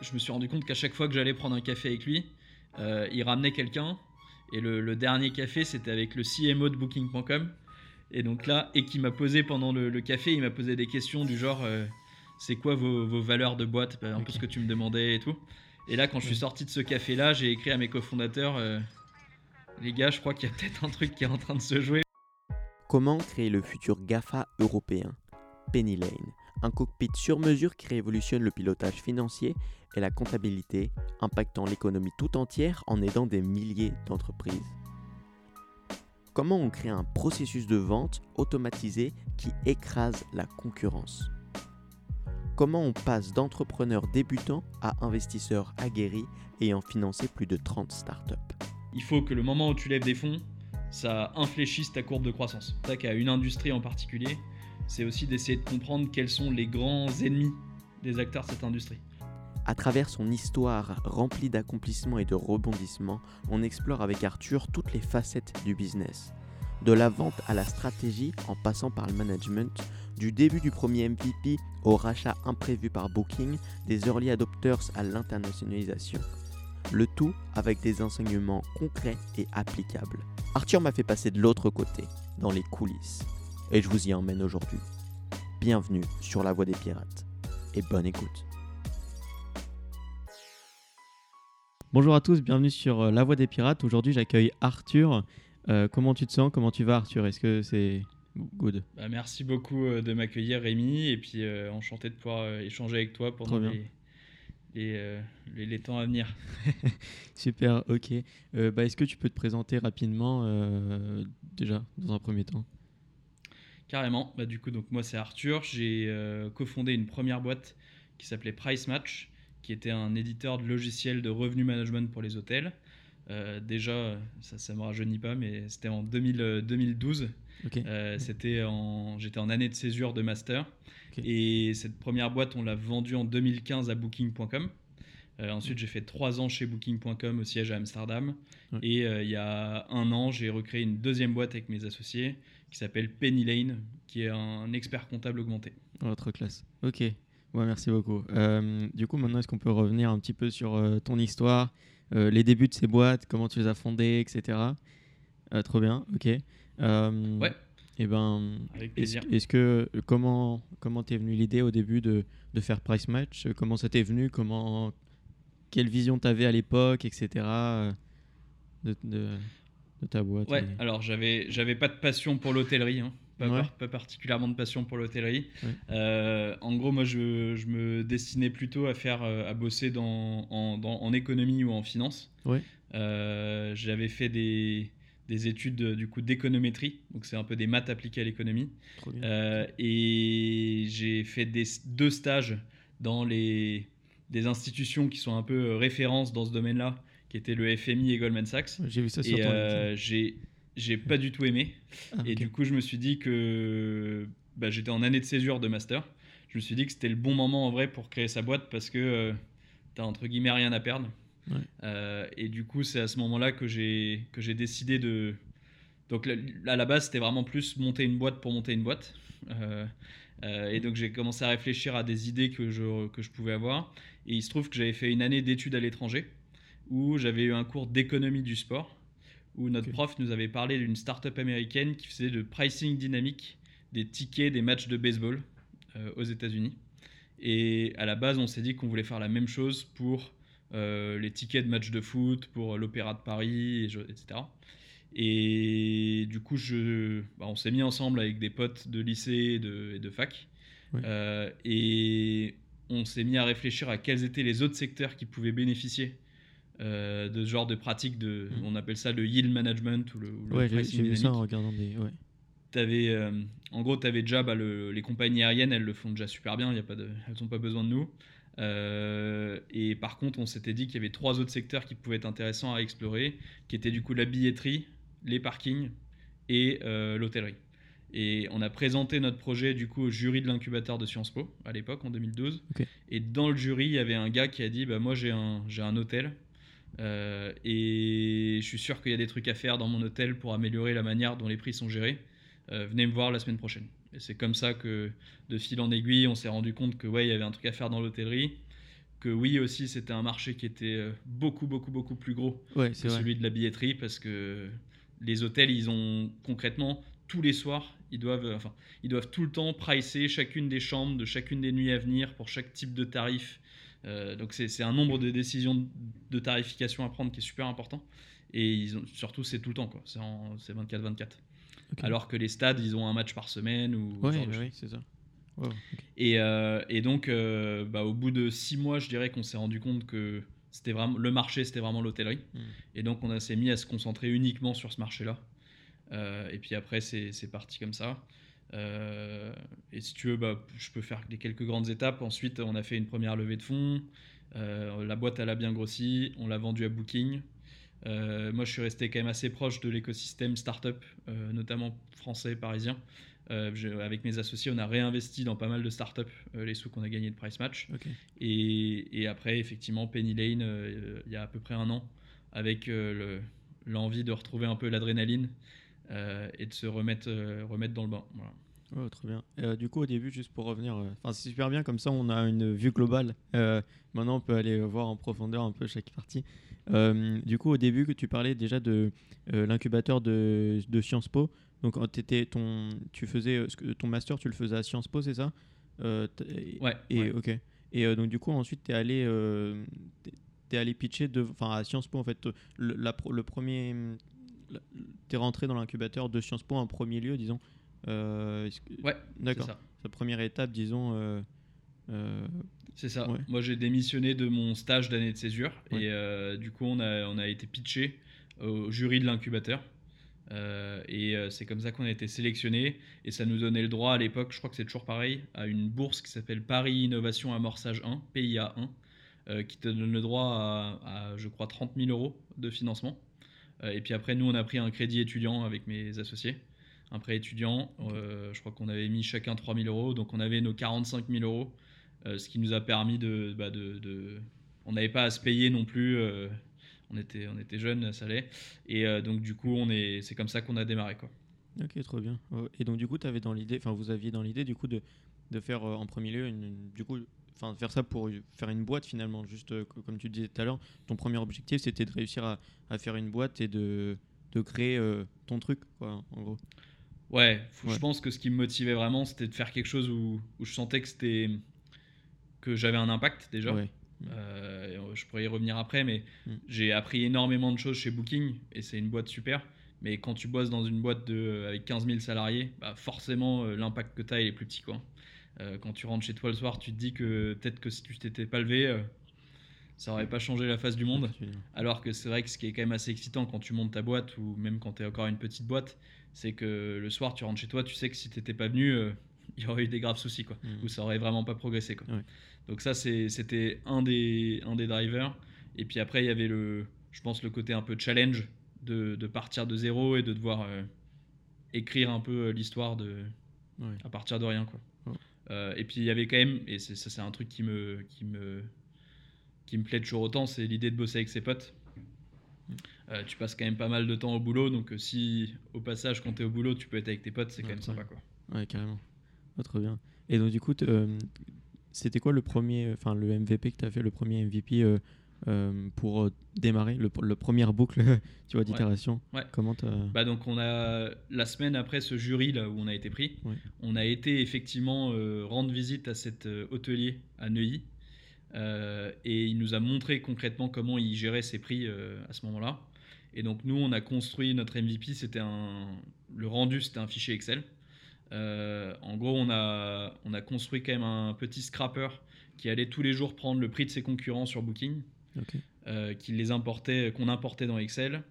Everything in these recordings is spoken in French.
je me suis rendu compte qu'à chaque fois que j'allais prendre un café avec lui, euh, il ramenait quelqu'un. Et le, le dernier café, c'était avec le CMO de Booking.com. Et donc là, et qui m'a posé pendant le, le café, il m'a posé des questions du genre euh, c'est quoi vos, vos valeurs de boîte? Bah, Un peu ce que tu me demandais et tout. Et là, quand je suis sorti de ce café-là, j'ai écrit à mes cofondateurs euh, les gars, je crois qu'il y a peut-être un truc qui est en train de se jouer. Comment créer le futur GAFA européen? Penny Lane, un cockpit sur mesure qui révolutionne le pilotage financier et la comptabilité, impactant l'économie tout entière en aidant des milliers d'entreprises. Comment on crée un processus de vente automatisé qui écrase la concurrence? Comment on passe d'entrepreneurs débutants à investisseurs aguerris ayant financé plus de 30 startups? Il faut que le moment où tu lèves des fonds, ça infléchisse ta courbe de croissance. Ça qu'à une industrie en particulier, c'est aussi d'essayer de comprendre quels sont les grands ennemis des acteurs de cette industrie. À travers son histoire remplie d'accomplissements et de rebondissements, on explore avec Arthur toutes les facettes du business. De la vente à la stratégie en passant par le management, du début du premier MVP au rachat imprévu par Booking, des early adopters à l'internationalisation. Le tout avec des enseignements concrets et applicables. Arthur m'a fait passer de l'autre côté, dans les coulisses. Et je vous y emmène aujourd'hui. Bienvenue sur la voie des pirates. Et bonne écoute. Bonjour à tous, bienvenue sur euh, La Voix des Pirates. Aujourd'hui, j'accueille Arthur. Euh, comment tu te sens? Comment tu vas, Arthur? Est-ce que c'est good? Bah, merci beaucoup euh, de m'accueillir Rémi et puis euh, enchanté de pouvoir euh, échanger avec toi pendant les, les, euh, les- les temps à venir. Super, ok. Euh, bah, Est-ce que tu peux te présenter rapidement, euh, déjà, dans un premier temps? Carrément. Bah, du coup, donc moi c'est Arthur. J'ai euh, cofondé une première boîte qui s'appelait Price Match, qui était un éditeur de logiciels de revenu management pour les hôtels. Euh, déjà, ça, ça me rajeunit pas, mais c'était en 2000, euh, 2012. Ok. Euh, c'était en, j'étais en année de césure de master. Et cette première boîte, on l'a vendue en 2015 à Booking.com. Ensuite, j'ai fait trois ans chez Booking.com au siège à Amsterdam. Et il y a un an, j'ai recréé une deuxième boîte avec mes associés qui s'appelle Penny Lane, qui est un expert comptable augmenté. Oh, trop classe. Ok. Ouais, merci beaucoup. Euh, du coup, maintenant, est-ce qu'on peut revenir un petit peu sur euh, ton histoire, euh, les débuts de ces boîtes, comment tu les as fondées, etc. Trop bien. Ok. Ouais. Et ben, Avec plaisir. est-ce que comment comment t'es venu l'idée au début de, de faire Price Match? Comment ça t'est venu? Comment quelle vision t'avais à l'époque, etc. De, de, de ta boîte Ouais, et- alors j'avais j'avais pas de passion pour l'hôtellerie, hein. pas, Ouais. par- pas particulièrement de passion pour l'hôtellerie. Ouais. Euh, en gros, moi je, je me destinais plutôt à faire euh, à bosser dans, en, dans- en économie ou en finance. Ouais. Euh, J'avais fait des, des études euh, du coup d'économétrie, donc c'est un peu des maths appliquées à l'économie. Euh, et j'ai fait des, deux stages dans les, des institutions qui sont un peu euh, références dans ce domaine-là, qui étaient le FMI et Goldman Sachs. J'ai vu ça sur Et ton euh, j'ai j'ai pas du tout aimé. Ah, Et du coup, je me suis dit que bah, j'étais en année de césure de master. Je me suis dit que c'était le bon moment en vrai pour créer sa boîte parce que euh, t'as entre guillemets rien à perdre. Ouais. Euh, et du coup, c'est à ce moment-là que j'ai que j'ai décidé de. Donc là, à la base, c'était vraiment plus monter une boîte pour monter une boîte. Euh, euh, et donc j'ai commencé à réfléchir à des idées que je, que je pouvais avoir. Et il se trouve que j'avais fait une année d'études à l'étranger où j'avais eu un cours d'économie du sport où notre prof nous avait parlé d'une start-up américaine qui faisait de pricing dynamique des tickets des matchs de baseball euh, aux États-Unis. Et à la base, on s'est dit qu'on voulait faire la même chose pour euh, les tickets de matchs de foot, pour l'Opéra de Paris, etc. Et du coup, je, bah, on s'est mis ensemble avec des potes de lycée et de, et de fac. Euh, et on s'est mis à réfléchir à quels étaient les autres secteurs qui pouvaient bénéficier euh, de ce genre de pratique de, Mhm. on appelle ça le yield management ou le, ou le Ouais, pricing ça en regardant des. Ouais. Euh, en gros, tu avais déjà bah, le- les compagnies aériennes, elles le font déjà super bien, y a pas de, elles n'ont pas besoin de nous. Euh, et par contre, on s'était dit qu'il y avait trois autres secteurs qui pouvaient être intéressants à explorer, qui étaient du coup la billetterie, les parkings et l'hôtellerie. Et on a présenté notre projet du coup au jury de l'incubateur de Sciences Po à l'époque en 2012. Ok. Et dans le jury, il y avait un gars qui a dit bah, Moi j'ai un, j'ai un hôtel euh, et je suis sûr qu'il y a des trucs à faire dans mon hôtel pour améliorer la manière dont les prix sont gérés. Euh, venez me voir la semaine prochaine. Et c'est comme ça que de fil en aiguille, on s'est rendu compte que ouais, il y avait un truc à faire dans l'hôtellerie. que oui aussi c'était un marché qui était euh, beaucoup beaucoup beaucoup plus gros Ouais, que vrai. celui de la billetterie parce que les hôtels ils ont concrètement tous les soirs ils doivent enfin ils doivent tout le temps pricer chacune des chambres de chacune des nuits à venir pour chaque type de tarif Euh, donc c'est un nombre de décisions de- tarification à prendre qui est super important et ils ont surtout c'est tout le temps quoi c'est en- c'est 24 24 Ok. alors que les stades ils ont un match par semaine ou Ouais, bah oui, c'est ça. Wow, ok. Et, euh, et donc, euh, bah, au bout de six mois, je dirais qu'on s'est rendu compte que c'était vraiment le marché, c'était vraiment l'hôtellerie. Mm. Et donc, on s'est mis à se concentrer uniquement sur ce marché-là. Et puis après, c'est parti comme ça. Euh, et si tu veux, bah, je peux faire les quelques grandes étapes. Ensuite, on a fait une première levée de fonds. Euh, la boîte, elle a bien grossi. On l'a vendue à Booking. Euh, moi, je suis resté quand même assez proche de l'écosystème startup, notamment français parisien. Je- avec mes associés, on a réinvesti dans pas mal de startups les sous qu'on a gagnés de Price Match. Et, et après, effectivement, Penny Lane, il y a à peu près un an, avec le- l'envie de retrouver un peu l'adrénaline et de se remettre, euh, remettre dans le bain. Voilà. Oh, très bien. Euh, du coup, au début, juste pour revenir, euh, enfin, c'est super bien, comme ça, on a une vue globale. Euh, maintenant, on peut aller voir en profondeur un peu chaque partie. Euh, du coup, au début, que tu parlais déjà de euh, l'incubateur de, de Sciences Po. Donc, t'étais ton, tu faisais euh, ton master, tu le faisais à Sciences Po, c'est ça? Euh, Ouais, Et ouais. ok. Et euh, donc, du coup, ensuite, tu es allé, euh, t'es- allé pitcher de, à Sciences Po, en fait. Le, la le premier. Tu es rentré dans l'incubateur de Sciences Po en premier lieu, disons. Euh, que- Ouais, D'accord. ça. Sa première étape, disons. euh, euh, C'est ça. Ouais. Moi, j'ai démissionné de mon stage d'année de césure Ouais. et euh, du coup, on a, on a été pitché au jury de l'incubateur. Euh, et euh, c'est comme ça qu'on a été sélectionné et ça nous donnait le droit à l'époque, je crois que c'est toujours pareil, à une bourse qui s'appelle Paris Innovation Amorçage 1, PIA 1, euh, qui te donne le droit à, à, je crois, 30 000 euros de financement. Euh, et puis après, nous, on a pris un crédit étudiant avec mes associés. Un prêt étudiant, euh, je crois qu'on avait mis chacun 3 000 euros, donc on avait nos 45 000 euros euh, ce qui nous a permis de. bah, de- de- on n'avait pas à se payer non plus. on, était, on était jeunes, ça allait. Et donc, du coup, on est, c'est comme ça qu'on a démarré. Quoi. Ok, trop bien. Ouais. Et donc, du coup, avais dans l'idée, enfin, vous aviez dans l'idée, du coup, de, de faire euh, en premier lieu, une- du coup, enfin, faire ça pour faire une boîte finalement. Juste euh, co- comme tu disais tout à l'heure, ton premier objectif, c'était de réussir à, à faire une boîte et de, de créer euh, ton truc, quoi, en gros. Ouais, je pense que ce qui me motivait vraiment, c'était de faire quelque chose où, où je sentais que c'était que j'avais un impact déjà. Ouais. Euh, je pourrais y revenir après, mais Mm. j'ai appris énormément de choses chez Booking et c'est une boîte super. Mais quand tu bosses dans une boîte de, avec 15 000 salariés, bah forcément l'impact que tu as il est plus petit. Quoi. Euh, quand tu rentres chez toi le soir, tu te dis que peut-être que si tu t'étais pas levé, euh, ça aurait pas changé la face du monde. Alors que c'est vrai que ce qui est quand même assez excitant quand tu montes ta boîte ou même quand tu es encore une petite boîte, c'est que le soir tu rentres chez toi, tu sais que si t'étais pas venu, euh, il y aurait eu des graves soucis quoi, Mhm. ou ça aurait vraiment pas progressé quoi. Ouais. Donc ça c'était un des, un des drivers. Et puis après il y avait le, je pense le côté un peu challenge de, de partir de zéro et de devoir euh, écrire un peu l'histoire de, Ouais. à partir de rien quoi. Euh, et puis il y avait quand même, et c'est- ça c'est un truc qui me, qui me, qui me plaît toujours autant, c'est l'idée de bosser avec ses potes. Euh, tu passes quand même pas mal de temps au boulot, donc euh, si au passage quand tu es au boulot tu peux être avec tes potes, c'est quand Ouais, même sympa quoi. Ouais, carrément. Oh, trop bien. Et donc, du coup, euh, c'était quoi le premier, enfin, le MVP que tu as fait, le premier MVP euh, pour euh, démarrer, le, le première boucle, tu vois, d'itération Ouais. Comment t'as. Bah donc on a la semaine après ce jury là où on a été pris, Ouais. on a été effectivement euh, rendre visite à cet hôtelier à Neuilly Euh, et il nous a montré concrètement comment il gérait ses prix à ce moment-là. Et donc nous on a construit notre MVP, c'était un le rendu c'était un fichier Excel. En gros on a on a construit quand même un petit scrapper qui allait tous les jours prendre le prix de ses concurrents sur Booking Euh, qui les importait, qu'on importait dans Excel.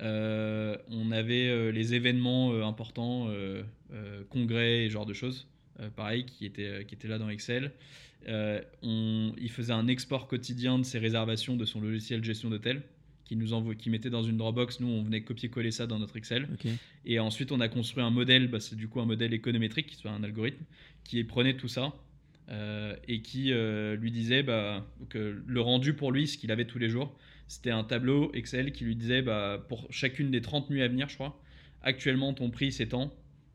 Euh, on avait euh, les événements euh, importants, euh, euh, congrès et ce genre de choses, euh, pareil, qui étaient, qui étaient là dans Excel. Euh, on, il faisait un export quotidien de ses réservations de son logiciel de gestion d'hôtel, qui nous envoie, qui mettait dans une Dropbox. Nous, on venait copier-coller ça dans notre Excel. Et ensuite, on a construit un modèle, bah, c'est du coup un modèle économétrique, soit un algorithme, qui prenait tout ça euh, et qui euh, lui disait bah, que le rendu pour lui, ce qu'il avait tous les jours, c'était un tableau Excel qui lui disait bah, pour chacune des 30 nuits à venir, je crois, actuellement ton prix c'est tant,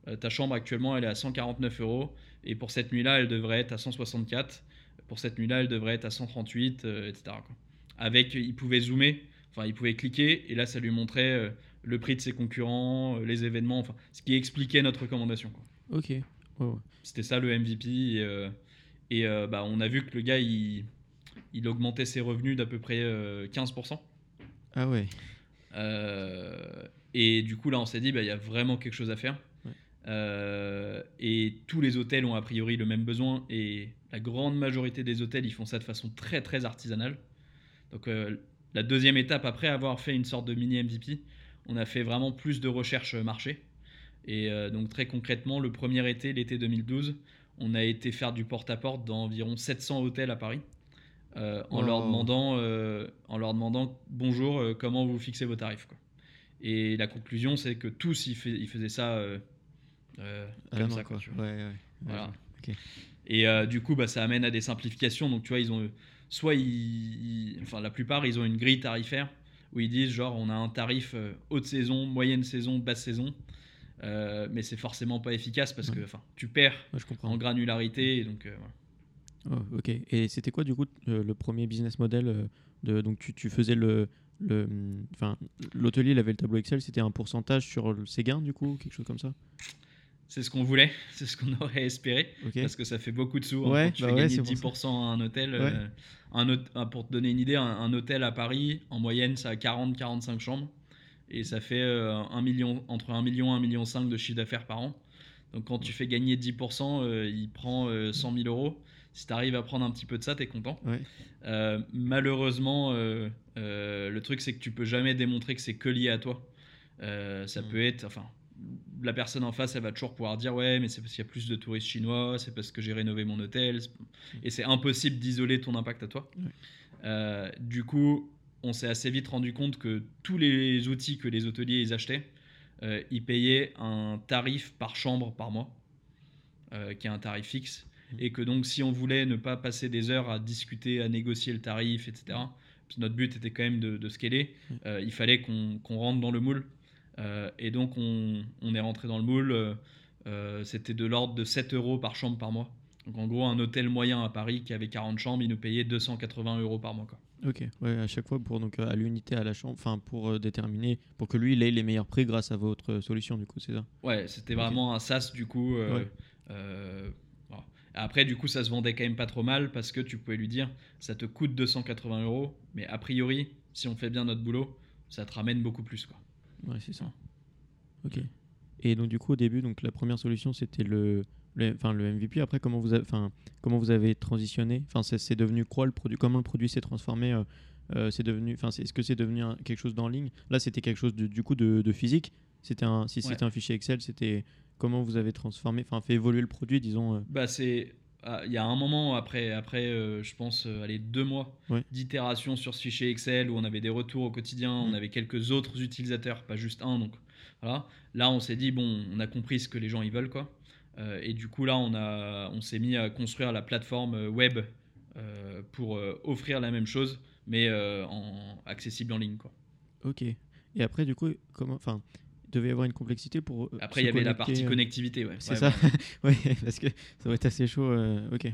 Euh, ta chambre actuellement elle est à 149 euros et pour cette nuit-là elle devrait être à 164. pour cette nuit-là, elle devrait être à 138, euh, etc. quoi. Avec, il pouvait zoomer, enfin, il pouvait cliquer, et là, ça lui montrait euh, le prix de ses concurrents, euh, les événements, enfin, ce qui expliquait notre recommandation. quoi. Ok. C'était ça le MVP. Et, euh, et, euh, bah, on a vu que le gars, il, il augmentait ses revenus d'à peu près euh, 15%. Ah ouais. Euh, et du coup, là, on s'est dit, bah, il y a vraiment quelque chose à faire. Ouais. Euh, et tous les hôtels ont a priori le même besoin. Et la grande majorité des hôtels, ils font ça de façon très, très artisanale. Donc, euh, la deuxième étape, après avoir fait une sorte de mini MVP, on a fait vraiment plus de recherche marché. Et euh, donc, très concrètement, le premier été, l'été 2012, on a été faire du porte-à-porte dans environ 700 hôtels à Paris. euh, en, leur demandant, euh, en leur demandant bonjour, euh, comment vous fixez vos tarifs. quoi. Et la conclusion, c'est que tous, ils, fais- ils faisaient ça comme ça. quoi. Ouais, ouais. Voilà. Et du coup, bah, ça amène à des simplifications. Donc, tu vois, ils ont soit ils, ils- enfin la plupart, ils ont une grille tarifaire où ils disent genre on a un tarif haute saison, moyenne saison, basse saison. Euh, mais c'est forcément pas efficace parce que enfin tu perds Ouais, je comprends. en granularité et donc euh, voilà. Oh, ok. Et c'était quoi du coup euh, le premier business model de donc tu, tu faisais le le enfin l'hôtelier il avait le tableau Excel c'était un pourcentage sur ses gains du coup quelque chose comme ça? c'est ce qu'on voulait, c'est ce qu'on aurait espéré parce que ça fait beaucoup de sous. hein, Ouais, quand tu bah fais ouais, gagner c'est pour 10% à un hôtel, Ouais. euh, un pour te donner une idée, un, un hôtel à Paris en moyenne ça a 40-45 chambres et ça fait euh, un million, entre 1 million et 1 million 5 de chiffre d'affaires par an. Donc quand tu fais gagner 10%, euh, il prend euh, 100 000 euros. Si tu arrives à prendre un petit peu de ça, tu es content. Ouais. Euh, malheureusement, euh, le truc c'est que tu peux jamais démontrer que c'est que lié à toi. Ça Mm. peut être, enfin, la personne en face, elle va toujours pouvoir dire ouais, mais c'est parce qu'il y a plus de touristes chinois, c'est parce que j'ai rénové mon hôtel, c'est- et c'est impossible d'isoler ton impact à toi. Ouais. Du coup, on s'est assez vite rendu compte que tous les outils que les hôteliers ils achetaient, euh, ils payaient un tarif par chambre par mois, euh, qui est un tarif fixe, Mm. et que donc si on voulait ne pas passer des heures à discuter, à négocier le tarif, etc. Puis notre but était quand même de, de scaler. Mm. euh, il fallait qu'on rentre dans le moule. Et donc on, on est rentré dans le moule. C'était de l'ordre de 7 euros par chambre par mois. Donc en gros, un hôtel moyen à Paris qui avait 40 chambres, il nous payait 280 euros par mois. Quoi. Ok. Ouais à chaque fois pour donc euh, à l'unité à la chambre enfin pour euh, déterminer pour que lui il ait les meilleurs prix grâce à votre euh, solution du coup c'est ça? Ouais, c'était vraiment un SaaS du coup. euh, Ouais. euh. Après, du coup, ça se vendait quand même pas trop mal parce que tu pouvais lui dire ça te coûte 280 euros, mais a priori, si on fait bien notre boulot, ça te ramène beaucoup plus. Quoi. Ouais c'est ça. Ok. Et donc du coup au début donc la première solution c'était le le, enfin, le MVP, après, comment vous, avez, enfin, comment vous avez transitionné? Enfin, c'est, devenu quoi le produit Comment le produit s'est transformé euh, euh, c'est devenu, enfin, Est-ce que c'est devenu un- quelque chose d'en ligne? Là, c'était quelque chose de- du coup de, de physique. C'était un, si Ouais. c'était un fichier Excel, c'était comment vous avez transformé, enfin, fait évoluer le produit, disons. euh, Bah, c'est. ah, Il y a un moment après, après euh, je pense, euh, allez, deux mois Ouais. d'itération sur ce fichier Excel où on avait des retours au quotidien, on Mm. avait quelques autres utilisateurs, pas juste un. Donc voilà. Là, on s'est dit, bon, on a compris ce que les gens ils veulent, quoi. Euh, et du coup, là, on, a, on s'est mis à construire la plateforme euh, web euh, pour euh, offrir la même chose, mais en, accessible en ligne, quoi. Ok. Et après, du coup, comment, enfin, il devait y avoir une complexité pour. Après, il y avait la partie connectivité, ouais. C'est Ouais, ça. Ouais, parce que ça va être assez chaud. ok.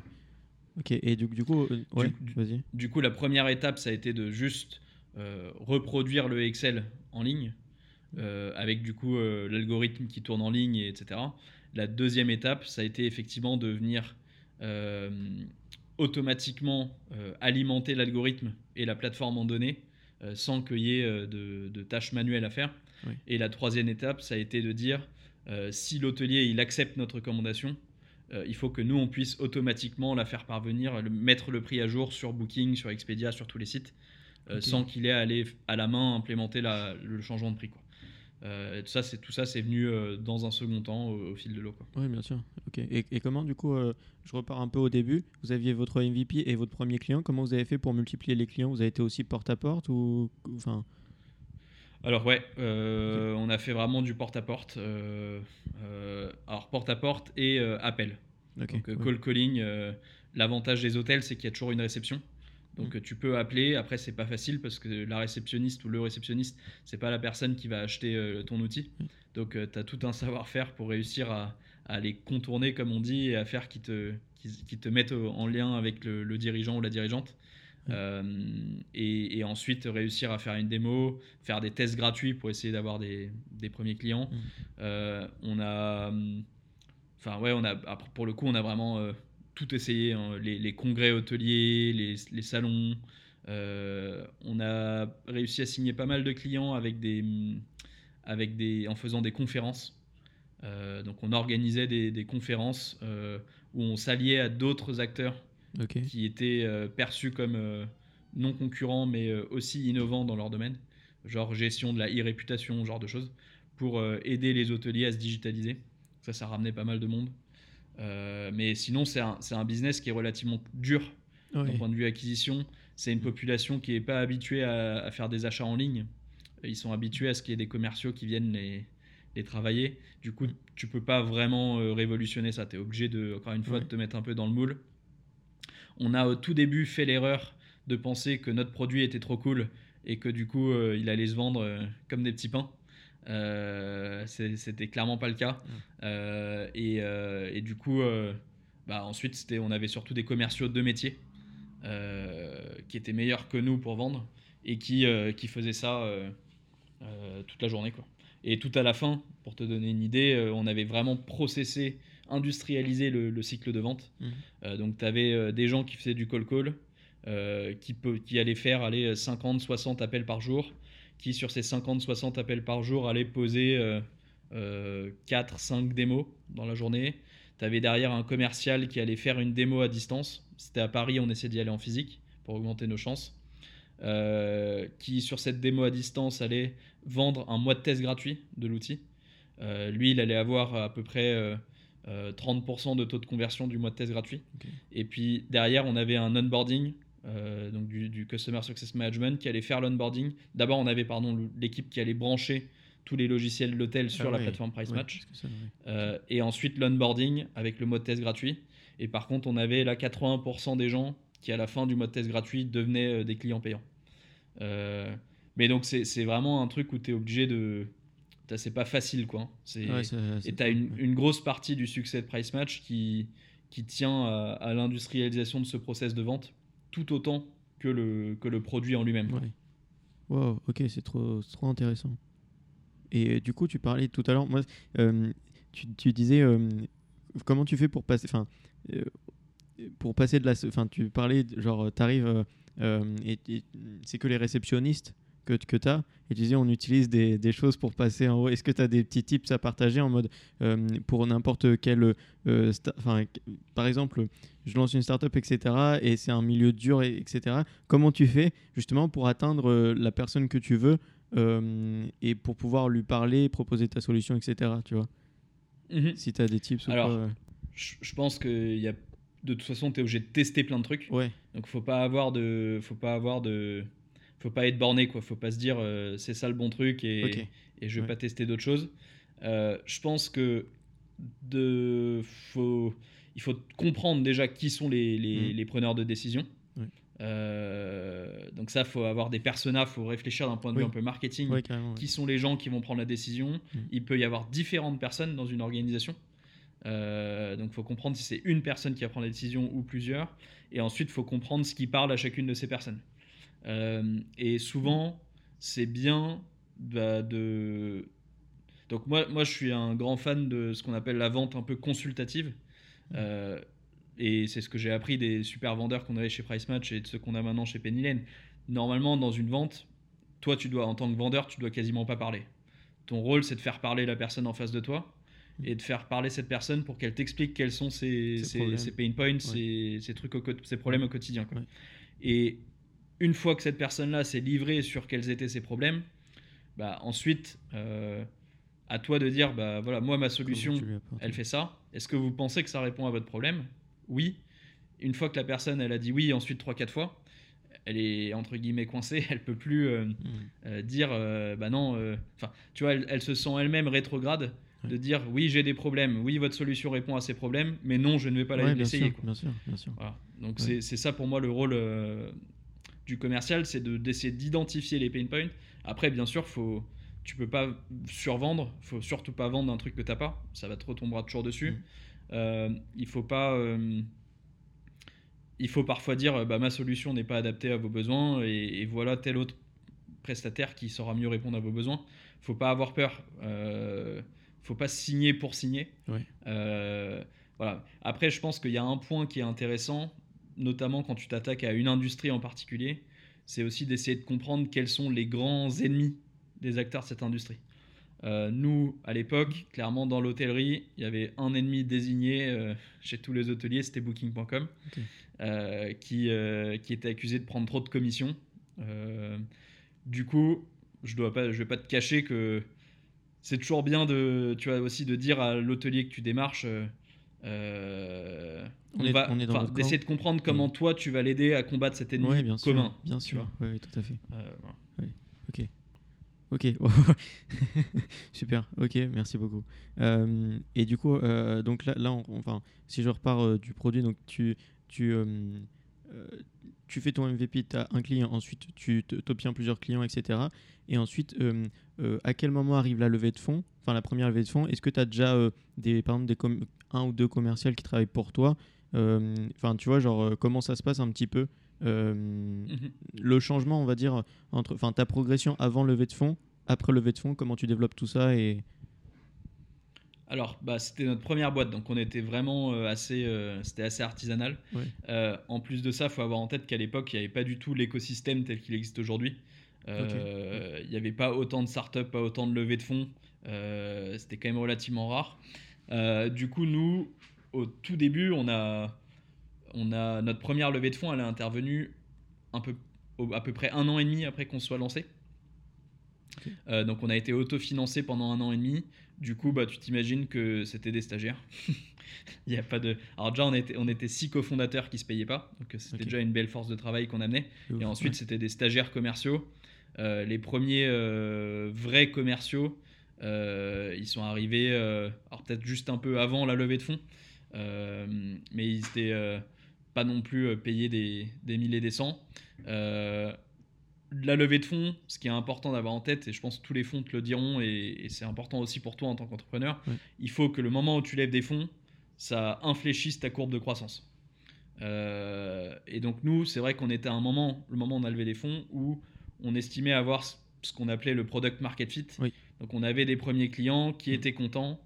Ok. Et du, du coup, ouais, du- vas-y. Du coup, la première étape, ça a été de juste reproduire le Excel en ligne, euh, avec du coup euh, l'algorithme qui tourne en ligne, et etc. La deuxième étape, ça a été effectivement de venir euh, automatiquement alimenter l'algorithme et la plateforme en données sans qu'il y ait de, de tâches manuelles à faire. Oui. Et la troisième étape, ça a été de dire si l'hôtelier il accepte notre recommandation, il faut que nous on puisse automatiquement la faire parvenir, le- mettre le prix à jour sur Booking, sur Expedia, sur tous les sites, sans qu'il ait à aller à la main implémenter la- le changement de prix. Quoi. Euh, et tout ça, c'est tout ça, c'est venu euh, dans un second temps au, au fil de l'eau. quoi. Oui, bien sûr. Ok. Et, et comment, du coup, euh, je repars un peu au début. Vous aviez votre MVP et votre premier client. Comment vous avez fait pour multiplier les clients? Vous avez été aussi porte à porte ou, enfin, Alors ouais, euh, on a fait vraiment du porte-à-porte. euh, euh, alors porte-à-porte et euh, appel. ok. Donc, euh, ouais. call calling, euh, l'avantage des hôtels, c'est qu'il y a toujours une réception. Donc, Mm. euh, tu peux appeler. Après, c'est pas facile parce que la réceptionniste ou le réceptionniste, c'est pas la personne qui va acheter euh, ton outil. Mm. Donc, tu as tout un savoir-faire pour réussir à, à les contourner, comme on dit, et à faire qui te, qui, qui te mettent au- en lien avec le, le dirigeant ou la dirigeante. Euh, et, et ensuite réussir à faire une démo, faire des tests gratuits pour essayer d'avoir des, des premiers clients. Euh, on a, hum, enfin ouais, on a après, pour le coup, on a vraiment euh, tout essayé, hein, les, les congrès hôteliers, les, les salons. Euh, on a réussi à signer pas mal de clients avec des, avec des, en faisant des conférences. Euh, donc on organisait des, des conférences euh, où on s'alliait à d'autres acteurs qui étaient perçus comme non concurrents mais aussi innovants dans leur domaine, genre gestion de la e-réputation, genre de choses, pour aider les hôteliers à se digitaliser. Ça, ça ramenait pas mal de monde. Euh, mais sinon, c'est un, business qui est relativement dur d'un point de vue acquisition. C'est une population qui n'est pas habituée à, à faire des achats en ligne. Ils sont habitués à ce qu'il y ait des commerciaux qui viennent les, les travailler. Du coup, tu peux pas vraiment euh, révolutionner ça. Tu es obligé, de, encore une fois, Ouais. de te mettre un peu dans le moule. On a au tout début fait l'erreur de penser que notre produit était trop cool et que du coup, euh, il allait se vendre euh, comme des petits pains. Euh, C'était clairement pas le cas. Euh, et, euh, et du coup, euh, bah, ensuite, on avait surtout des commerciaux de métier euh, qui étaient meilleurs que nous pour vendre et qui, euh, qui faisaient ça euh, euh, toute la journée. Quoi. Et tout à la fin, pour te donner une idée, euh, on avait vraiment processé, industrialisé le, le cycle de vente. Euh, donc, tu avais des gens qui faisaient du call-call, euh, qui, peut, qui allaient faire aller 50, 60 appels par jour, qui sur ces 50, 60 appels par jour allaient poser euh, euh, 4, 5 démos dans la journée. Tu avais derrière un commercial qui allait faire une démo à distance. C'était à Paris, on essayait d'y aller en physique pour augmenter nos chances. Euh, qui sur cette démo à distance allait vendre un mois de test gratuit de l'outil. Euh, lui, il allait avoir à peu près euh, euh, 30% de taux de conversion du mois de test gratuit. Et puis derrière, on avait un onboarding, euh, donc du, du Customer Success Management, qui allait faire l'onboarding. D'abord, on avait pardon l'équipe qui allait brancher tous les logiciels de l'hôtel sur Ah la plateforme Price Match. ça. Euh, et ensuite l'onboarding avec le mode test gratuit. Et par contre, on avait là 80% des gens qui, à la fin du mode test gratuit, devenaient euh, des clients payants. Euh, mais donc, c'est c'est vraiment un truc où tu es obligé de. C'est pas facile, quoi. Ouais, ça- et tu as une grosse partie du succès de Price Match qui, qui tient à, à l'industrialisation de ce process de vente, tout autant que le, que le produit en lui-même. Wow, ok, c'est trop, trop intéressant. Et euh, du coup, tu parlais tout à l'heure, euh, tu, tu disais euh, comment tu fais pour passer, enfin, pour passer de la, enfin, tu parlais, genre, t'arrives et c'est que les réceptionnistes que, que tu as, et tu disais on utilise des, des choses pour passer en haut. Est-ce que tu as des petits tips à partager en mode euh, pour n'importe quel, euh, par exemple, je lance une startup, etc., et c'est un milieu dur, et- etc. Comment tu fais justement pour atteindre euh, la personne que tu veux euh, et pour pouvoir lui parler, proposer ta solution, etc. Tu vois? Mhm. Si tu as des tips Alors. Je, pense que y a, de toute façon, tu es obligé de tester plein de trucs. Ouais, Donc faut pas avoir de faut pas avoir de faut pas être borné quoi, faut pas se dire euh, c'est ça le bon truc et, ok. et je vais Ouais. pas tester d'autres choses. Euh, je pense que de faut il faut comprendre déjà qui sont les, les, les preneurs de décision. Euh, donc ça faut avoir des personas, faut réfléchir d'un point de vue un peu marketing. Qui sont les gens qui vont prendre la décision? Mhm. Il peut y avoir différentes personnes dans une organisation. Euh, donc, faut comprendre si c'est une personne qui va prendre la décision ou plusieurs. Et ensuite, faut comprendre ce qui parle à chacune de ces personnes. Euh, et souvent, c'est bien bah, de. Donc, moi, moi, je suis un grand fan de ce qu'on appelle la vente un peu consultative. Euh, et c'est ce que j'ai appris des super vendeurs qu'on avait chez Price Match et de ceux qu'on a maintenant chez Penny Lane. Normalement, dans une vente, toi, tu dois, en tant que vendeur, tu dois quasiment pas parler. Ton rôle, c'est de faire parler la personne en face de toi et de faire parler cette personne pour qu'elle t'explique quels sont ses, Ses pain points, ses, ses trucs au ses problèmes au quotidien. quoi. Ouais. Et une fois que cette personne-là s'est livrée sur quels étaient ses problèmes, bah, ensuite, euh, à toi de dire, bah, voilà, moi, ma solution, elle fait ça. Est-ce que vous pensez que ça répond à votre problème? Oui. Une fois que la personne, elle a dit oui, ensuite 3-4 fois, elle est entre guillemets coincée, elle peut plus euh, Mhm. euh, dire euh, bah non enfin tu vois elle, elle se sent elle-même rétrograde de dire oui j'ai des problèmes oui votre solution répond à ces problèmes mais non je ne vais pas la- Ouais, bien l'essayer bien sûr, bien sûr. Voilà. donc Ouais. c'est c'est ça pour moi le rôle du commercial c'est de- d'essayer d'identifier les pain points après bien sûr faut tu peux pas survendre. Faut surtout pas vendre un truc que t'as pas. Ça va te retombera toujours dessus. Mm. Euh, il faut pas. euh, il faut parfois dire euh, bah, ma solution n'est pas adaptée à vos besoins et, et voilà tel autre prestataire qui saura mieux répondre à vos besoins. Faut pas avoir peur. Euh, faut pas signer pour signer. Ouais. Euh, voilà. Après, je pense qu'il y a un point qui est intéressant, notamment quand tu t'attaques à une industrie en particulier, c'est aussi d'essayer de comprendre quels sont les grands ennemis des acteurs de cette industrie. Euh, nous, à l'époque, clairement dans l'hôtellerie, il y avait un ennemi désigné euh, chez tous les hôteliers, c'était Booking.com, Ok. euh, qui, qui était accusé de prendre trop de commissions. Du coup, je ne vais pas te cacher que c'est toujours bien de, tu vois, aussi de dire à l'hôtelier que tu démarches. Euh, On on est- va- on est dans d'essayer de comprendre comment toi tu vas l'aider à combattre cet ennemi bien sûr. commun. Bien tu sûr. Oui, tout à fait. Euh, voilà. Ok. Super. Ok, merci beaucoup. Euh, et du coup, donc là, là on- enfin, si je repars du produit, donc tu, tu, tu fais ton MVP, tu as un client, ensuite tu obtiens plusieurs clients, etc. Et ensuite, euh, euh, à quel moment arrive la levée de fonds Enfin, la première levée de fonds? Est-ce que tu as déjà, euh, des, par exemple, des com- un ou deux commerciaux qui travaillent pour toi Euh, Enfin, tu vois, genre, euh, comment ça se passe un petit peu euh, Mhm. le changement, on va dire, entre enfin, ta progression avant levée de fonds, après levée de fonds, comment tu développes tout ça et Alors, bah, c'était notre première boîte, donc on était vraiment euh, assez, euh, c'était assez artisanal. Ouais. En plus de ça, il faut avoir en tête qu'à l'époque, il n'y avait pas du tout l'écosystème tel qu'il existe aujourd'hui. Il n'y avait pas autant de startups, pas autant de levées de fonds. C'était quand même relativement rare. Euh, du coup, nous, au tout début, on a, on a notre première levée de fonds, elle est intervenue un peu, à peu près un an et demi après qu'on soit lancé. Euh, donc, on a été autofinancé pendant un an et demi. Du coup, bah, tu t'imagines que c'était des stagiaires. Il y a pas de. Alors déjà, on était, on était six cofondateurs qui se payaient pas, donc c'était déjà une belle force de travail qu'on amenait. Ouf, Et ensuite, ouais. c'était des stagiaires commerciaux. Euh, les premiers euh, vrais commerciaux, ils sont arrivés, euh, alors peut-être juste un peu avant la levée de fonds, euh, mais ils étaient euh, pas non plus euh, payés des, des milliers des cents. Euh, la levée de fonds, ce qui est important d'avoir en tête, et je pense que tous les fonds te le diront, et, et c'est important aussi pour toi en tant qu'entrepreneur, il faut que le moment où tu lèves des fonds, ça infléchisse ta courbe de croissance. Euh, et donc nous, c'est vrai qu'on était à un moment, le moment où on a levé les fonds, où on estimait avoir ce- qu'on appelait le product market fit. Oui. Donc on avait des premiers clients qui Mm. étaient contents,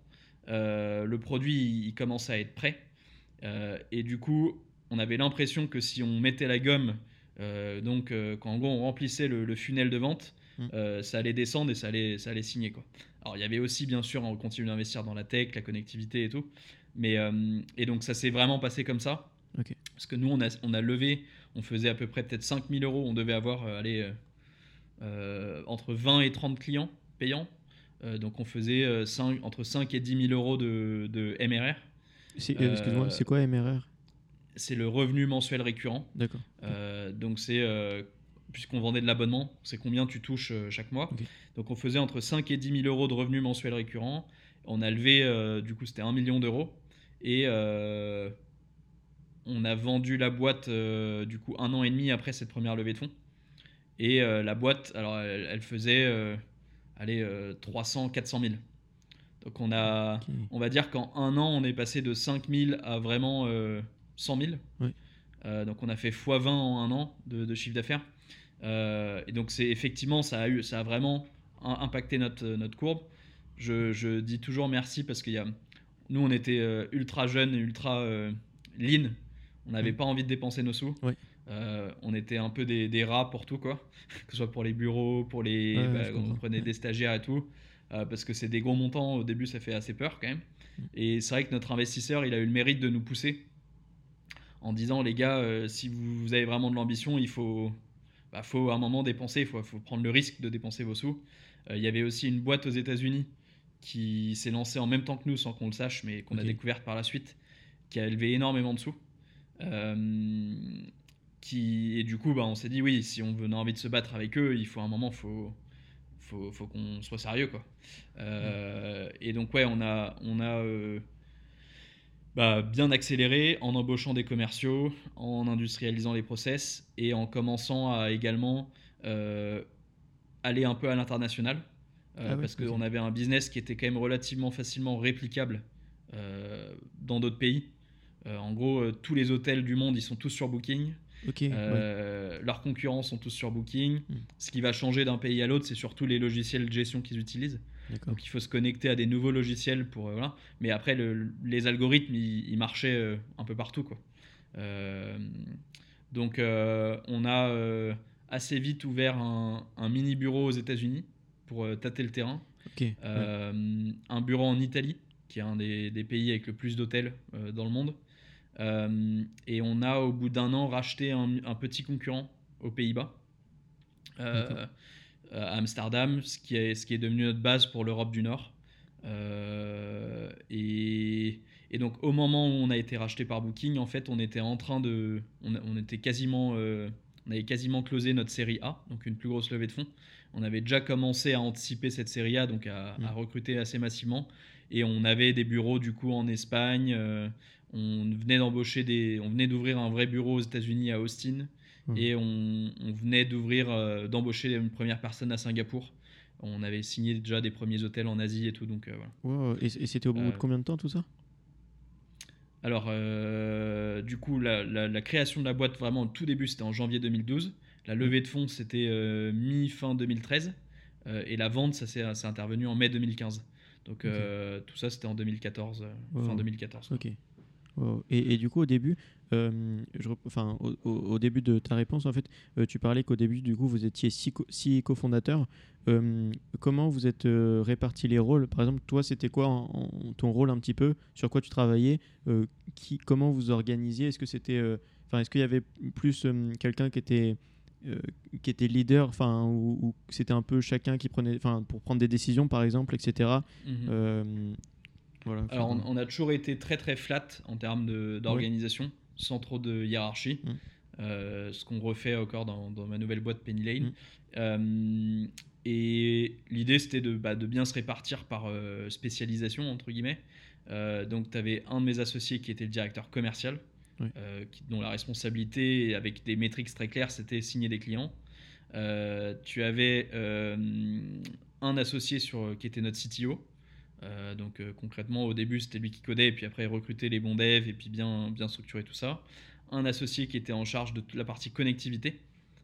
euh, le produit il, commençait à être prêt, Euh, et du coup on avait l'impression que si on mettait la gomme, euh, donc quand en gros on remplissait le, le funnel de vente, Mm. ça allait descendre et ça allait, ça allait signer quoi. Alors il y avait aussi bien sûr on continue d'investir dans la tech, la connectivité et tout, mais et donc ça s'est vraiment passé comme ça. Parce que nous, on a, on a levé, on faisait à peu près peut-être 5000 euros. On devait avoir allez, entre 20 et 30 clients payants. Euh, donc on faisait euh, 5 entre 5 et 10 000 euros de, de MRR. Euh, Excuse-moi, euh, c'est quoi MRR C'est le revenu mensuel récurrent. D'accord. Euh, donc c'est, euh, puisqu'on vendait de l'abonnement, c'est combien tu touches euh, chaque mois. Ok. Donc on faisait entre 5 et 10 000 euros de revenus mensuels récurrents. On a levé, euh, du coup c'était 1 million d'euros. Et euh, on a vendu la boîte euh, du coup un an et demi après cette première levée de fonds. Et euh, la boîte, alors elle, elle faisait euh, allez, euh, 300, 400 000. Donc on a, on va dire qu'en un an, on est passé de 5 000 à vraiment euh, 100 000. Oui. Euh, donc on a fait x20 en un an de, de chiffre d'affaires. Et donc c'est effectivement, ça a, eu, ça a vraiment im- impacté notre, notre courbe. Je, je dis toujours merci parce qu'il y a, nous on était ultra jeunes ultra lean. On n'avait Mm. pas envie de dépenser nos sous. Oui. Euh, on était un peu des, des rats pour tout quoi, que ce soit pour les bureaux, pour les, Ouais, bah, on prenait des stagiaires et tout, euh, parce que c'est des gros montants. Au début, ça fait assez peur quand même. Et c'est vrai que notre investisseur, il a eu le mérite de nous pousser en disant les gars, euh, si vous, vous avez vraiment de l'ambition, il faut, bah, faut à un moment dépenser, il faut, faut prendre le risque de dépenser vos sous. Il y avait aussi une boîte aux États-Unis qui s'est lancée en même temps que nous sans qu'on le sache, mais qu'on a découverte par la suite, qui a élevé énormément de sous. Euh, qui, et du coup, bah, on s'est dit oui, si on a envie de se battre avec eux, il faut un moment, faut, faut, faut qu'on soit sérieux quoi. Euh, Et donc ouais, on a, on a euh, bah, bien accéléré en embauchant des commerciaux, en industrialisant les process et en commençant à également euh, aller un peu à l'international. Ah parce qu'on avait un business qui était quand même relativement facilement réplicable dans d'autres pays. En gros, tous les hôtels du monde, ils sont tous sur Booking. Ok. ouais. Euh, Leurs concurrents sont tous sur Booking. Mm. Ce qui va changer d'un pays à l'autre, c'est surtout les logiciels de gestion qu'ils utilisent. Donc il faut se connecter à des nouveaux logiciels pour euh, voilà. Mais après le- les algorithmes ils, marchaient euh, un peu partout quoi. Donc on a assez vite ouvert un, un mini bureau aux États-Unis pour tâter le terrain. Ouais. Un bureau en Italie qui est un des, des pays avec le plus d'hôtels dans le monde. Euh, et on a au bout d'un an racheté un, un petit concurrent aux Pays-Bas. Euh, D'accord. à Amsterdam, ce qui, est, ce qui est devenu notre base pour l'Europe du Nord. Euh, et, et donc au moment où on a été racheté par Booking, en fait, on était en train de, on, on était quasiment, euh, on avait quasiment closé notre série A, donc une plus grosse levée de fonds. On avait déjà commencé à anticiper cette série A, donc à, Mm. à recruter assez massivement. Et on avait des bureaux du coup en Espagne. euh, on venait d'embaucher des, on venait d'ouvrir un vrai bureau aux États-Unis à Austin. Mm. Et on, on venait d'ouvrir, euh, d'embaucher une première personne à Singapour. On avait signé déjà des premiers hôtels en Asie et tout, donc euh, voilà. Wow. Et, et c'était au bout de combien de temps tout ça? Alors, euh, du coup, la, la- la création de la boîte, vraiment, au tout début, c'était en janvier 2012. La levée de fonds, c'était euh, mi-fin 2013. Euh, et la vente, ça s'est intervenu en mai 2015. Donc, euh, tout ça, c'était en 2014, euh, Wow. fin 2014. quoi. Ok. Wow. Et, et du coup, au début, euh, je enfin, au, début de ta réponse, en fait, euh, tu parlais qu'au début, du coup, vous étiez six, co- six cofondateurs. Euh, comment vous êtes euh, répartis les rôles? Par exemple, toi, c'était quoi en- en- ton rôle un petit peu? Sur quoi tu travaillais? Euh, qui, Comment vous organisiez? Est-ce que c'était, euh, enfin, est-ce qu'il y avait plus euh, quelqu'un qui était euh, qui était leader, enfin, que c'était un peu chacun qui prenait, enfin, pour prendre des décisions, par exemple, etc. Mhm. Euh, voilà. Alors, on, on a toujours été très très flat en termes d'organisation, sans trop de hiérarchie. Mm. Euh, ce qu'on refait encore dans, dans ma nouvelle boîte Penny Lane. Mm. Euh, et l'idée c'était de, bah, de bien se répartir par euh, spécialisation, entre guillemets. Donc, tu avais un de mes associés qui était le directeur commercial, Oui. euh, qui- dont la responsabilité, avec des métriques très claires, c'était signer des clients. Euh, tu avais euh, un associé sur, qui était notre CTO. Euh, donc euh, concrètement, au début, c'était lui qui codait, et puis après, recruter les bons devs, et puis bien, bien structurer tout ça. Un associé qui était en charge de toute la partie connectivité,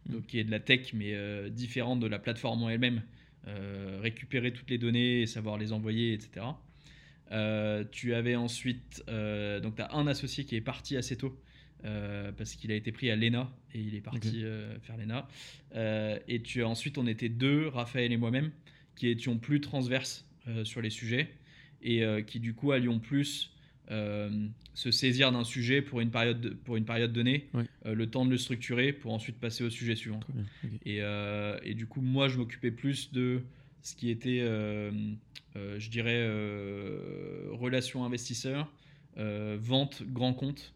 donc qui est de la tech, mais euh, différente de la plateforme en elle-même. Récupérer toutes les données et savoir les envoyer, etc. Euh, tu avais ensuite, euh, donc tu as un associé qui est parti assez tôt euh, parce qu'il a été pris à l'ENA et il est parti faire l'ENA. Et tu as ensuite, on était deux, Raphaël et moi-même, qui étions plus transverses sur les sujets et qui du coup allions plus se saisir d'un sujet pour une période, de- pour une période donnée, le temps de le structurer pour ensuite passer au sujet suivant. et du coup, moi, je m'occupais plus de ce qui était, euh, euh, je dirais, euh, relations investisseurs, vente, grand compte.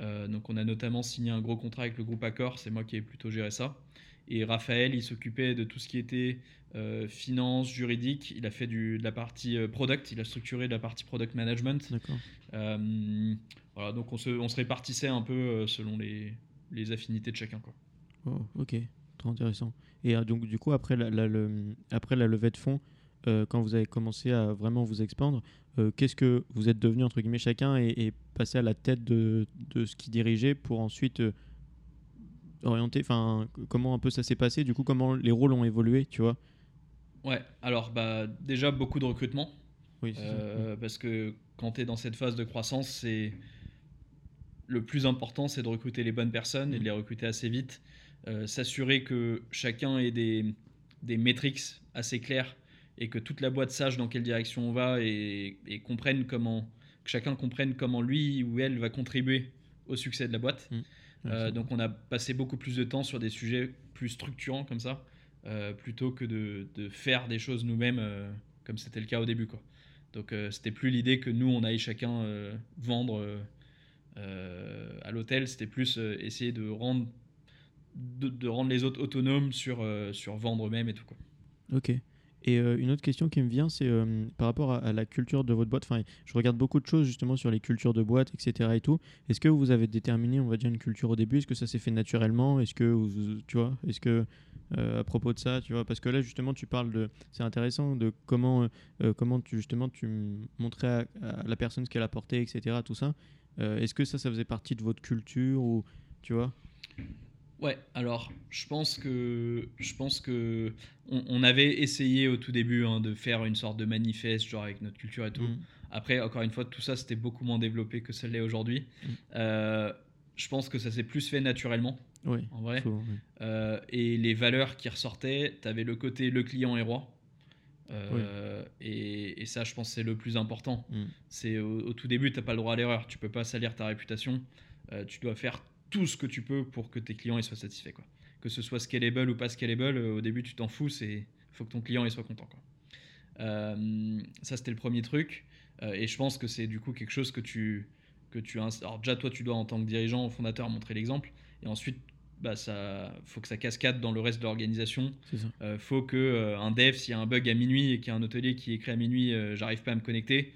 Donc, on a notamment signé un gros contrat avec le groupe Accor, c'est moi qui ai plutôt géré ça. Et Raphaël, il s'occupait de tout ce qui était euh, finance, juridique. Il a fait du, de la partie product, il a structuré de la partie product management. Euh, voilà, donc on se, on se répartissait un peu selon les, les affinités de chacun. Quoi. Oh, ok, trop intéressant. Et euh, donc du coup, après la, la- le- après la levée de fonds, euh, quand vous avez commencé à vraiment vous expandre, euh, qu'est-ce que vous êtes devenu entre guillemets chacun et, et passé à la tête de, de ce qui dirigeait pour ensuite euh, orienter, enfin comment un peu ça s'est passé, du coup comment les rôles ont évolué, tu vois? Ouais, alors bah, déjà beaucoup de recrutement. Oui, ça. Parce que quand tu es dans cette phase de croissance, c'est le plus important, c'est de recruter les bonnes personnes et de les recruter assez vite. Euh, S'assurer que chacun ait des, des métriques assez claires et que toute la boîte sache dans quelle direction on va et, et comprenne comment, que chacun comprenne comment lui ou elle va contribuer au succès de la boîte. Ouais, Euh, donc on a passé beaucoup plus de temps sur des sujets plus structurants comme ça, euh, plutôt que de, de faire des choses nous-mêmes euh, comme c'était le cas au début. Quoi. Donc c'était plus l'idée que nous on aille chacun vendre à l'hôtel, c'était plus essayer de rendre, de, rendre les autres autonomes sur, euh, sur vendre eux-mêmes et tout. Quoi. Ok. Et euh, une autre question qui me vient, c'est euh, par rapport à, la culture de votre boîte. Enfin, je regarde beaucoup de choses justement sur les cultures de boîte, etc. Et tout. Est-ce que vous avez déterminé, on va dire, une culture au début? Est-ce que ça s'est fait naturellement? Est-ce que, tu vois, est-ce que à propos de ça, tu vois, parce que là justement, tu parles de, c'est intéressant de comment, comment justement tu montrais à, la personne ce qu'elle apportait, etc. Tout ça. Est-ce que ça, ça faisait partie de votre culture ou, tu vois? Ouais, alors je pense que je pense que on, on avait essayé au tout début hein, de faire une sorte de manifeste genre avec notre culture et tout. Mm. Après, encore une fois, tout ça c'était beaucoup moins développé que ça l'est aujourd'hui. Mm. Euh, je pense que ça s'est plus fait naturellement Oui. en vrai. souvent, oui. Euh, et les valeurs qui ressortaient, tu avais le côté le client est roi. Euh, et, et ça, je pense, c'est le plus important. Mm. C'est au, au tout début, tu n'as pas le droit à l'erreur. Tu peux pas salir ta réputation. Tu dois faire tout ce que tu peux pour que tes clients ils soient satisfaits. Quoi. Que ce soit scalable ou pas scalable, euh, au début, tu t'en fous. Il faut que ton client il soit content. Quoi. Euh, ça, c'était le premier truc. Euh, et je pense que c'est du coup quelque chose que tu. Que tu Alors, déjà, toi, tu dois, en tant que dirigeant, fondateur, montrer l'exemple. Et ensuite, bah, ça faut que ça cascade dans le reste de l'organisation. C'est. Euh, faut que un dev, s'il y a un bug à minuit et qu'il y a un hôtelier qui écrit à minuit, j'arrive pas à me connecter,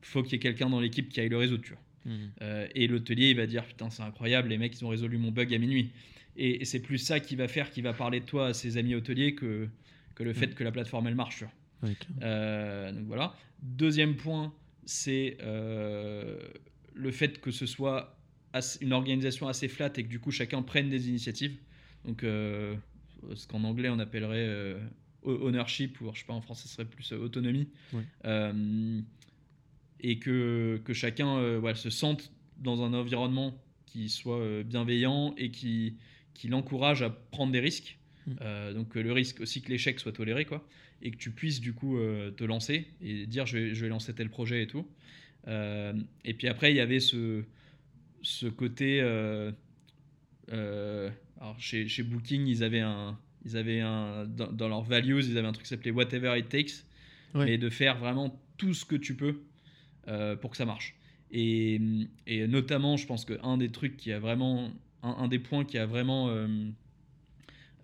faut qu'il y ait quelqu'un dans l'équipe qui aille le résoudre. Tu vois. Mm. Euh, et l'hôtelier, il va dire putain, c'est incroyable, les mecs, ils ont résolu mon bug à minuit. Et, et c'est plus ça qui va faire, qui va parler de toi à ses amis hôteliers que, que le fait Mm. que la plateforme elle marche. Euh, donc voilà. Deuxième point, c'est euh, le fait que ce soit une organisation assez flat et que du coup chacun prenne des initiatives. Donc ce qu'en anglais on appellerait ownership ou je sais pas en français ce serait plus autonomie. Ouais. Et que, que chacun euh, voilà, se sente dans un environnement qui soit euh, bienveillant et qui, qui l'encourage à prendre des risques. Mm. Euh, donc le risque aussi que l'échec soit toléré quoi et que tu puisses du coup euh, te lancer et dire je vais, je vais lancer tel projet et tout. Euh, et puis après il y avait ce, ce côté alors chez, chez Booking ils avaient un ils avaient un dans, dans leurs values ils avaient un truc qui s'appelait whatever it takes Ouais. mais de faire vraiment tout ce que tu peux pour que ça marche. Et, et notamment, je pense qu'un des trucs qui a vraiment, un, un des points qui a vraiment euh,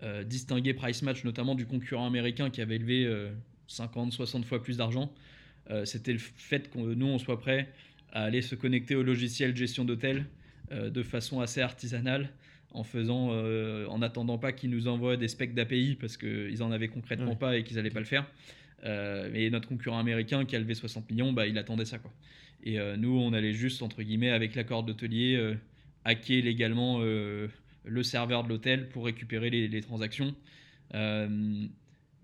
euh, distingué Price Match, notamment du concurrent américain qui avait élevé euh, 50, 60 fois plus d'argent, euh, c'était le fait que nous, on soit prêt à aller se connecter au logiciel gestion d'hôtel euh, de façon assez artisanale, en faisant, euh, en attendant pas qu'ils nous envoient des specs d'API parce qu'ils en avaient concrètement Ouais. pas et qu'ils n'allaient pas le faire. Euh, et notre concurrent américain qui a levé 60 millions, bah, il attendait ça. Quoi. Et euh, nous, on allait juste, entre guillemets, avec l'accord d'hôtelier, euh, hacker légalement euh, le serveur de l'hôtel pour récupérer les, les transactions. Euh,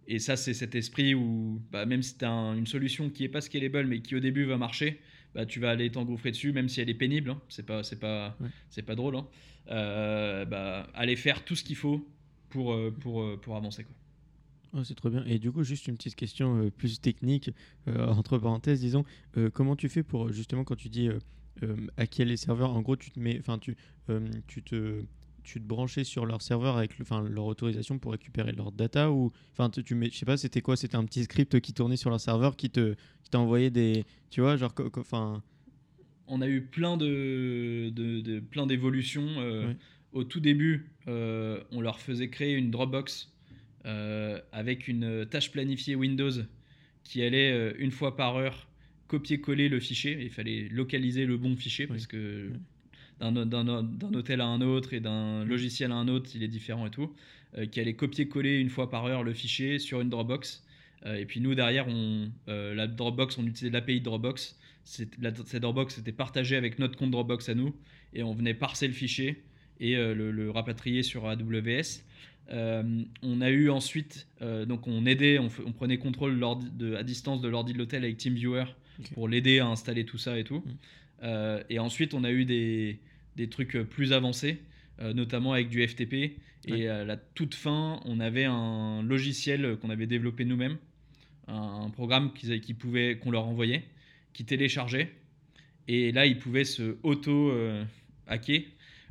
et ça, c'est cet esprit où, bah, même si tu as une solution qui est pas scalable, mais qui au début va marcher, bah, tu vas aller t'engouffrer dessus, même si elle est pénible. Hein. C'est pas, c'est pas, Ouais. c'est pas drôle. Hein. Euh, bah, aller faire tout ce qu'il faut pour, euh, pour, euh, pour avancer. Quoi. Oh, c'est trop bien. Et du coup, juste une petite question euh, plus technique, euh, entre parenthèses, disons, euh, comment tu fais pour justement quand tu dis euh, hacker les serveurs, en gros, tu te mets, enfin, tu, tu te tu te branchais sur leur serveur avec le- leur autorisation pour récupérer leur data ou enfin tu, tu mets je sais pas c'était quoi c'était un petit script qui tournait sur leur serveur qui te qui t'a envoyé des tu vois genre enfin on a eu plein de, de- de- plein d'évolutions. euh, Ouais. Au tout début, euh, on leur faisait créer une Dropbox avec une tâche planifiée Windows qui allait euh, une fois par heure copier-coller le fichier. Il fallait localiser le bon fichier parce que d'un hôtel à un autre et d'un logiciel à un autre, il est différent et tout. euh, qui allait copier-coller une fois par heure le fichier sur une Dropbox. Euh, et puis nous, derrière, on, euh, la Dropbox, on utilisait l'API de Dropbox. La- Cette Dropbox était partagée avec notre compte Dropbox à nous. Et on venait parser le fichier et euh, le, le rapatrier sur AWS. Euh, on a eu ensuite, euh, donc on aidait, on, prenait contrôle de- à distance de l'ordi de l'hôtel avec TeamViewer pour l'aider à installer tout ça et tout. Mm. Euh, et ensuite, on a eu des, des trucs plus avancés, notamment avec du FTP. Et à la toute fin, on avait un logiciel qu'on avait développé nous-mêmes, un, un programme qu'ils- qui pouvait, qu'on leur envoyait, qui téléchargeait. Et là, ils pouvaient se auto-hacker,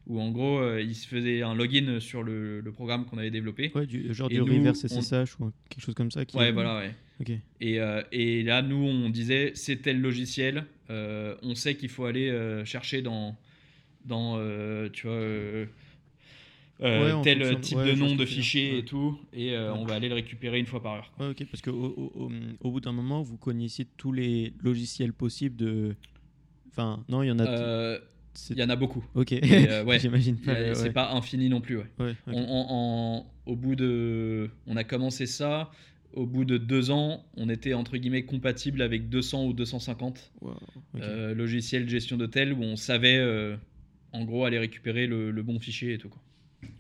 où en gros, euh, ils se faisaient un login sur le, le programme qu'on avait développé. ouais du genre Et du nous, reverse on- SSH ou quelque chose comme ça qui Ouais, voilà, ouais. ok Et, euh, et là, nous, on disait, c'est tel logiciel, euh, on sait qu'il faut aller euh, chercher dans, dans tu vois, Ouais, tel type ouais, de nom de fichier Ouais. et tout, et on va aller le récupérer une fois par heure. ok, parce qu'au au, au- au bout d'un moment, vous connaissiez tous les logiciels possibles de. Enfin, non, il y en a. Il y en a beaucoup. Ok, euh, ouais. j'imagine pas. ouais. C'est pas infini non plus. Ouais. Ouais, ok. On- au bout de, on a commencé ça. Au bout de deux ans, on était entre guillemets compatible avec 200 ou 250 Wow, ok. euh, logiciels de gestion d'hôtel où on savait euh, en gros aller récupérer le, le bon fichier et tout. Quoi.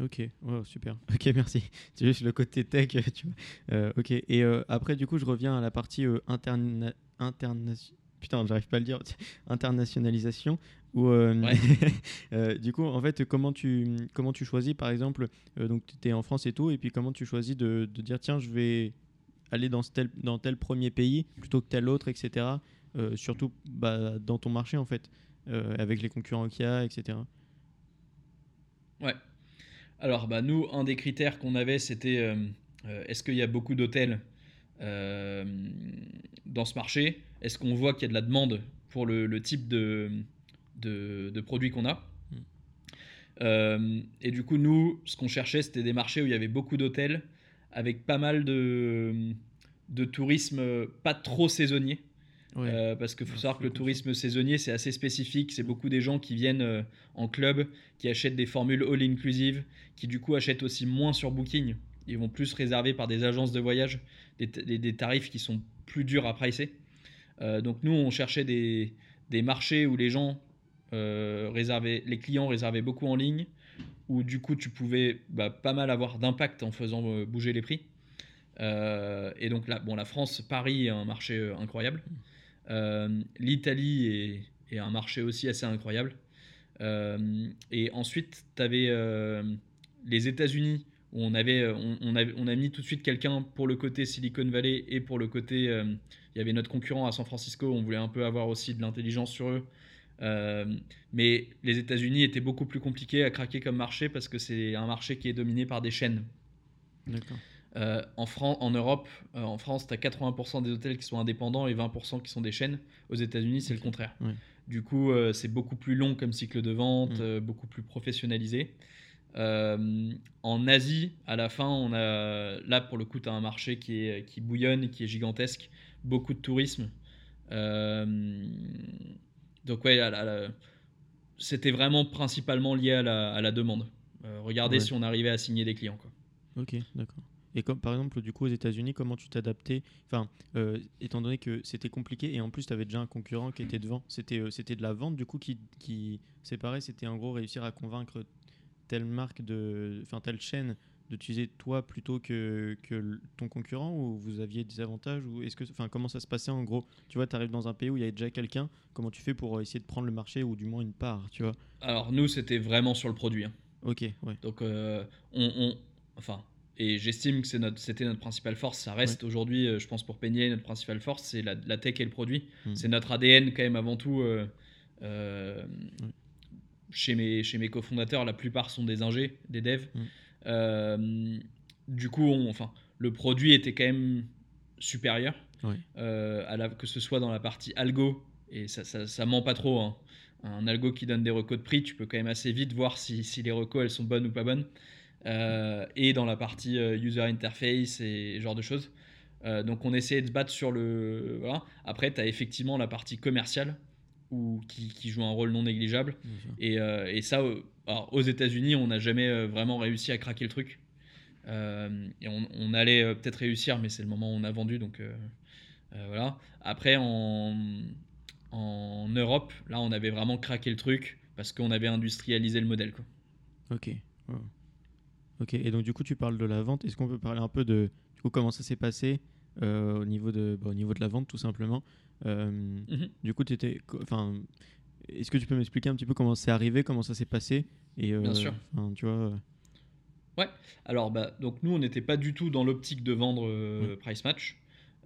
Ok, wow, super. Ok, merci. C'est juste le côté tech, tu vois. Ok, et après, du coup, je reviens à la partie interna... interna- Putain, j'arrive pas à le dire. Internationalisation. Euh, Ouais. euh, du coup, en fait, comment tu, comment tu choisis, par exemple, euh, donc tu es en France et tout, et puis comment tu choisis de, de dire, tiens, je vais aller dans, tel, dans tel premier pays plutôt que tel autre, etc. Surtout bah, dans ton marché, en fait, avec les concurrents qu'il y a, etc. Ouais. Alors, bah, nous, un des critères qu'on avait, c'était est-ce qu'il y a beaucoup d'hôtels dans ce marché? Est-ce qu'on voit qu'il y a de la demande pour le, le type de, de, de produits qu'on a Mm. Euh, Et du coup, nous, ce qu'on cherchait, c'était des marchés où il y avait beaucoup d'hôtels avec pas mal de, de tourisme pas trop saisonnier. Ouais. Euh, parce qu'il faut Ouais, savoir que le tourisme saisonnier, c'est assez spécifique. C'est beaucoup des gens qui viennent euh, en club, qui achètent des formules all-inclusive, qui du coup achètent aussi moins sur Booking. Ils vont plus réserver par des agences de voyage des, des- des tarifs qui sont plus durs à pricer. Euh, donc nous, on cherchait des, des marchés où les gens euh, les clients réservaient beaucoup en ligne, où du coup tu pouvais bah, pas mal avoir d'impact en faisant euh, bouger les prix. Euh, et donc là, bon, la France, Paris est un marché incroyable. L'Italie est, un marché aussi assez incroyable. Et ensuite, tu avais les États-Unis où on, avait, on, a mis tout de suite quelqu'un pour le côté Silicon Valley et pour le côté. il y avait notre concurrent à San Francisco, on voulait un peu avoir aussi de l'intelligence sur eux. Euh, mais les États-Unis étaient beaucoup plus compliqués à craquer comme marché parce que c'est un marché qui est dominé par des chaînes. D'accord. Euh, en, Fran- en Europe, euh, en France, tu as 80% des hôtels qui sont indépendants et 20% qui sont des chaînes. Aux États-Unis, c'est le contraire. Du coup, euh, c'est beaucoup plus long comme cycle de vente, Mm. euh, beaucoup plus professionnalisé. Euh, en Asie, à la fin, on a là pour le coup, tu as un marché qui, est, qui bouillonne, qui est gigantesque, beaucoup de tourisme. Euh, donc, ouais, c'était vraiment principalement lié à la, à la demande. Euh, regardez Ouais. si on arrivait à signer des clients. Quoi. Ok, d'accord. Et comme par exemple, du coup, aux États-Unis, comment tu t'adaptais? Enfin, euh, étant donné que c'était compliqué et en plus, tu avais déjà un concurrent qui était devant, c'était euh, c'était de la vente du coup qui, qui séparait. C'était en gros réussir à convaincre telle marque, de, enfin telle chaîne d'utiliser toi plutôt que, que ton concurrent ou vous aviez des avantages ou est-ce que enfin comment ça se passait en gros? Tu vois tu arrives dans un pays où il y a déjà quelqu'un comment tu fais pour euh, essayer de prendre le marché ou du moins une part tu vois? Alors, nous, c'était vraiment sur le produit. hein. ok ouais Donc, euh, on, on- enfin, et j'estime que notre, c'était notre principale force. Ça reste aujourd'hui, euh, je pense, pour Peignet, notre principale force, c'est la, la tech et le produit. Hmm. C'est notre ADN quand même avant tout. euh, euh, Ouais. Chez mes, chez mes cofondateurs, la plupart sont des ingés, des devs. Hmm. Euh, du coup, on- enfin, le produit était quand même supérieur, euh, à la, que ce soit dans la partie algo, et ça, ça, ça ment pas trop. hein. Un algo qui donne des recos de prix, tu peux quand même assez vite voir si, si les recos elles sont bonnes ou pas bonnes. Euh, et dans la partie user interface et ce genre de choses. Euh, donc on essayait de se battre sur le. Voilà. Après, tu as effectivement la partie commerciale qui, qui joue un rôle non négligeable. Et, euh, et ça, euh, alors, aux États-Unis, on n'a jamais euh, vraiment réussi à craquer le truc. Euh, et on, on allait peut-être réussir, mais c'est le moment où on a vendu. Donc voilà. Après, en, en Europe, là, on avait vraiment craqué le truc parce qu'on avait industrialisé le modèle. Quoi. Ok. wow. Ok. Et donc du coup, tu parles de la vente. Est-ce qu'on peut parler un peu de du coup comment ça s'est passé? Euh, au niveau de bah, au niveau de la vente tout simplement. Euh, Mhm. Du coup, tu étais enfin. Est-ce que tu peux m'expliquer un petit peu comment c'est arrivé, comment ça s'est passé et euh, Bien sûr. tu vois. euh, Alors, bah, donc nous, on n'était pas du tout dans l'optique de vendre Price Match.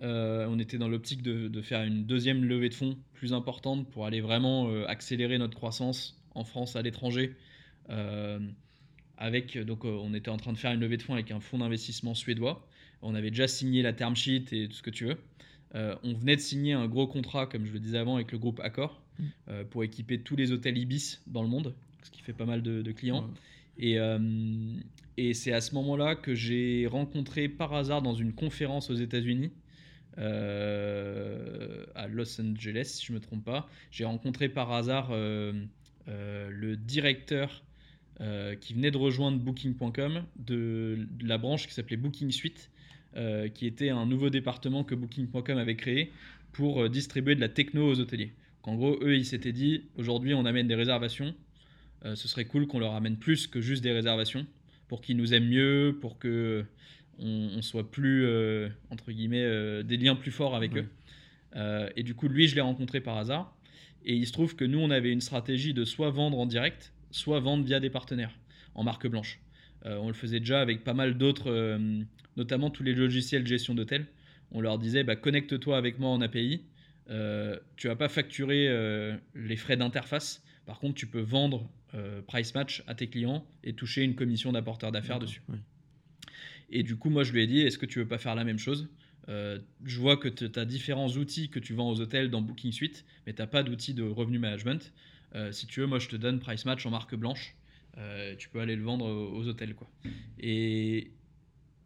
On était dans l'optique de, de faire une deuxième levée de fonds plus importante pour aller vraiment accélérer notre croissance en France, à l'étranger. Avec, donc, on était en train de faire une levée de fonds avec un fonds d'investissement suédois. On avait déjà signé la term sheet et tout ce que tu veux. Euh, on venait de signer un gros contrat, comme je le disais avant, avec le groupe Accor Mm. euh, pour équiper tous les hôtels Ibis dans le monde, ce qui fait pas mal de, de clients. Et, euh, et c'est à ce moment-là que j'ai rencontré par hasard dans une conférence aux États-Unis, à Los Angeles, si je ne me trompe pas, j'ai rencontré par hasard le directeur qui venait de rejoindre Booking.com de, de la branche qui s'appelait Booking Suite, euh, qui était un nouveau département que Booking.com avait créé pour euh, distribuer de la techno aux hôteliers. En gros, eux, ils s'étaient dit aujourd'hui, on amène des réservations. Euh, ce serait cool qu'on leur amène plus que juste des réservations pour qu'ils nous aiment mieux, pour que on, on soit plus entre guillemets des liens plus forts avec Ouais. eux. Et du coup, lui, je l'ai rencontré par hasard. Et il se trouve que nous, on avait une stratégie de soit vendre en direct, soit vendre via des partenaires en marque blanche. Euh, on le faisait déjà avec pas mal d'autres, euh, notamment tous les logiciels de gestion d'hôtel. On leur disait bah, connecte-toi avec moi en API. Euh, tu vas pas facturer euh, les frais d'interface. Par contre, tu peux vendre euh, Price Match à tes clients et toucher une commission d'apporteur d'affaires dessus. Et du coup, moi, je lui ai dit, est-ce que tu veux pas faire la même chose? Je vois que tu as différents outils que tu vends aux hôtels dans Booking Suite, mais tu n'as pas d'outils de revenu management. Si tu veux, moi, je te donne Price Match en marque blanche. Tu peux aller le vendre aux, aux hôtels. Quoi. Et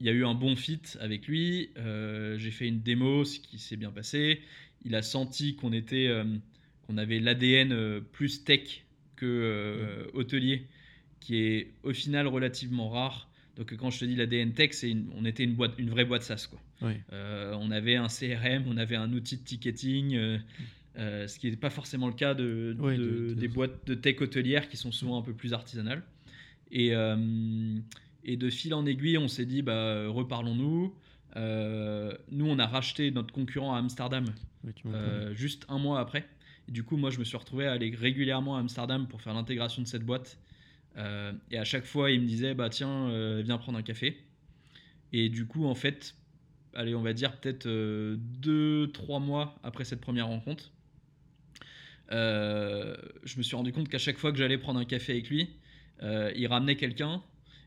il y a eu un bon fit avec lui. Euh, J'ai fait une démo, ce qui s'est bien passé. Il a senti qu'on était, euh, qu'on avait l'ADN euh, plus tech que euh, hôtelier, qui est au final relativement rare. Donc quand je te dis l'ADN tech, c'est une- on était une boîte, une vraie boîte SaaS quoi. Euh, on avait un CRM, on avait un outil de ticketing, ce qui n'est pas forcément le cas de, Ouais, de- de- de- des boîtes de tech hôtelières qui sont souvent un peu plus artisanales. Et, et de fil en aiguille, on s'est dit, bah, reparlons-nous. Euh, nous, on a racheté notre concurrent à Amsterdam euh, juste un mois après. Et du coup, moi, je me suis retrouvé à aller régulièrement à Amsterdam pour faire l'intégration de cette boîte. Euh, et à chaque fois, il me disait, bah tiens, euh, viens prendre un café. Et du coup, en fait, allez, on va dire peut-être euh, deux, trois mois après cette première rencontre, euh, je me suis rendu compte qu'à chaque fois que j'allais prendre un café avec lui, euh, il ramenait quelqu'un.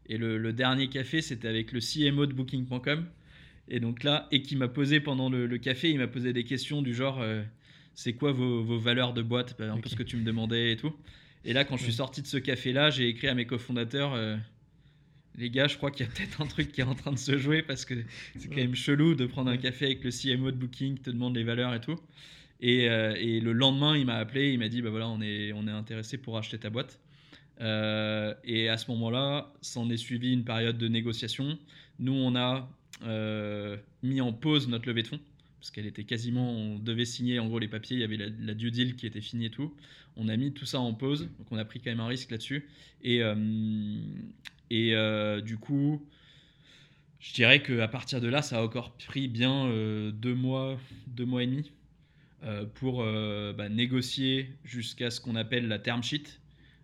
Et le, le dernier café, c'était avec le CMO de Booking.com. Et donc là, et qui m'a posé pendant le, le café, il m'a posé des questions du genre euh, c'est quoi vos, vos valeurs de boîte? Bah, Un peu Ok. ce que tu me demandais et tout. Et là, quand je suis sorti de ce café-là, j'ai écrit à mes cofondateurs euh, les gars, je crois qu'il y a peut-être un truc qui est en train de se jouer parce que c'est quand même chelou de prendre un café avec le CMO de Booking, qui te demande les valeurs et tout. Et, euh, et le lendemain, il m'a appelé, il m'a dit bah voilà, on est, on est intéressé pour acheter ta boîte. Euh, et à ce moment-là, s'en est suivi une période de négociation. Nous, on a euh, mis en pause notre levée de fonds parce qu'elle était quasiment, on devait signer en gros les papiers, il y avait la, due deal qui était finie et tout. On a mis tout ça en pause, donc on a pris quand même un risque là-dessus. Et, euh, et du coup, je dirais qu'à partir de là, ça a encore pris bien deux mois, deux mois et demi pour bah, négocier jusqu'à ce qu'on appelle la term sheet,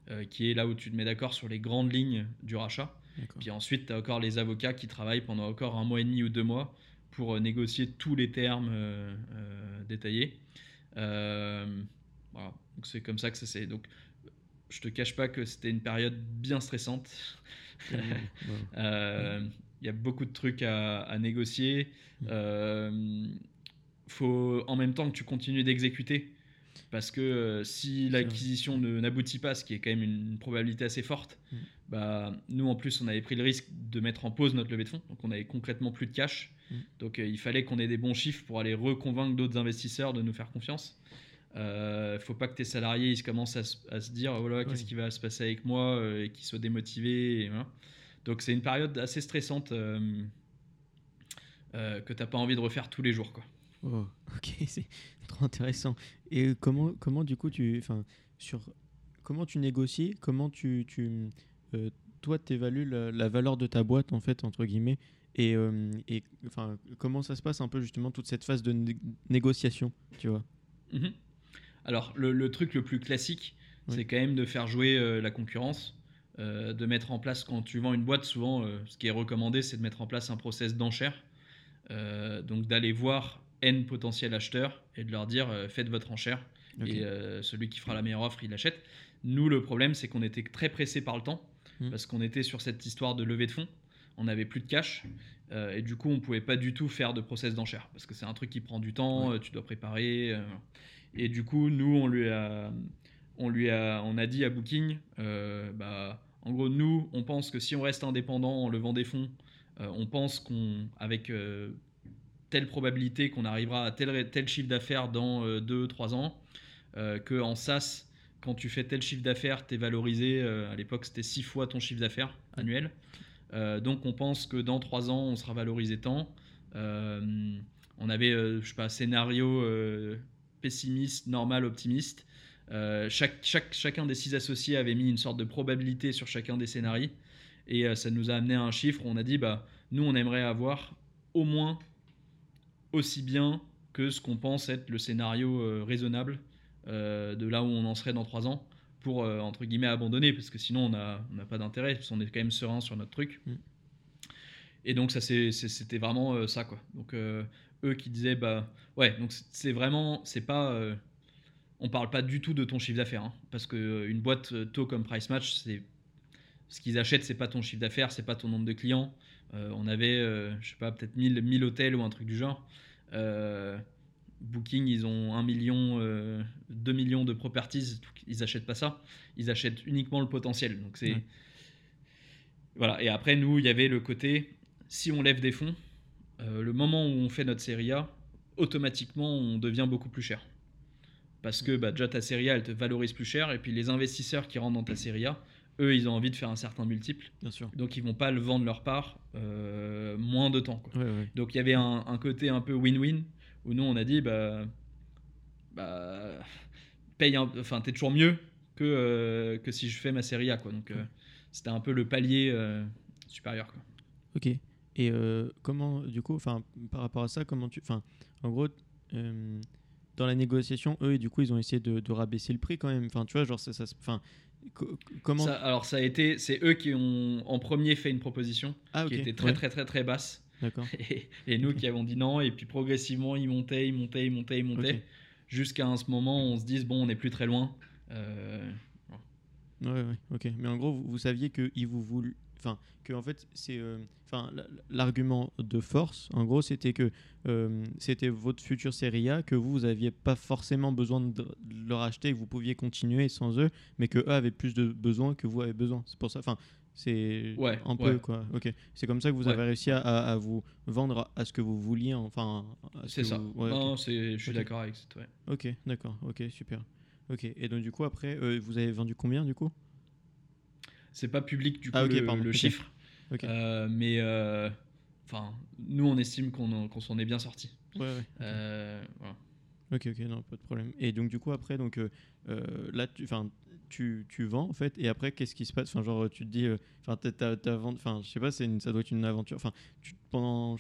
euh, qui est là où tu te mets d'accord sur les grandes lignes du rachat. Puis ensuite, tu as encore les avocats qui travaillent pendant encore un mois et demi ou deux mois pour euh, négocier tous les termes euh, euh, détaillés. Voilà. Donc c'est comme ça que ça s'est. Donc je te cache pas que c'était une période bien stressante. Ouais. Euh, Il y a beaucoup de trucs à, à négocier. Mm. Euh, faut en même temps que tu continues d'exécuter. Parce que euh, si l'acquisition n'aboutit pas, ce qui est quand même une probabilité assez forte, Mm. bah, nous en plus on avait pris le risque de mettre en pause notre levée de fonds, donc on avait concrètement plus de cash. Mm. Donc euh, il fallait qu'on ait des bons chiffres pour aller reconvaincre d'autres investisseurs de nous faire confiance. Euh, faut pas que tes salariés ils commencent à, se- à se dire oh là qu'est-ce qui va se passer avec moi euh, et qu'ils soient démotivés. et voilà. Donc c'est une période assez stressante euh, euh, que t'as pas envie de refaire tous les jours quoi. Oh, ok, c'est trop intéressant. Et comment, comment du coup tu, enfin, sur, comment tu négocies, comment tu, tu euh, toi, t'évalues la, la valeur de ta boîte en fait entre guillemets, et, euh, et enfin, comment ça se passe un peu justement toute cette phase de né- négociation, tu vois? Mhm. Alors, le, le truc le plus classique, Oui. c'est quand même de faire jouer euh, la concurrence, de mettre en place, quand tu vends une boîte, souvent, ce qui est recommandé, c'est de mettre en place un process d'enchère. Donc, d'aller voir N potentiels acheteurs et de leur dire euh, faites votre enchère et euh, celui qui fera la meilleure offre, il l'achète. Nous, le problème, c'est qu'on était très pressé par le temps Mm. parce qu'on était sur cette histoire de levée de fonds. On n'avait plus de cash euh, et du coup, on pouvait pas du tout faire de process d'enchère parce que c'est un truc qui prend du temps, Ouais. tu dois préparer. et du coup, nous, on lui a, on lui a, on a dit à Booking, euh, bah, en gros, nous, on pense que si on reste indépendant en levant des fonds, on pense qu'on, avec telle probabilité qu'on arrivera à tel, tel chiffre d'affaires dans 2-3 ans, que en SaaS, quand tu fais tel chiffre d'affaires, tu es valorisé, à l'époque c'était 6 fois ton chiffre d'affaires annuel. donc on pense que dans 3 ans, on sera valorisé tant. on avait, je sais pas, scénario pessimiste, normal, optimiste. Euh, chaque, chaque, chacun des six associés avait mis une sorte de probabilité sur chacun des scénarios. Et euh, ça nous a amené à un chiffre où on a dit, bah, nous, on aimerait avoir au moins aussi bien que ce qu'on pense être le scénario euh, raisonnable de là où on en serait dans trois ans pour, entre guillemets, abandonner, parce que sinon, on n'a on pas d'intérêt, parce qu'on est quand même serein sur notre truc. Mm. Et donc, ça, c'était vraiment ça, quoi. Donc, eux qui disaient, bah, ouais, donc c'est vraiment, c'est pas on parle pas du tout de ton chiffre d'affaires. Hein, parce qu'une euh, boîte euh, tôt comme Price Match, c'est ce qu'ils achètent, c'est pas ton chiffre d'affaires, c'est pas ton nombre de clients. Euh, on avait, je sais pas, peut-être 1000, 1000 hôtels ou un truc du genre. Booking, ils ont 1 million, 2 millions de properties, ils achètent pas ça. Ils achètent uniquement le potentiel. Donc c'est. Voilà. Et après, nous, il y avait le côté, si on lève des fonds, le moment où on fait notre série A, automatiquement, on devient beaucoup plus cher parce que bah, déjà ta série A elle te valorise plus cher et puis les investisseurs qui rentrent dans ta série A eux ils ont envie de faire un certain multiple Bien sûr. donc ils vont pas le vendre leur part euh, moins de temps donc il y avait un, côté un peu win-win où nous on a dit bah, bah paye enfin t'es toujours mieux que, euh, que si je fais ma série A quoi donc euh, c'était un peu le palier supérieur quoi. ok et comment du coup enfin par rapport à ça comment tu enfin en gros dans la négociation, eux, et du coup, ils ont essayé de, rabaisser le prix quand même. Enfin, tu vois, genre, ça, ça enfin, comment Alors, ça a été, c'est eux qui ont en premier fait une proposition ah, qui était très, très, très, très basse. D'accord. Et, nous qui avons dit non, et puis progressivement, ils montaient, ils montaient, ils montaient, ils montaient, jusqu'à un ce moment où on se dise bon, on n'est plus très loin. Euh, ouais, ouais, ok. Mais en gros, vous, vous saviez qu'ils vous voulaient enfin que en fait c'est euh, enfin l'argument de force en gros c'était que euh, c'était votre future série A que vous vous aviez pas forcément besoin de, leur acheter que vous pouviez continuer sans eux mais que eux avaient plus de besoins que vous avez besoin. C'est pour ça enfin c'est ouais, un peu quoi. Ok. C'est comme ça que vous avez réussi à, vous vendre à ce que vous vouliez enfin c'est ça. non c'est je suis d'accord avec ça ok d'accord. Ok super. Ok et donc du coup après euh, vous avez vendu combien du coup? C'est pas public du ah, coup le, chiffre. Euh, mais euh, enfin, nous on estime qu'on s'en est bien sorti. Ouais, ouais. Euh, ok, ok, non, pas de problème. Et donc du coup après, donc là, tu, tu, tu vends en fait, et après qu'est-ce qui se passe? Enfin, genre tu te dis, enfin, enfin, je sais pas, c'est ça doit être une aventure. Enfin, pendant,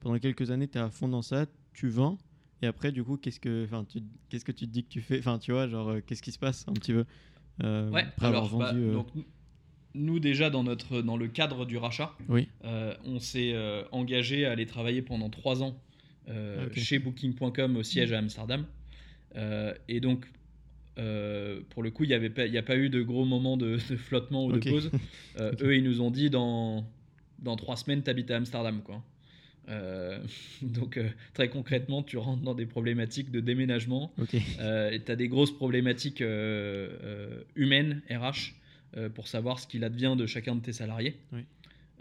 pendant quelques années, tu es à fond dans ça, tu vends. Et après, du coup, qu'est-ce que, enfin, qu'est-ce que tu te dis que tu fais? Enfin, tu vois, genre, qu'est-ce qui se passe un petit peu? Ouais, après alors, avoir vendu, bah, donc, nous déjà dans, notre, dans le cadre du rachat, oui. Euh, on s'est euh, engagé à aller travailler pendant trois ans euh, ah, chez Booking.com au siège à Amsterdam. et donc, pour le coup, il n'y a pas eu de gros moments de, flottement ou de pause. Eux, ils nous ont dit dans, dans trois semaines, tu habites à Amsterdam. Quoi. donc très concrètement, tu rentres dans des problématiques de déménagement. et tu as des grosses problématiques humaines, RH, pour savoir ce qu'il advient de chacun de tes salariés.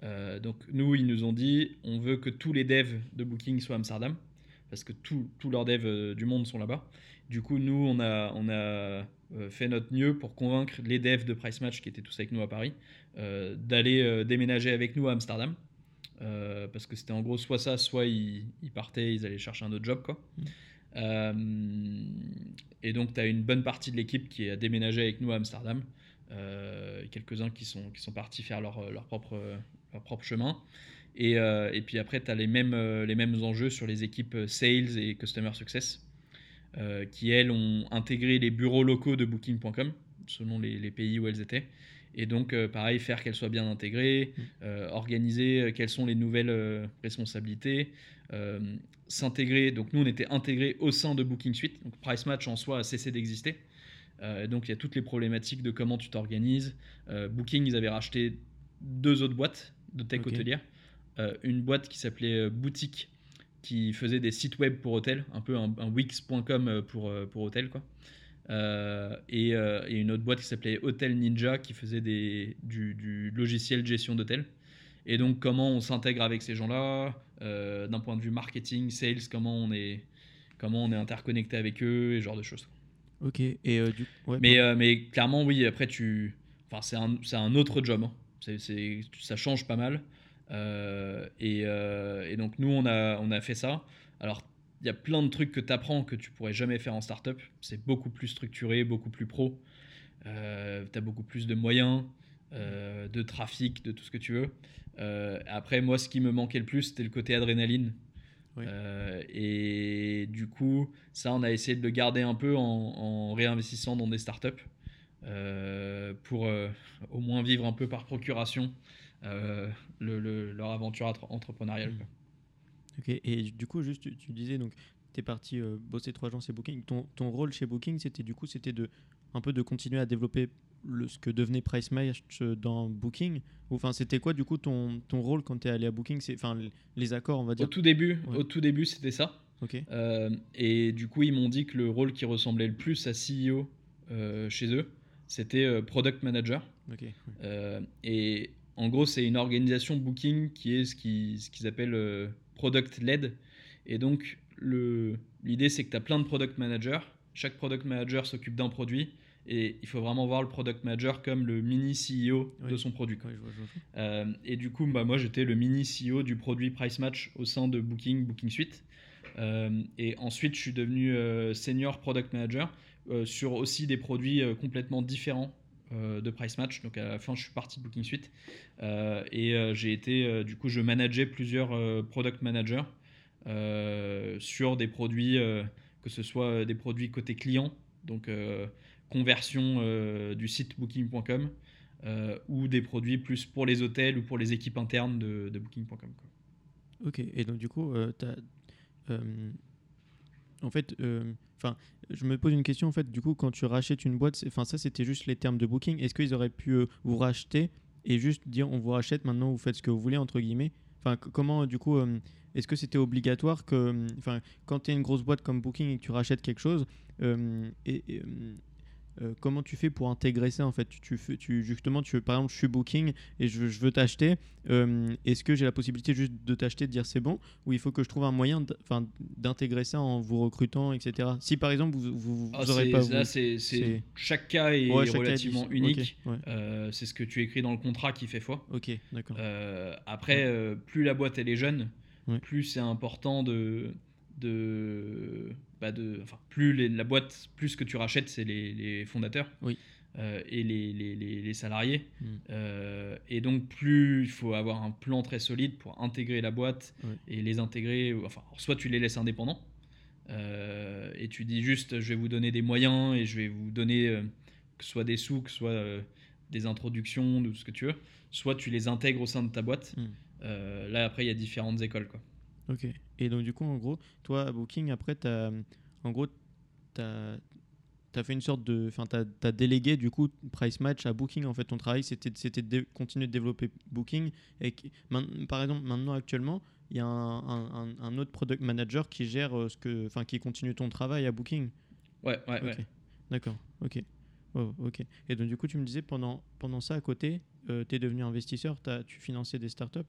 Euh, donc nous, ils nous ont dit, on veut que tous les devs de Booking soient à Amsterdam, parce que tous leurs devs euh, du monde sont là-bas. Du coup, nous, on a, on a fait notre mieux pour convaincre les devs de Price Match, qui étaient tous avec nous à Paris, d'aller déménager avec nous à Amsterdam. parce que c'était en gros soit ça, soit ils, partaient, ils allaient chercher un autre job. Quoi. Mm. et donc, tu as une bonne partie de l'équipe qui a déménagé avec nous à Amsterdam. Euh, quelques-uns qui sont, qui sont partis faire leur, leur, propre, leur propre chemin. Et, euh, et puis après, tu as les mêmes, les mêmes enjeux sur les équipes Sales et Customer Success, euh, qui elles ont intégré les bureaux locaux de Booking.com, selon les, les, pays où elles étaient. Et donc, pareil, faire qu'elles soient bien intégrées, mmh. organiser quelles sont les nouvelles responsabilités, s'intégrer. Donc, nous, on était intégrés au sein de Booking Suite. Donc, Price Match en soi a cessé d'exister. Euh, donc il y a toutes les problématiques de comment tu t'organises. Euh, Booking, ils avaient racheté deux autres boîtes de tech hôtelière. Euh, une boîte qui s'appelait Boutique, qui faisait des sites web pour hôtels, un peu un, Wix.com pour, pour hôtels. Quoi. et, et une autre boîte qui s'appelait Hotel Ninja qui faisait des, du, du logiciel de gestion d'hôtel. Et donc, comment on s'intègre avec ces gens-là, d'un point de vue marketing, sales, comment on est, comment on est interconnecté avec eux, et ce genre de choses. Ok. Et euh, du ouais, Mais, euh, mais clairement, oui, après, tu. Enfin, c'est un, c'est un autre job. hein. C'est, c'est- ça change pas mal. Euh, et, et donc, nous, on a, on a fait ça. Alors, il y a plein de trucs que tu apprends que tu pourrais jamais faire en startup. C'est beaucoup plus structuré, beaucoup plus pro. Tu as beaucoup plus de moyens, de trafic, de tout ce que tu veux. Après, moi, ce qui me manquait le plus, c'était le côté adrénaline. Oui. Euh, et du coup, ça, on a essayé de le garder un peu en, en réinvestissant dans des startups euh, pour euh, au moins vivre un peu par procuration le- le- leur aventure entre- entrepreneuriale. quoi. Ok, et du coup, juste, tu, tu disais, donc, tu es parti bosser trois ans chez Booking. Ton, ton rôle chez Booking, c'était du coup, c'était de, un peu de continuer à développer le, ce que devenait Price Match euh, dans Booking. Enfin, c'était quoi, du coup, ton, ton rôle quand tu es allé à Booking? Enfin, les- accords, on va Au dire. tout début, Ouais. au tout début, c'était ça. Ok, Euh, et du coup, ils m'ont dit que le rôle qui ressemblait le plus à CEO euh, chez eux, c'était euh, product manager. et en gros, c'est une organisation booking qui est ce qu'ils ce qu'ils appellent product led. Et donc, l'idée, c'est que tu as plein de product managers. Chaque product manager s'occupe d'un produit. Et il faut vraiment voir le product manager comme le mini CEO de son produit. quoi. Ouais, je vois, je vois. Euh, et du coup, bah, moi, j'étais le mini CEO du produit Price Match au sein de Booking, Booking Suite. Euh, et ensuite, je suis devenu euh, senior product manager sur aussi des produits complètement différents de Price Match. Donc à la fin, je suis parti de Booking Suite. Et j'ai été, du coup, je manageais plusieurs product managers sur des produits, que ce soit des produits côté client, donc conversion euh, du site booking.com, euh, ou des produits plus pour les hôtels ou pour les équipes internes de, booking.com. Ok, et donc du coup, euh, t'as, euh, en fait, je me pose une question. En fait, du coup, quand tu rachètes une boîte, enfin, ça, c'était juste les termes de booking. Est-ce qu'ils auraient pu vous racheter et juste dire, on vous rachète maintenant, vous faites ce que vous voulez entre guillemets? Enfin, comment, du coup, est-ce que c'était obligatoire que, enfin, quand tu es une grosse boîte comme Booking et que tu rachètes quelque chose, et, euh, comment tu fais pour intégrer ça en fait? Tu, tu fais, tu, justement, tu, par exemple, je suis Booking et je, je veux t'acheter. euh, Est-ce que j'ai la possibilité juste de t'acheter, de dire c'est bon, ou il faut que je trouve un moyen d'intégrer ça en vous recrutant, etc. Si par exemple vous, vous, vous Ah, aurez pas là, vous- c'est- chaque cas est Ouais, relativement unique. Ouais. Euh, c'est ce que tu écris dans le contrat qui fait foi. Ok, d'accord. Après, plus la boîte elle est jeune, plus c'est important de, de, bah de, enfin, plus les- la boîte, plus ce que tu rachètes, c'est les, les fondateurs Oui. euh, et les, les- salariés. Mm. Euh, et donc, plus il faut avoir un plan très solide pour intégrer la boîte et les intégrer. Enfin, soit tu les laisses indépendants euh, et tu dis juste, je vais vous donner des moyens et je vais vous donner que ce soit des sous, que ce soit des introductions, de tout ce que tu veux. Soit tu les intègres au sein de ta boîte. Mm. Là, après, il y a différentes écoles. Quoi. Ok. Et donc du coup, en gros, toi, à Booking, après, t'as, en gros, t'as as fait une sorte de, enfin, t'as as délégué du coup Price Match à Booking. En fait, ton travail, c'était c'était de continuer de développer Booking. Et par exemple, maintenant, actuellement, il y a un, un- un- un autre product manager qui gère euh, ce que, enfin, qui continue ton travail à Booking. Ouais, ouais, ouais. Ok. D'accord. Ok. Oh, ok. Et donc du coup, tu me disais pendant pendant ça à côté, tu es devenu investisseur, t'as- tu finançais des startups.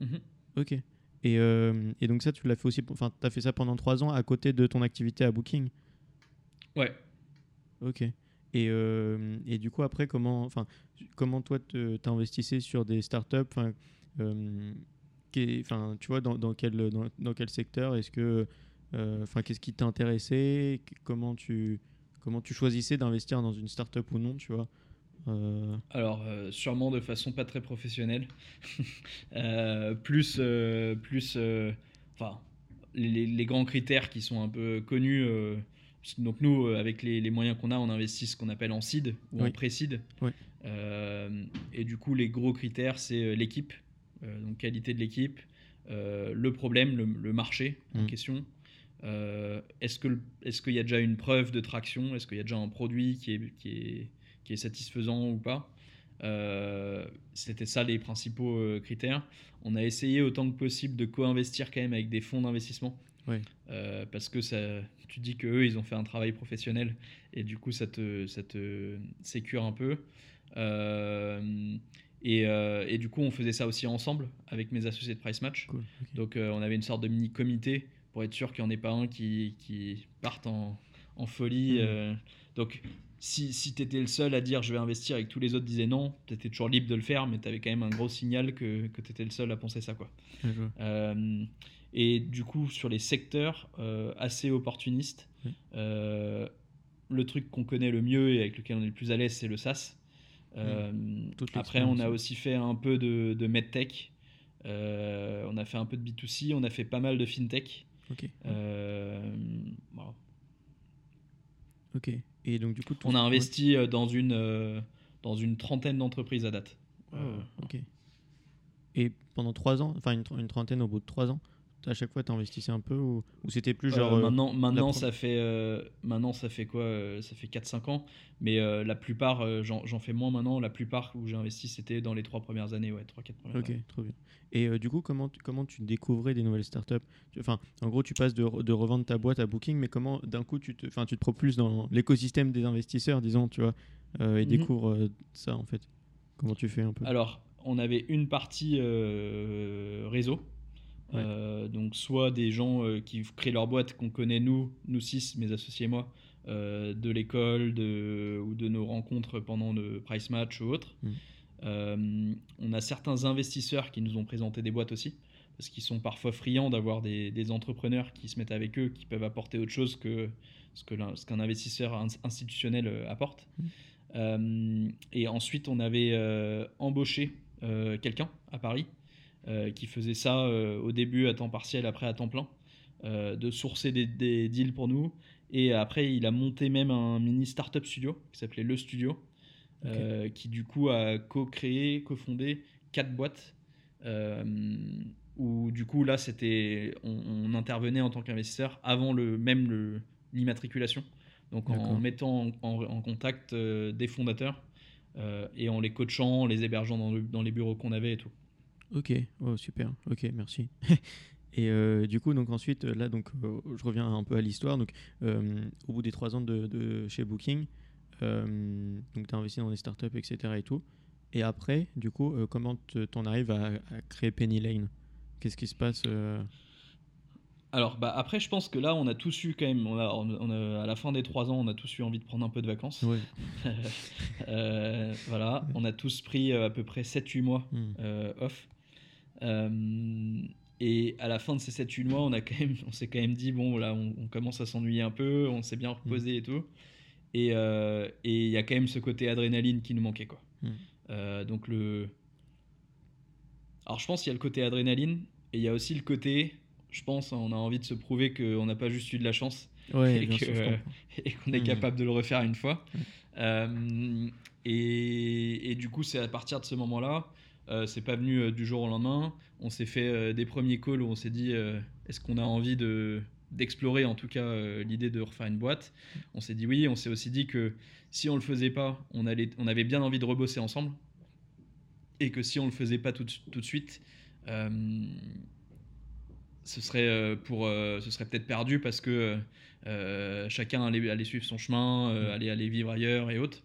Mhm. Ok. Et, euh, et donc ça, tu l'as fait aussi, enfin, tu as fait ça pendant trois ans à côté de ton activité à Booking? Ouais. Ok. Et, euh, et du coup, après, comment, enfin, comment toi, t'investissais sur des startups? Enfin, euh, tu vois, dans, dans quel, dans, dans quel secteur? Est-ce que, euh, enfin, qu'est-ce qui t'intéressait? Comment tu, comment tu choisissais d'investir dans une startup ou non, tu vois? Euh, Alors, euh, sûrement de façon pas très professionnelle. Euh, plus, plus, enfin, les, les grands critères qui sont un peu connus. donc nous, avec les, les moyens qu'on a, on investit ce qu'on appelle en seed ou en pré-seed. Oui. Et du coup, les gros critères, c'est l'équipe, donc qualité de l'équipe, le problème, le, le marché en Mhm. question. Euh, est-ce qu'il y a déjà une preuve de traction? Est-ce qu'il y a déjà un produit qui est, qui est, qui est satisfaisant ou pas Euh, C'était ça les principaux euh, critères. On a essayé autant que possible de co-investir quand même avec des fonds d'investissement. Euh, parce que ça, tu dis que eux ils ont fait un travail professionnel et du coup ça te, ça te sécure un peu. Et, et du coup on faisait ça aussi ensemble avec mes associés de Price Match. Cool. Donc on avait une sorte de mini comité pour être sûr qu'il n'y en ait pas un qui, qui parte en, en folie. Euh. donc si, si tu étais le seul à dire je vais investir et que tous les autres disaient non, tu étais toujours libre de le faire, mais tu avais quand même un gros signal que, que tu étais le seul à penser ça. Quoi. Euh, et du coup, sur les secteurs euh, assez opportunistes, euh, le truc qu'on connaît le mieux et avec lequel on est le plus à l'aise, c'est le SaaS. Après, on a aussi fait un peu de, de medtech. On a fait un peu de B2C. On a fait pas mal de fintech. Ok. Voilà. Ok. Et donc du coup, On a investi euh, dans une, euh, dans une trentaine d'entreprises à date. Euh, ok. Et pendant trois ans, enfin une trentaine au bout de trois ans, à chaque fois, tu investissais un peu ou, ou c'était plus genre. Euh, euh, maintenant, maintenant, ça fait, euh, maintenant, ça fait quoi euh, Ça fait 4-5 ans. Mais euh, la plupart, euh, j'en fais moins maintenant. La plupart où j'ai investi, c'était dans les 3 premières années. Ouais, 3-4 premières Ok, années. trop bien. Et euh, du coup, comment, tu- comment tu découvrais des nouvelles startups? Tu- Enfin, en gros, tu passes de, re- de revendre ta boîte à Booking, mais comment d'un coup tu te, tu te propulses dans l'écosystème des investisseurs, disons, tu vois, euh, et Mhm. découvres euh, ça en fait? Comment tu fais un peu? Alors, on avait une partie euh, réseau. Ouais. Euh, donc, soit des gens euh, qui créent leur boîte qu'on connaît, nous, nous six, mes associés et moi, euh, de l'école de, ou de nos rencontres pendant le Price Match ou autre. Mm. On a certains investisseurs qui nous ont présenté des boîtes aussi, parce qu'ils sont parfois friands d'avoir des, des entrepreneurs qui se mettent avec eux, qui peuvent apporter autre chose que ce qu'un investisseur ins- institutionnel apporte. Mm. Et ensuite, on avait embauché quelqu'un à Paris qui faisait ça euh, au début à temps partiel, après à temps plein, euh, de sourcer des, des deals pour nous. Et après, il a monté même un mini startup studio qui s'appelait Le Studio, euh, qui du coup a co-créé, co-fondé quatre boîtes. euh, où du coup là c'était on, on intervenait en tant qu'investisseur avant le même le- l'immatriculation donc en mettant en, en- en contact euh, des fondateurs euh, et en les coachant, en les hébergeant dans, le- dans les bureaux qu'on avait et tout. Ok, oh, super, ok, merci. Et euh, du coup, donc ensuite, là, donc, euh, je reviens un peu à l'histoire. Donc, euh, au bout des trois ans de, de chez Booking, donc tu as investi dans des startups, etc. et tout. Et après, du coup, comment te- t'en arrives à, à créer Penny Lane? Qu'est-ce qui se passe Alors bah, après je pense que là on a tous eu quand même, on a, on a- à la fin des trois ans on a tous eu envie de prendre un peu de vacances. Ouais. Voilà, on a tous pris à peu près 7-8 mois Hmm. off. Euh, et à la fin de ces 7-8 mois, on, a quand même, on s'est quand même dit, bon, là, on, on commence à s'ennuyer un peu, on s'est bien reposé et tout. Et euh, et il y a quand même ce côté adrénaline qui nous manquait, quoi. Mm. Euh, donc le... Alors je pense qu'il y a le côté adrénaline, et il y a aussi le côté, je pense, on a envie de se prouver qu'on n'a pas juste eu de la chance, Ouais, Et qu'on est Mhm. capable de le refaire une fois. Et, et du coup, c'est à partir de ce moment-là, euh, c'est pas venu euh, du jour au lendemain. On s'est fait euh, des premiers calls où on s'est dit euh, est-ce qu'on a envie de d'explorer en tout cas l'idée de refaire une boîte? On s'est dit oui. On s'est aussi dit que si on le faisait pas, on allait, on avait bien envie de rebosser ensemble, et que si on le faisait pas tout, de- tout de suite. ce serait pour ce serait peut-être perdu parce que chacun allait, allait suivre son chemin, euh, Mm. allait aller vivre ailleurs et autres.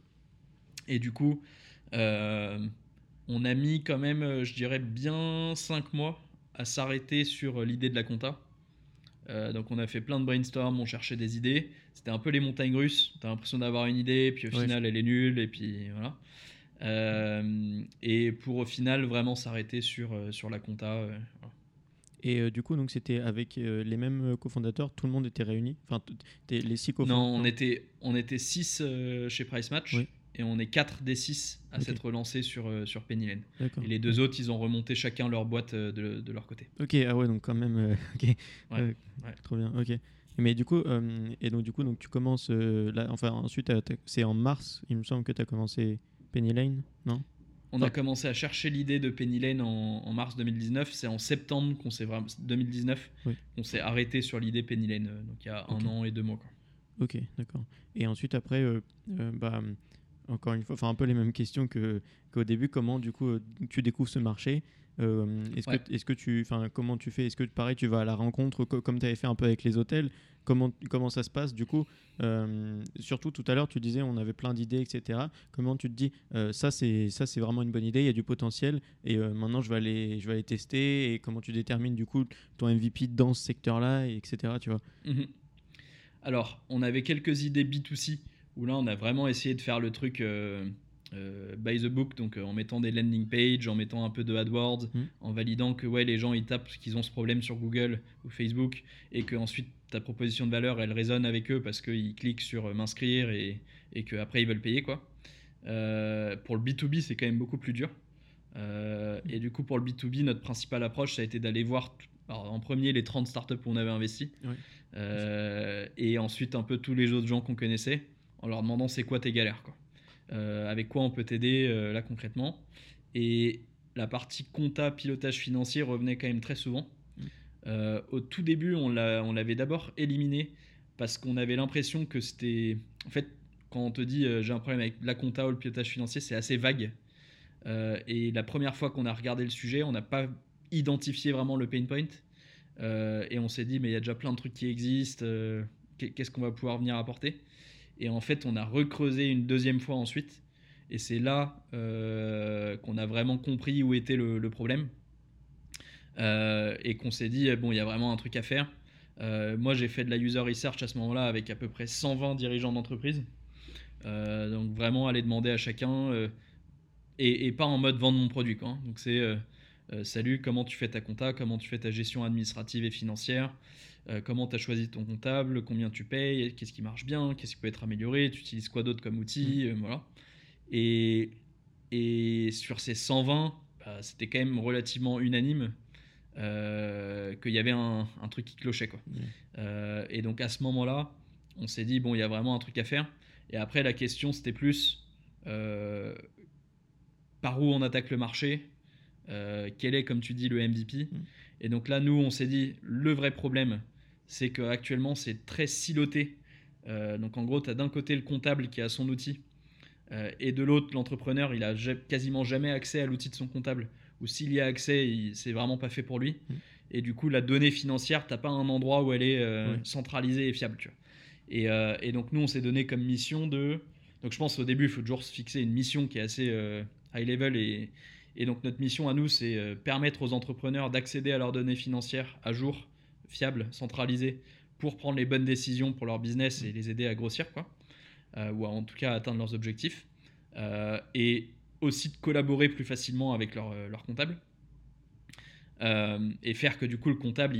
Et du coup, euh, on a mis quand même, euh, je dirais, bien 5 mois à s'arrêter sur euh, l'idée de la compta. Euh, donc on a fait plein de brainstorm, on cherchait des idées. C'était un peu les montagnes russes. T'as l'impression d'avoir une idée, puis au Ouais, final elle est nulle, et puis voilà. Euh, et pour au final vraiment s'arrêter sur, sur la compta. euh, voilà. Et euh, du coup, donc c'était avec euh, les mêmes cofondateurs, tout le monde était réuni? Enfin, les six cofondateurs Non, on était, on était 6 chez Price Match Oui. Et on est 4 des 6 à s'être relancés sur, euh, sur Penny Lane. Et les deux autres, ils ont remonté chacun leur boîte euh, de, de leur côté. Ok, ah ouais, donc quand même, euh, ok, Ouais, Euh, ouais. trop bien, ok. Mais du coup, euh, et donc du coup, donc tu commences là, enfin ensuite, c'est en mars, il me semble que tu as commencé Penny Lane, non? On a commencé à chercher l'idée de Penny Lane en, en mars 2019. C'est en septembre qu'on s'est vraiment 2019 Oui. qu'on s'est arrêté sur l'idée Penny Lane. euh, Donc il y a un an et deux mois. quoi. Ok, d'accord. Et ensuite après, euh, euh, bah, encore une fois, enfin un peu les mêmes questions que qu'au début. Comment du coup tu découvres ce marché euh, est-ce que, est que tu, enfin, comment tu fais? Est-ce que pareil, tu vas à la rencontre comme tu avais fait un peu avec les hôtels Comment, comment ça se passe? Du coup euh, Surtout tout à l'heure, tu disais on avait plein d'idées, etc. Comment tu te dis euh, ça c'est ça c'est vraiment une bonne idée, il y a du potentiel et maintenant je vais aller je vais aller tester et comment tu détermines du coup ton MVP dans ce secteur-là, etc. Tu vois? Mhm. Alors on avait quelques idées B2C où là on a vraiment essayé de faire le truc euh, by the book, donc euh, en mettant des landing pages, en mettant un peu de AdWords, hmm. en validant que ouais, les gens ils tapent qu'ils ont ce problème sur Google ou Facebook et que ensuite ta proposition de valeur elle résonne avec eux parce qu'ils cliquent sur euh, m'inscrire et, et qu'après ils veulent payer quoi. pour le B2B, c'est quand même beaucoup plus dur. et du coup, pour le B2B, notre principale approche, ça a été d'aller voir en premier les 30 startups où on avait investi. et ensuite un peu tous les autres gens qu'on connaissait en leur demandant c'est quoi tes galères. Quoi. Euh, avec quoi on peut t'aider euh, là concrètement. Et la partie compta, pilotage financier revenait quand même très souvent. Mm. Euh, au tout début, on l'avait d'abord éliminé parce qu'on avait l'impression que c'était. En fait, quand on te dit j'ai un problème avec la compta ou le pilotage financier, c'est assez vague. et la première fois qu'on a regardé le sujet, on n'a pas identifié vraiment le pain point. et on s'est dit, mais il y a déjà plein de trucs qui existent, qu'est-ce qu'on va pouvoir venir apporter? Et en fait, on a recreusé une deuxième fois ensuite. Et c'est là euh, qu'on a vraiment compris où était le, problème. Euh, et qu'on s'est dit, bon, il y a vraiment un truc à faire. Euh, moi, j'ai fait de la user research à ce moment-là avec à peu près 120 dirigeants d'entreprise. donc vraiment aller demander à chacun et, pas en mode vendre mon produit. Quoi. Donc c'est salut, comment tu fais ta compta, comment tu fais ta gestion administrative et financière, euh, comment tu as choisi ton comptable, combien tu payes, qu'est-ce qui marche bien, qu'est-ce qui peut être amélioré, tu utilises quoi d'autre comme outil, mm. euh, voilà. Et, et sur ces 120, bah, c'était quand même relativement unanime euh, qu'il y avait un, truc qui clochait. Quoi. Mm. et donc à ce moment-là, on s'est dit, bon, il y a vraiment un truc à faire. Et après, la question, c'était plus par où on attaque le marché, quel est, comme tu dis, le MVP. Mm. Et donc là, nous, on s'est dit, le vrai problème, c'est qu'actuellement c'est très siloté. Euh, donc en gros, tu as d'un côté le comptable qui a son outil, euh, et de l'autre l'entrepreneur, il a quasiment jamais accès à l'outil de son comptable, ou s'il y a accès, c'est vraiment pas fait pour lui. Mmh. Et du coup, la donnée financière, t'as pas un endroit où elle est euh, centralisée et fiable. Et, et, donc nous, on s'est donné comme mission de... Donc je pense au début, il faut toujours se fixer une mission qui est assez high level et, et donc notre mission à nous, c'est permettre aux entrepreneurs d'accéder à leurs données financières à jour fiable, centralisé pour prendre les bonnes décisions pour leur business et les aider à grossir, quoi, euh, ou en tout cas à atteindre leurs objectifs, euh, et aussi de collaborer plus facilement avec leur, euh, leur comptable, et faire que du coup le comptable,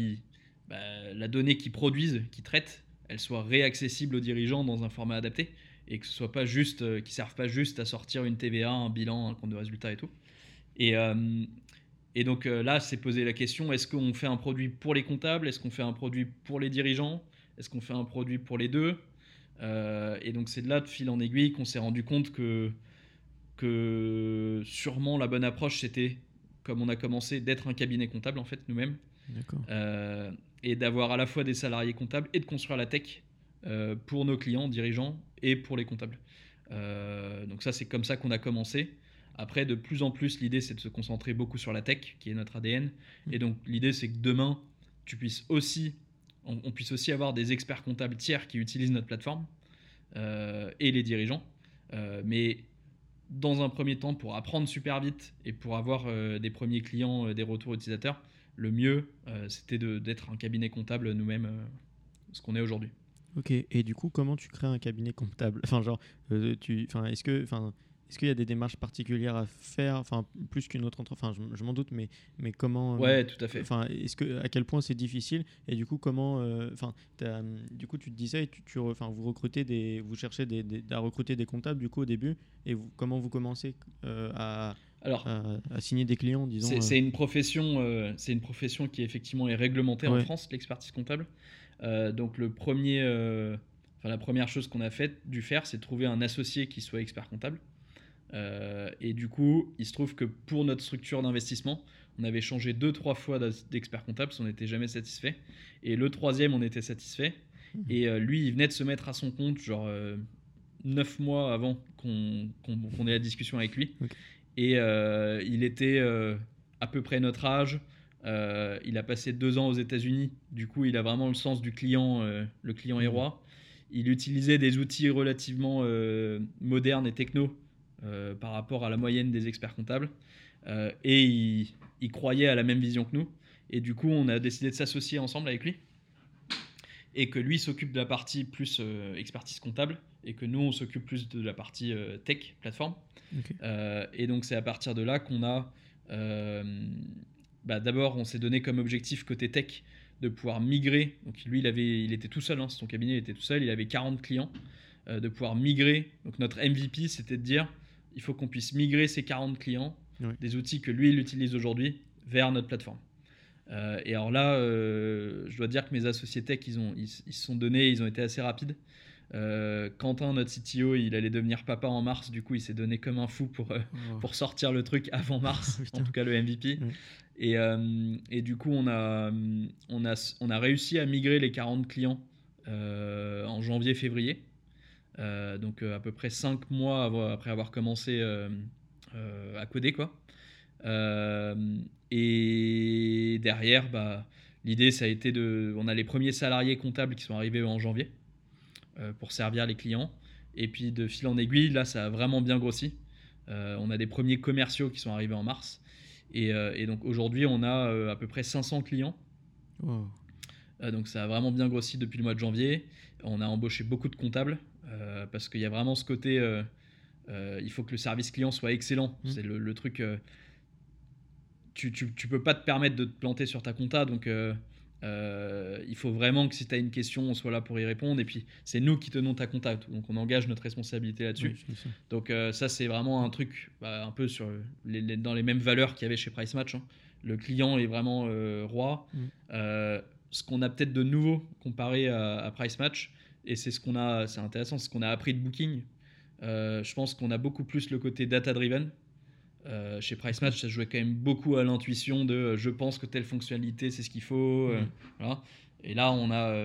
bah, la donnée qu'ils produisent, qu'ils traitent, elle soit réaccessible aux dirigeants dans un format adapté, et que ce soit pas juste, qu'ils servent pas juste à sortir une TVA, un bilan, un compte de résultat et tout. Et, et donc euh, là, c'est poser la question est-ce qu'on fait un produit pour les comptables? Est-ce qu'on fait un produit pour les dirigeants? Est-ce qu'on fait un produit pour les deux? Euh, Et donc c'est de là, de fil en aiguille, qu'on s'est rendu compte que, que sûrement la bonne approche, c'était, comme on a commencé, d'être un cabinet comptable en fait nous-mêmes. Euh, et d'avoir à la fois des salariés comptables et de construire la tech pour nos clients, dirigeants et pour les comptables. donc ça, c'est comme ça qu'on a commencé. Après, de plus en plus, l'idée, c'est de se concentrer beaucoup sur la tech, qui est notre ADN. Mm. Et donc, l'idée, c'est que demain, tu puisses aussi, on, puisse aussi avoir des experts comptables tiers qui utilisent notre plateforme euh, et les dirigeants. Euh, mais dans un premier temps, pour apprendre super vite et pour avoir euh, des premiers clients, des retours utilisateurs, le mieux, c'était d'être un cabinet comptable nous-mêmes, ce qu'on est aujourd'hui. Ok, et du coup, comment tu crées un cabinet comptable? Enfin, genre, tu, enfin, est-ce que, enfin, est-ce qu'il y a des démarches particulières à faire, enfin plus qu'une autre entreprise, enfin je, m'en doute, mais mais comment euh, Ouais, tout à fait. Enfin, est-ce que à quel point c'est difficile et du coup comment, euh, enfin, du coup tu te disais, tu, tu enfin vous recrutez des, vous cherchez des, à recruter des comptables du coup au début et vous, comment vous commencez euh, à alors, à, signer des clients, disons. C'est une profession, c'est une profession qui effectivement est réglementée en France, l'expertise comptable. donc le premier, enfin la première chose qu'on a fait, dû faire, c'est trouver un associé qui soit expert comptable. Euh, et du coup, il se trouve que pour notre structure d'investissement, on avait changé deux, trois fois d'expert comptable, on n'était jamais satisfait. Et le troisième, on était satisfait. Mmh. Et euh, lui, il venait de se mettre à son compte, genre euh, neuf mois avant qu'on ait la discussion avec lui. Et il était à peu près notre âge. Euh, il a passé deux ans aux États-Unis. Du coup, il a vraiment le sens du client, euh, le client est Mhm. roi. Il utilisait des outils relativement euh, modernes et techno euh, par rapport à la moyenne des experts comptables. Euh, et il, il croyait à la même vision que nous. Et du coup, on a décidé de s'associer ensemble avec lui. Et que lui s'occupe de la partie plus euh, expertise comptable. Et que nous, on s'occupe plus de la partie tech, plateforme. Et donc, c'est à partir de là qu'on a. bah, D'abord, on s'est donné comme objectif côté tech de pouvoir migrer. Donc, lui, il, avait, il était tout seul, hein, son cabinet il était tout seul, il avait 40 clients. de pouvoir migrer. Donc, notre MVP, c'était de dire il faut qu'on puisse migrer ces 40 clients des outils que lui, il utilise aujourd'hui vers notre plateforme. Euh, et alors là, euh, je dois dire que mes associés tech, ils, ont, ils, ils se sont donnés, ils ont été assez rapides. Euh, Quentin, notre CTO, il allait devenir papa en mars, du coup, il s'est donné comme un fou pour, euh, Oh. pour sortir le truc avant mars, en tout cas le MVP. Et, euh, et du coup, on a, on, a, on a réussi à migrer les 40 clients en janvier-février. Euh, donc euh, à peu près 5 mois après avoir commencé euh, à coder. Quoi. Et derrière, bah, l'idée, ça a été de... On a les premiers salariés comptables qui sont arrivés en janvier pour servir les clients. Et puis de fil en aiguille, là, ça a vraiment bien grossi. Euh, on a des premiers commerciaux qui sont arrivés en mars. Et, euh, et donc aujourd'hui, on a euh, à peu près 500 clients. Wow. Donc ça a vraiment bien grossi depuis le mois de janvier. On a embauché beaucoup de comptables euh, parce qu'il y a vraiment ce côté, euh, euh, il faut que le service client soit excellent. Mhm. C'est le, le truc. tu, tu, tu peux pas te permettre de te planter sur ta compta, donc il faut vraiment que si tu as une question, on soit là pour y répondre. Et puis c'est nous qui tenons ta compta, donc on engage notre responsabilité là-dessus. Donc ça c'est vraiment un truc bah, un peu sur les, les- dans les mêmes valeurs qu'il y avait chez Price Match. hein. Le client est vraiment roi. Mm. Euh, ce qu'on a peut-être de nouveau comparé à, à Price Match, et c'est ce qu'on a, c'est intéressant, c'est ce qu'on a appris de Booking. Euh, je pense qu'on a beaucoup plus le côté data driven. Euh, chez Price Match, ça jouait quand même beaucoup à l'intuition de euh, je pense que telle fonctionnalité c'est ce qu'il faut. Mm. voilà. Et là, on a,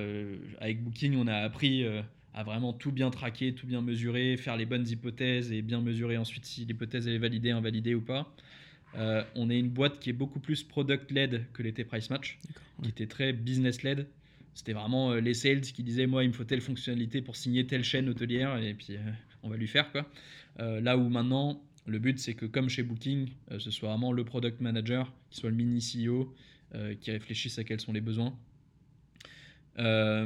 avec Booking, on a appris à vraiment tout bien traquer, tout bien mesurer, faire les bonnes hypothèses et bien mesurer ensuite si l'hypothèse est validée, invalidée ou pas. On est une boîte qui est beaucoup plus product-led que l'était Price Match, qui était très business-led. C'était vraiment euh, les sales qui disaient Moi, il me faut telle fonctionnalité pour signer telle chaîne hôtelière, et puis euh, on va lui faire. quoi. Euh, là où maintenant, le but, c'est que comme chez Booking, ce soit vraiment le product manager, qui soit le mini CEO, qui réfléchisse à quels sont les besoins. Mais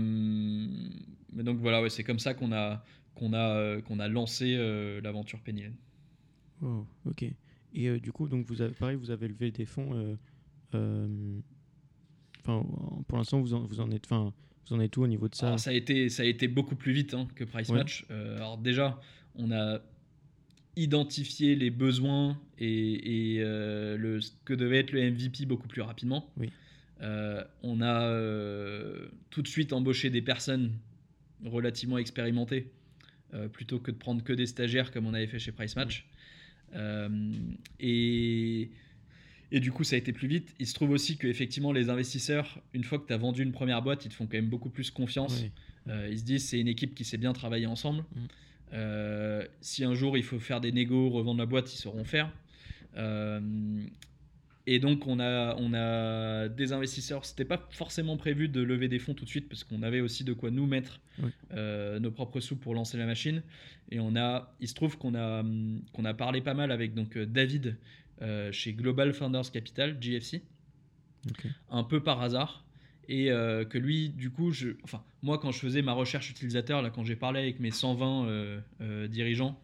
donc voilà, ouais, c'est comme ça qu'on a, qu'on a, qu'on a lancé l'aventure Penny. Wow, ok. Et du coup, donc vous avez, pareil, vous avez levé des fonds. Enfin, pour l'instant, vous en, vous en êtes, enfin, vous en êtes où au niveau de ça Alors, ça, a été, ça a été beaucoup plus vite hein, que Price Ouais. Match. Euh, alors déjà, on a identifié les besoins et, et, euh, le, ce que devait être le MVP beaucoup plus rapidement. Oui. Euh, on a tout de suite embauché des personnes relativement expérimentées plutôt que de prendre que des stagiaires comme on avait fait chez Price Match. Et, et du coup, ça a été plus vite. Il se trouve aussi que effectivement, les investisseurs, une fois que tu as vendu une première boîte, ils te font quand même beaucoup plus confiance. Euh, ils se disent c'est une équipe qui sait bien travailler ensemble. Mm. Euh, si un jour il faut faire des négos, revendre la boîte, ils sauront faire. Euh, et donc on a, on a des investisseurs. C'était pas forcément prévu de lever des fonds tout de suite parce qu'on avait aussi de quoi nous mettre Oui. nos propres sous pour lancer la machine. Et on a, il se trouve qu'on a, qu'on a parlé pas mal avec donc David euh, chez Global Founders Capital, GFC un peu par hasard et euh, que lui du coup je enfin moi quand je faisais ma recherche utilisateur là quand j'ai parlé avec mes 120 euh, dirigeants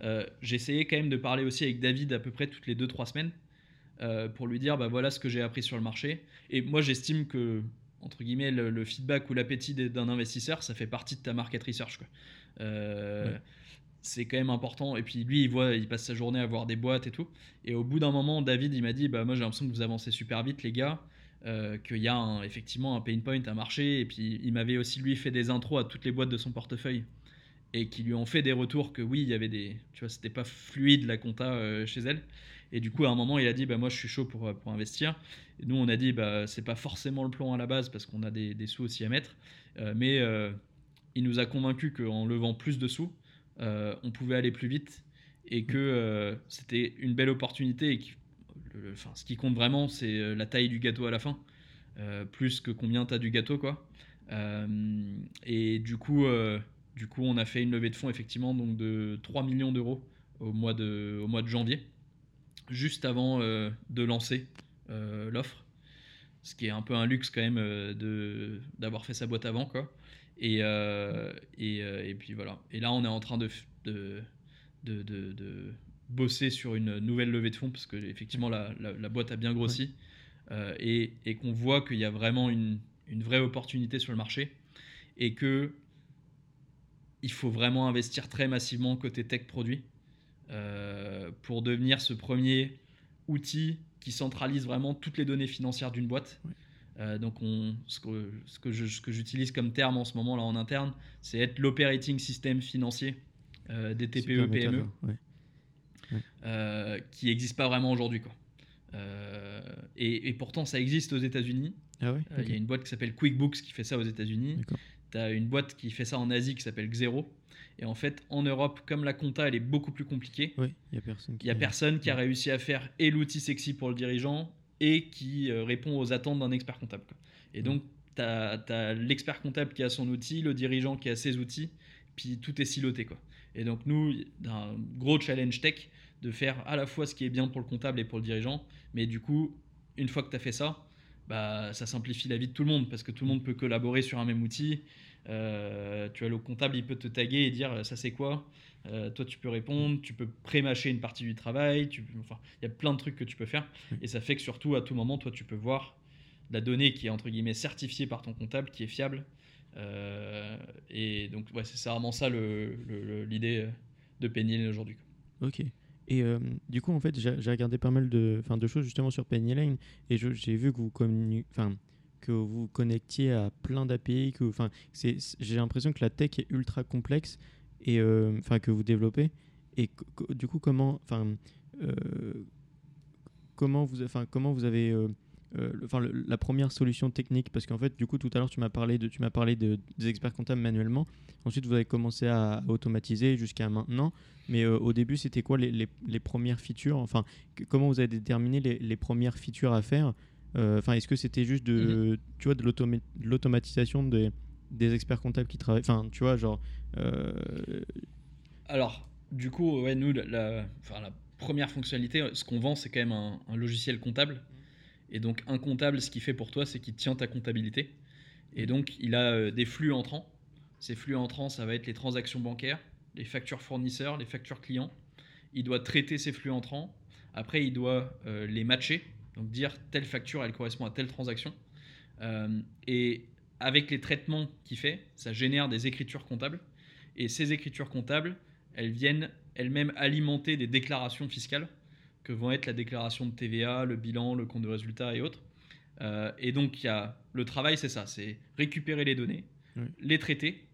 Mm. j'essayais quand même de parler aussi avec David à peu près toutes les 2-3 semaines pour lui dire bah voilà ce que j'ai appris sur le marché et moi j'estime que entre guillemets le, le feedback ou l'appétit d'un investisseur ça fait partie de ta market research quoi. Euh, Ouais. C'est quand même important et puis lui il voit il passe sa journée à voir des boîtes et tout et au bout d'un moment David il m'a dit bah moi j'ai l'impression que vous avancez super vite les gars euh, qu'il y a effectivement un pain point à marcher. Et puis il m'avait aussi lui fait des intros à toutes les boîtes de son portefeuille et qui lui ont fait des retours que oui, il y avait des, tu vois, c'était pas fluide la compta euh, chez elle. Et du coup, à un moment, il a dit bah moi je suis chaud pour, pour investir. Et nous, on a dit bah c'est pas forcément le plan à la base parce qu'on a des, des sous aussi à mettre, Euh, mais euh, il nous a convaincu qu'en levant plus de sous, euh, on pouvait aller plus vite et que euh, c'était une belle opportunité. Et le, enfin, ce qui compte vraiment, c'est euh, la taille du gâteau à la fin, plus que combien tu as du gâteau. quoi. et du coup, du coup, on a fait une levée de fonds effectivement donc de 3 millions d'euros au, mois de, au mois de janvier, juste avant de lancer l'offre ce qui est un peu un luxe quand même de d'avoir fait sa boîte avant quoi et, euh, et, euh, et, puis voilà. Et là, on est en train de, de, de, de, bosser sur une nouvelle levée de fonds parce que effectivement la, la, boîte a bien grossi euh, et, et qu'on voit qu'il y a vraiment une, une, vraie opportunité sur le marché et que il faut vraiment investir très massivement côté tech produit pour devenir ce premier outil qui centralise vraiment toutes les données financières d'une boîte. Euh, donc, on, ce que, ce j'utilise comme terme en ce moment là en interne, c'est être l'operating system financier euh, des TPE PME, euh, qui n'existe pas vraiment aujourd'hui quoi. Et, et, pourtant, ça existe aux États-Unis. Ah Il y a une boîte qui s'appelle QuickBooks qui fait ça aux États-Unis. Tu as une boîte qui fait ça en Asie qui s'appelle Xero. Et en fait, en Europe, comme la compta, elle est beaucoup plus compliquée. Il n'y a personne qui, y a, personne qui a réussi à faire et l'outil sexy pour le dirigeant et qui euh, répond aux attentes d'un expert comptable. Et donc, tu as, l'expert comptable qui a son outil, le dirigeant qui a ses outils, puis tout est siloté. Quoi. Et donc, nous, un gros challenge tech de faire à la fois ce qui est bien pour le comptable et pour le dirigeant, mais du coup, une fois que tu as fait ça, bah, ça simplifie la vie de tout le monde parce que tout le monde peut collaborer sur un même outil. Euh, tu as le comptable, il peut te taguer et dire ça c'est quoi? Euh, toi, tu peux répondre, tu peux pré-mâcher une partie du travail. Tu, enfin, il y a plein de trucs que tu peux faire. Et ça fait que surtout, à tout moment, toi, tu peux voir la donnée qui est entre guillemets certifiée par ton comptable, qui est fiable. Euh, et donc, ouais, c'est vraiment ça l'idée de Penny aujourd'hui. Ok. Et euh, du coup, en fait, j'ai regardé pas mal de, de choses justement sur Penny Lane et j'ai vu que vous, que vous connectiez à plein d'API. J'ai l'impression que la tech est ultra complexe et euh, enfin que vous développez. Et du coup comment enfin euh, comment vous enfin comment vous avez euh, enfin la première solution technique? Parce qu'en fait du coup tout à l'heure tu m'as parlé de tu m'as parlé de, des experts comptables manuellement. Ensuite vous avez commencé à, automatiser jusqu'à maintenant. Mais au début c'était quoi les, les, les, premières features? Enfin comment vous avez déterminé les, les premières features à faire? Enfin est-ce que c'était juste de mm-hmm. tu vois de l'automatisation des des experts comptables qui travaillent. Enfin, tu vois, genre. Euh, Alors, du coup, ouais, nous, la, enfin, la première fonctionnalité, ce qu'on vend, c'est quand même un, logiciel comptable. Et donc, un comptable, ce qu'il fait pour toi, c'est qu'il tient ta comptabilité. Et donc, il a euh, des flux entrants. Ces flux entrants, ça va être les transactions bancaires, les factures fournisseurs, les factures clients. Il doit traiter ces flux entrants. Après, il doit euh, les matcher, donc dire telle facture, elle correspond à telle transaction. et avec les traitements qu'il fait, ça génère des écritures comptables. Et ces écritures comptables, elles viennent elles-mêmes alimenter des déclarations fiscales, que vont être la déclaration de TVA, le bilan, le compte de résultat et autres. Euh, et donc, il y a, le travail, c'est ça, c'est récupérer les données, les traiter,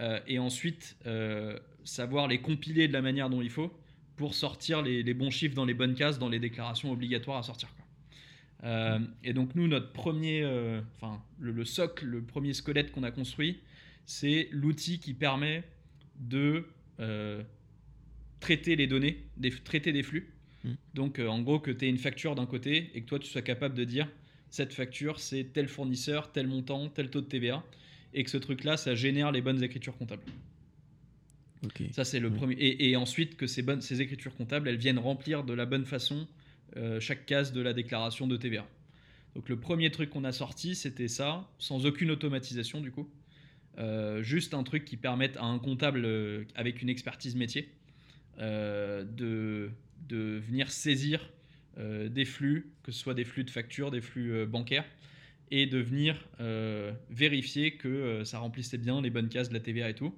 euh, et ensuite euh, savoir les compiler de la manière dont il faut pour sortir les, les, bons chiffres dans les bonnes cases, dans les déclarations obligatoires à sortir. Euh, et donc nous, notre premier, euh, enfin le, socle, le premier squelette qu'on a construit, c'est l'outil qui permet de euh, traiter les données, des, traiter des flux. Hmm. Donc en gros que tu aies une facture d'un côté et que toi tu sois capable de dire cette facture c'est tel fournisseur, tel montant, tel taux de TVA, et que ce truc-là, ça génère les bonnes écritures comptables. Ça c'est le premier. Et, et, ensuite que ces, bonnes, ces écritures comptables, elles viennent remplir de la bonne façon euh, chaque case de la déclaration de TVA. Donc le premier truc qu'on a sorti, c'était ça, sans aucune automatisation du coup. Euh, juste un truc qui permette à un comptable euh, avec une expertise métier de, de, venir saisir des flux, que ce soit des flux de factures, des flux bancaires, et de venir vérifier que ça remplissait bien les bonnes cases de la TVA et tout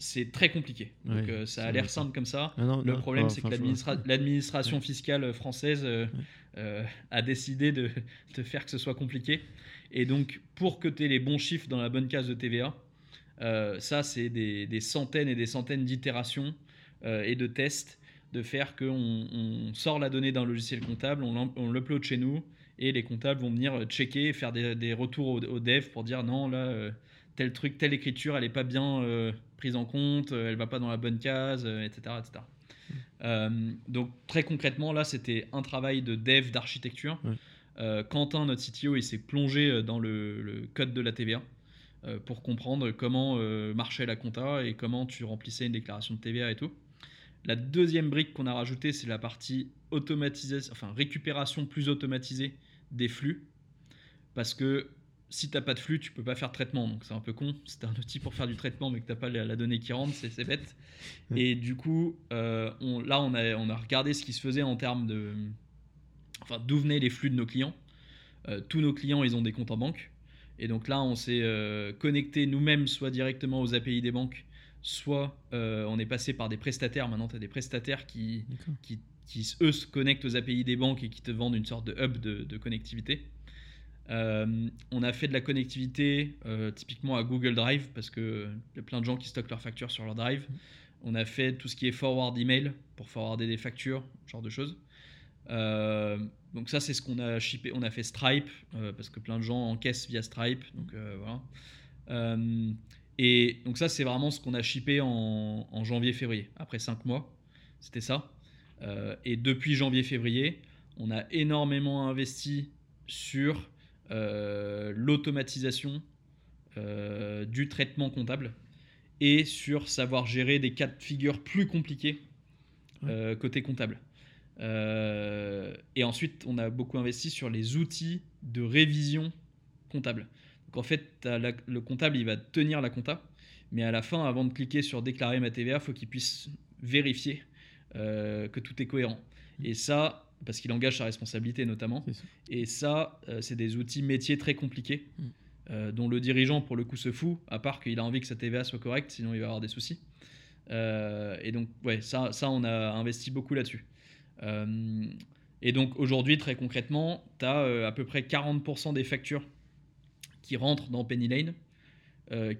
c'est très compliqué. Donc euh, ça a l'air simple comme ça. Ah le problème, c'est que l'administration fiscale française euh, euh, a décidé de, faire que ce soit compliqué. Et donc, pour que tu aies les bons chiffres dans la bonne case de TVA, ça, c'est des, centaines et des centaines d'itérations et de tests de faire qu'on on sort la donnée d'un logiciel comptable, on l'upload chez nous, et les comptables vont venir checker, faire des, retours aux, devs pour dire non, là tel truc, telle écriture, elle n'est pas bien euh, prise en compte, euh, elle va pas dans la bonne case, euh, etc. etc. Euh, donc très concrètement, là, c'était un travail de dev d'architecture. Euh, Quentin, notre CTO, il s'est plongé euh, dans le, le code de la TVA euh, pour comprendre comment euh, marchait la compta et comment tu remplissais une déclaration de TVA et tout. La deuxième brique qu'on a rajoutée, c'est la partie automatisation, enfin récupération plus automatisée des flux. Parce que si tu n'as pas de flux, tu peux pas faire de traitement. Donc c'est un peu con. C'est un outil pour faire du traitement, mais que tu n'as pas la, la donnée qui rentre, c'est bête. Et du coup, euh, on- là, on a, on a regardé ce qui se faisait en termes de. Enfin, d'où venaient les flux de nos clients. Euh, tous nos clients, ils ont des comptes en banque. Et donc là, on s'est euh, connecté nous-mêmes, soit directement aux API des banques, soit euh, on est passé par des prestataires. Maintenant, tu as des prestataires qui, qui, eux se connectent aux API des banques et qui te vendent une sorte de hub de, de connectivité. Euh, on a fait de la connectivité euh, typiquement à Google Drive parce qu'il y a plein de gens qui stockent leurs factures sur leur Drive. On a fait tout ce qui est forward email pour forwarder des factures, ce genre de choses. Euh, donc ça c'est ce qu'on a shippé. On a fait Stripe parce que plein de gens encaissent via Stripe. Donc voilà. Et donc ça c'est vraiment ce qu'on a shippé en, en janvier-février. Après 5 mois, c'était ça. Euh, et depuis janvier-février, on a énormément investi sur euh, l'automatisation euh, du traitement comptable et sur savoir gérer des cas de figure plus compliqués côté comptable. Euh, et ensuite, on a beaucoup investi sur les outils de révision comptable. Donc en fait, la- le comptable, il va tenir la compta, mais à la fin, avant de cliquer sur déclarer ma TVA, il faut qu'il puisse vérifier euh, que tout est cohérent. Et ça, parce qu'il engage sa responsabilité notamment. Ça. Et ça, euh, c'est des outils métiers très compliqués, Mm. euh, dont le dirigeant, pour le coup, se fout, à part qu'il a envie que sa TVA soit correcte, sinon il va avoir des soucis. Et donc, ouais, ça, ça, on a investi beaucoup là-dessus. Et donc, aujourd'hui, très concrètement, tu as à peu près 40% des factures qui rentrent dans Penny Lane,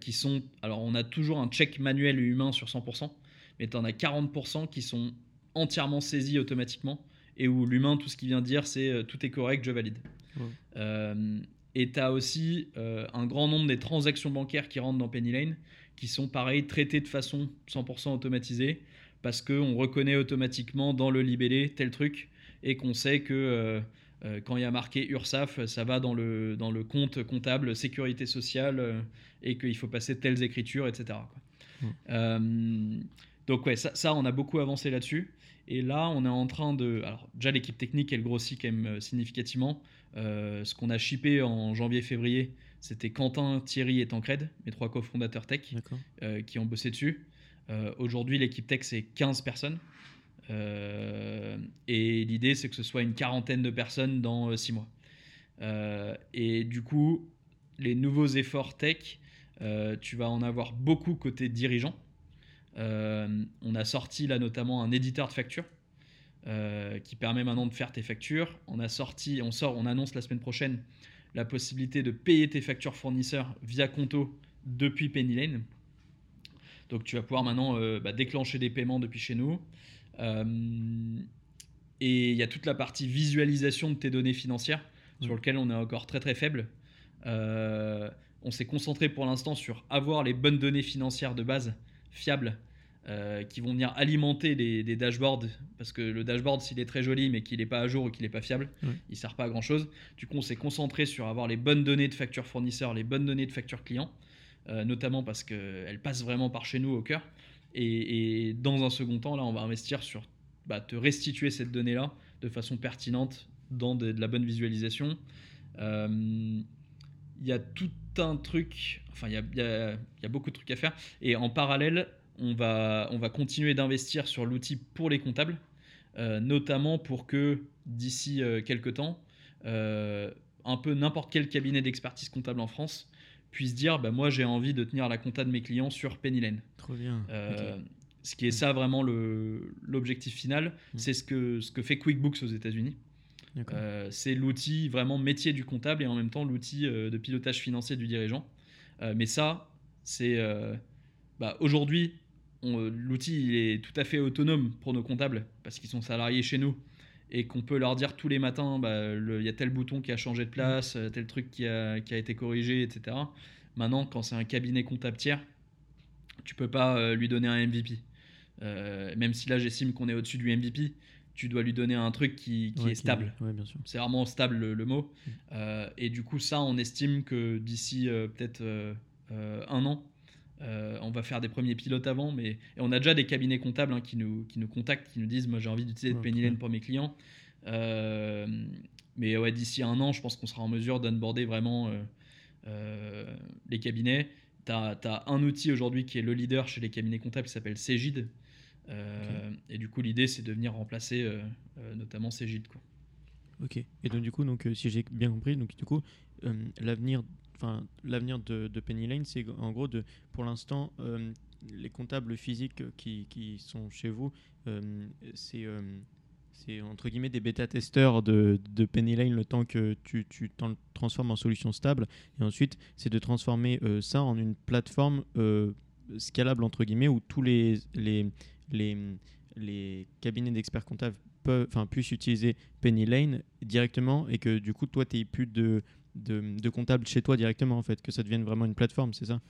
qui sont... Alors, on a toujours un check manuel et humain sur 100%, mais tu en as 40% qui sont entièrement saisis automatiquement et où l'humain, tout ce qu'il vient dire, c'est euh, tout est correct, je valide. Ouais. Euh, et tu as aussi euh, un grand nombre des transactions bancaires qui rentrent dans Penny Lane qui sont pareil traitées de façon 100% automatisée parce qu'on reconnaît automatiquement dans le libellé tel truc et qu'on sait que quand il y a marqué URSAF, ça va dans le, dans le compte comptable sécurité sociale et qu'il faut passer telles écritures, etc. quoi. Donc ouais, ça, ça, on a beaucoup avancé là-dessus. Et là, on est en train de... Alors déjà, l'équipe technique, elle grossit quand même euh, significativement. Euh, ce qu'on a shippé en janvier-février, c'était Quentin, Thierry et Tancred, mes trois cofondateurs tech, euh, qui ont bossé dessus. Euh, Aujourd'hui, l'équipe tech, c'est 15 personnes. Et l'idée, c'est que ce soit une quarantaine de personnes dans 6 mois. Et du coup, les nouveaux efforts tech, tu vas en avoir beaucoup côté dirigeant. Euh, on a sorti là notamment un éditeur de factures euh, qui permet maintenant de faire tes factures. On a sorti, on sort, on annonce la semaine prochaine la possibilité de payer tes factures fournisseurs via Conto depuis Penny Lane. Donc tu vas pouvoir maintenant euh, bah, déclencher des paiements depuis chez nous. Euh, et il y a toute la partie visualisation de tes données financières sur Ouais. lequel on est encore très très faible. Euh, on s'est concentré pour l'instant sur avoir les bonnes données financières de base fiables euh, qui vont venir alimenter des, des dashboards parce que le dashboard s'il est très joli mais qu'il n'est pas à jour ou qu'il n'est pas fiable il sert pas à grand chose du coup on s'est concentré sur avoir les bonnes données de facture fournisseur les bonnes données de facture client euh, notamment parce qu'elles passent vraiment par chez nous au cœur. Et, et dans un second temps là on va investir sur bah, te restituer cette donnée là de façon pertinente dans de, de la bonne visualisation. Euh, il y a tout un truc, enfin y y il y a beaucoup de trucs à faire. Et en parallèle, on va, on va continuer d'investir sur l'outil pour les comptables, euh, notamment pour que d'ici euh, quelques temps, euh, un peu n'importe quel cabinet d'expertise comptable en France puisse dire bah, moi j'ai envie de tenir la compta de mes clients sur Penny Lane. Trop bien. Ce qui est ça vraiment l'objectif final, Mm. c'est ce que, ce que fait QuickBooks aux États-Unis. C'est l'outil vraiment métier du comptable et en même temps l'outil de pilotage financier du dirigeant. Mais ça, c'est bah, aujourd'hui, l'outil il est tout à fait autonome pour nos comptables parce qu'ils sont salariés chez nous et qu'on peut leur dire tous les matins, bah, il y a tel bouton qui a changé de place, euh, tel truc qui a, qui a été corrigé, etc. Maintenant, quand c'est un cabinet comptable tiers, tu peux pas euh, lui donner un MVP. Euh, même si là, j'estime qu'on est au-dessus du MVP, tu dois lui donner un truc qui, qui Ouais, est stable. ouais. C'est vraiment stable le, le mot. Mm. Euh, et du coup, ça, on estime que d'ici euh, peut-être euh, euh, un an, euh, on va faire des premiers pilotes avant. Mais et on a déjà des cabinets comptables hein, qui, nous, qui nous contactent, qui nous disent Moi, j'ai envie d'utiliser Ouais, Penny Lane ouais. pour mes clients. Euh, mais ouais, d'ici un an, je pense qu'on sera en mesure d'onboarder vraiment euh, les cabinets. Tu as, un outil aujourd'hui qui est le leader chez les cabinets comptables qui s'appelle Cegid. Euh, Et du coup, l'idée, c'est de venir remplacer notamment Cegid. Quoi. Ok. Et donc du coup, donc si j'ai bien compris, donc du coup, l'avenir, l'avenir de, de Penny Lane, c'est en gros de, pour l'instant, euh, les comptables physiques qui, sont chez vous, euh, c'est euh, c'est entre guillemets des bêta-testeurs de, de Penny Lane le temps que tu, tu t'en transformes en solution stable. Et ensuite, c'est de transformer ça en une plateforme scalable entre guillemets où tous les, cabinets d'experts comptables puissent utiliser Penny Lane directement et que du coup, toi, tu n'aies plus de, de, de comptable chez toi directement en fait, que ça devienne vraiment une plateforme, c'est ça?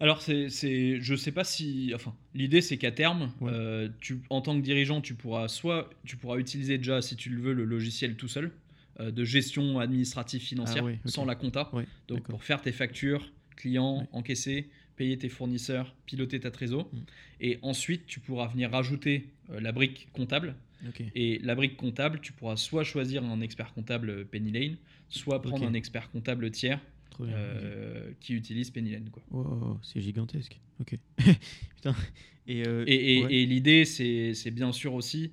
Alors, c'est, c'est, je sais pas si. Enfin, l'idée, c'est qu'à terme, Ouais. euh, tu, en tant que dirigeant, tu pourras soit tu pourras utiliser déjà, si tu le veux, le logiciel tout seul euh, de gestion administrative financière Ah sans la compta. Donc, d'accord. pour faire tes factures, clients, Ouais. encaisser, payer tes fournisseurs, piloter ta trésor. Mm. Et ensuite, tu pourras venir rajouter euh, la brique comptable. Et la brique comptable, tu pourras soit choisir un expert comptable euh, Penny Lane, soit prendre un expert comptable tiers euh, qui utilise Penny Lane. Quoi. Wow, c'est gigantesque. Ok. Putain. Et, euh, Et, et- ouais. et l'idée, c'est c'est bien sûr aussi,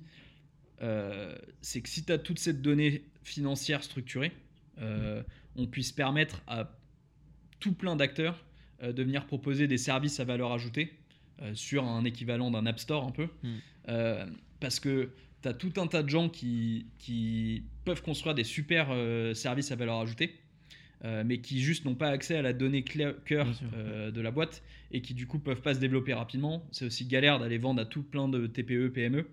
c'est que si tu as toute cette donnée financière structurée, euh, on puisse permettre à tout plein d'acteurs de venir proposer des services à valeur ajoutée euh, sur un équivalent d'un App Store un peu. Mm. Euh, parce que tu as tout un tas de gens qui, qui peuvent construire des super euh, services à valeur ajoutée. euh, mais qui juste n'ont pas accès à la donnée clé- cœur euh, de la boîte et qui du coup peuvent pas se développer rapidement. C'est aussi galère d'aller vendre à tout plein de TPE, PME.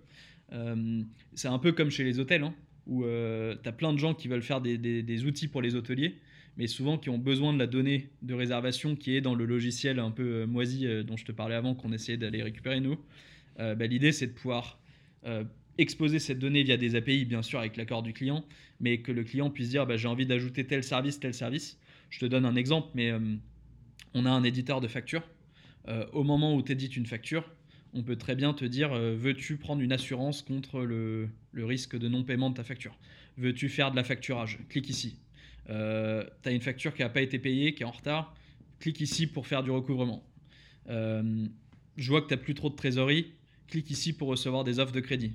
Euh, c'est un peu comme chez les hôtels, hein, où tu as plein de gens qui veulent faire des, des- des outils pour les hôteliers, mais souvent qui ont besoin de la donnée de réservation qui est dans le logiciel un peu euh, moisi euh, dont je te parlais avant, qu'on essayait d'aller récupérer nous. Euh, bah, L'idée, c'est de pouvoir exposer cette donnée via des API, bien sûr, avec l'accord du client, mais que le client puisse dire bah, j'ai envie d'ajouter tel service, tel service. Je te donne un exemple, mais on a un éditeur de facture. Au moment où tu édites une facture, on peut très bien te dire veux-tu prendre une assurance contre le, le risque de non-paiement de ta facture? Veux-tu faire de la facturage? Clique ici. Tu as une facture qui n'a pas été payée, qui est en retard Clique ici pour faire du recouvrement. Euh, je vois que tu n'as plus trop de trésorerie. Clique ici pour recevoir des offres de crédit.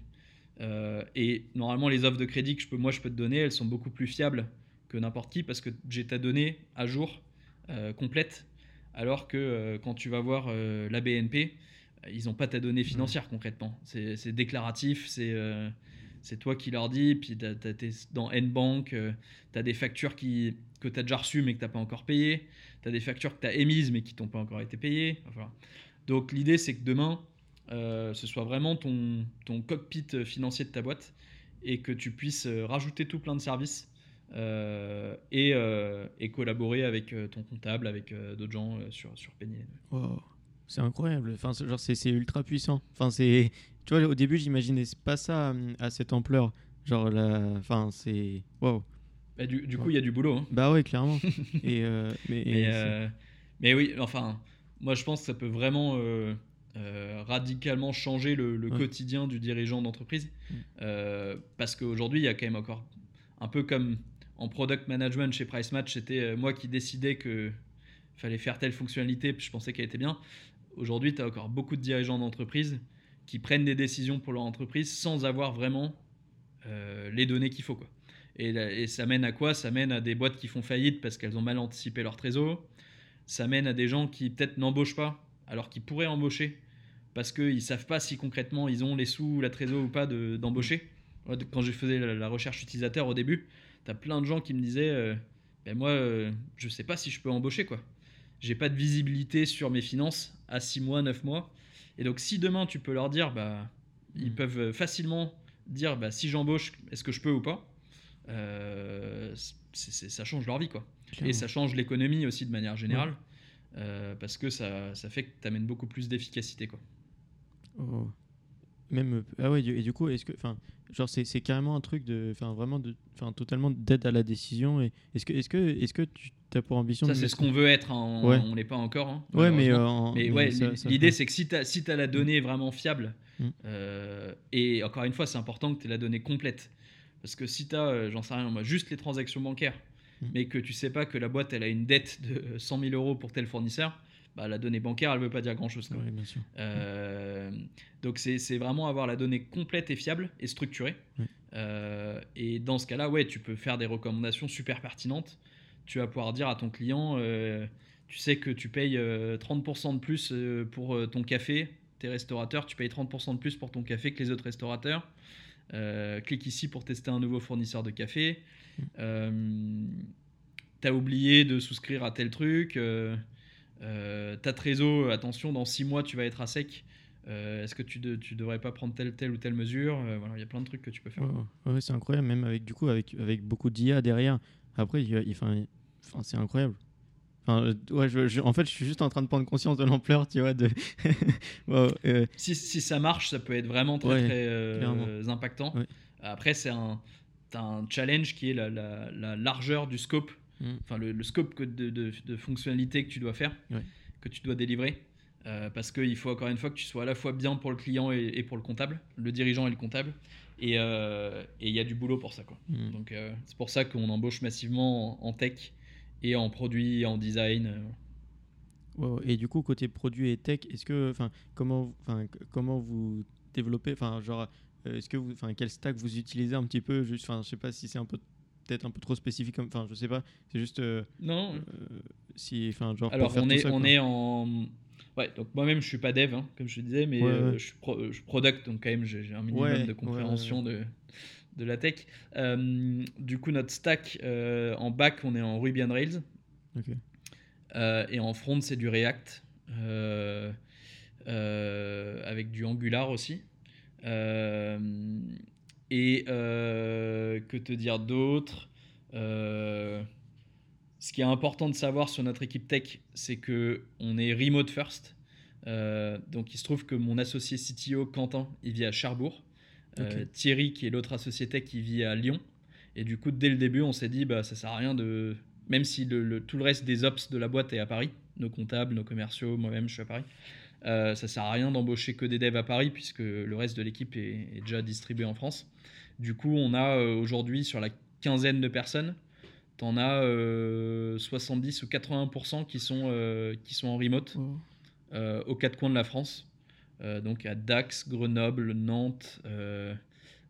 Euh, et normalement, les offres de crédit que je peux, moi je peux te donner, elles sont beaucoup plus fiables que n'importe qui parce que j'ai ta donnée à jour, euh, complète. Alors que euh, quand tu vas voir euh, la BNP, euh, ils n'ont pas ta donnée financière concrètement. C'est déclaratif, c'est euh, c'est toi qui leur dis. Puis t'as tes- dans N-Bank, tu as des factures qui, que tu as déjà reçues mais que tu n'as pas encore payées. Tu as des factures que tu as émises mais qui t'ont pas encore été payées. Donc l'idée, c'est que demain, euh, ce soit vraiment ton, cockpit euh, financier de ta boîte et que tu puisses euh, rajouter tout plein de services euh, et, euh, collaborer avec euh, ton comptable, avec euh, d'autres gens euh, sur, sur. C'est incroyable. Enfin, c'est- ultra puissant. Enfin. Tu vois, au début, j'imaginais pas ça hum, à cette ampleur. Genre, la... enfin, c'est. Waouh. Bah, du, du coup, il y a du boulot. hein. Bah ouais, clairement. et euh, mais, euh, mais oui, enfin, moi je pense que ça peut vraiment euh, euh, radicalement changer le, le Ouais. quotidien du dirigeant d'entreprise. Mm. Euh, parce qu'aujourd'hui, il y a quand même encore un peu comme en product management chez Price Match, c'était euh, moi qui décidais que fallait faire telle fonctionnalité, puis je pensais qu'elle était bien. Aujourd'hui, tu as encore beaucoup de dirigeants d'entreprise qui prennent des décisions pour leur entreprise sans avoir vraiment euh, les données qu'il faut. Quoi. Et, et ça mène à quoi? Ça mène à des boîtes qui font faillite parce qu'elles ont mal anticipé leur trésor. Ça mène à des gens qui peut-être n'embauchent pas alors qu'ils pourraient embaucher parce qu'ils ne savent pas si concrètement ils ont les sous, la trésor ou pas de- d'embaucher. Quand je faisais la, recherche utilisateur au début, tu as plein de gens qui me disaient euh, ben moi, euh, je sais pas si je peux embaucher. quoi. J'ai pas de visibilité sur mes finances à 6 mois, 9 mois. Et donc, si demain tu peux leur dire, bah, ils Mm. peuvent facilement dire bah, si j'embauche, est-ce que je peux ou pas Euh, ça change leur vie quoi. Et ça change l'économie aussi de manière générale. Euh, parce que ça, ça fait que tu amènes beaucoup plus d'efficacité. quoi. Oh. Même, ah ouais, et du coup, est-ce que, enfin, genre, c'est, c'est carrément un truc de, enfin, vraiment, de, enfin, totalement d'aide à la décision. Et est-ce que, est-ce que, est-ce que tu as pour ambition Ça, de c'est ce qu'on veut être. hein, on Ouais. l'est pas encore. hein, Ouais, mais, euh, en- Mais ouais, l'idée c'est que si tu as, si as la donnée vraiment fiable, Mm. euh, et encore une fois, c'est important que tu aies la donnée complète. Parce que si tu as, j'en sais rien, moi, juste les transactions bancaires, Mm. mais que tu sais pas que la boîte elle a une dette de 100 000 euros pour tel fournisseur, bah, la donnée bancaire elle veut pas dire grand chose. Ouais, bien sûr. Euh, donc c'est vraiment avoir la donnée complète et fiable et structurée. Euh, et dans ce cas-là, ouais, tu peux faire des recommandations super pertinentes. Tu vas pouvoir dire à ton client, euh, tu sais que tu payes euh, 30% de plus pour ton café, tes restaurateurs, tu payes 30% de plus pour ton café que les autres restaurateurs. Clique ici pour tester un nouveau fournisseur de café. T'as oublié de souscrire à tel truc. Euh, euh, ta trésor, attention, dans 6 mois, tu vas être à sec. Euh, Est-ce que tu, ne tu devrais pas prendre telle, telle ou telle mesure? Euh, Voilà, il y a plein de trucs que tu peux faire. Ouais, ouais, c'est incroyable, même avec, du coup, avec, avec beaucoup d'IA derrière. Après, il il- c'est incroyable. Enfin, euh, ouais, je- je- en fait, je suis juste en train de prendre conscience de l'ampleur, tu vois. De... Wow, euh, Si, si ça marche, ça peut être vraiment très, Ouais, très euh, impactant. Ouais. Après, c'est un, t'as un challenge qui est la, la- la largeur du scope. Enfin le, le scope de, de, de fonctionnalités que tu dois faire, Ouais. que tu dois délivrer. Euh, parce qu'il faut encore une fois que tu sois à la fois bien pour le client et, et pour le comptable, le dirigeant et le comptable. Et euh, il y a du boulot pour ça. Quoi. mm. Donc euh, c'est pour ça qu'on embauche massivement en, en tech et en produit, en design. Et du coup, côté produit et tech, est-ce que, enfin, comment, enfin, comment vous développez, enfin, genre, est-ce que vous, enfin, quel stack vous utilisez un petit peu, juste, enfin, je sais pas si c'est un peu, peut-être un peu trop spécifique, comme, enfin, je sais pas, c'est juste, euh, Non, euh, si, enfin, genre, Alors on est, ça, on quoi. est en... Ouais, donc moi-même je suis pas dev, hein, comme je disais, mais Ouais, euh, ouais. je, suis pro- je suis product, donc quand même j'ai un minimum Ouais, de compréhension De, de la tech. Euh, du coup notre stack, euh, en back on est en Ruby on Rails, euh, et en front c'est du React, avec du Angular aussi. Et euh, que te dire d'autre Euh, Ce qui est important de savoir sur notre équipe tech, c'est que on est remote first. Euh, donc il se trouve que mon associé CTO Quentin, il vit à Cherbourg. Euh, Ok. Thierry, qui est l'autre associé tech, il vit à Lyon. Et du coup, dès le début, on s'est dit, bah, ça sert à rien de. Même si le, le- tout le reste des ops de la boîte est à Paris, nos comptables, nos commerciaux, moi-même, je suis à Paris, euh, ça sert à rien d'embaucher que des devs à Paris, puisque le reste de l'équipe est, est déjà distribué en France. Du coup, on a euh, aujourd'hui, sur la quinzaine de personnes, t'en as euh, 70 ou 80% qui sont, euh, qui sont en remote euh, aux quatre coins de la France. Euh, donc à Dax, Grenoble, Nantes, euh,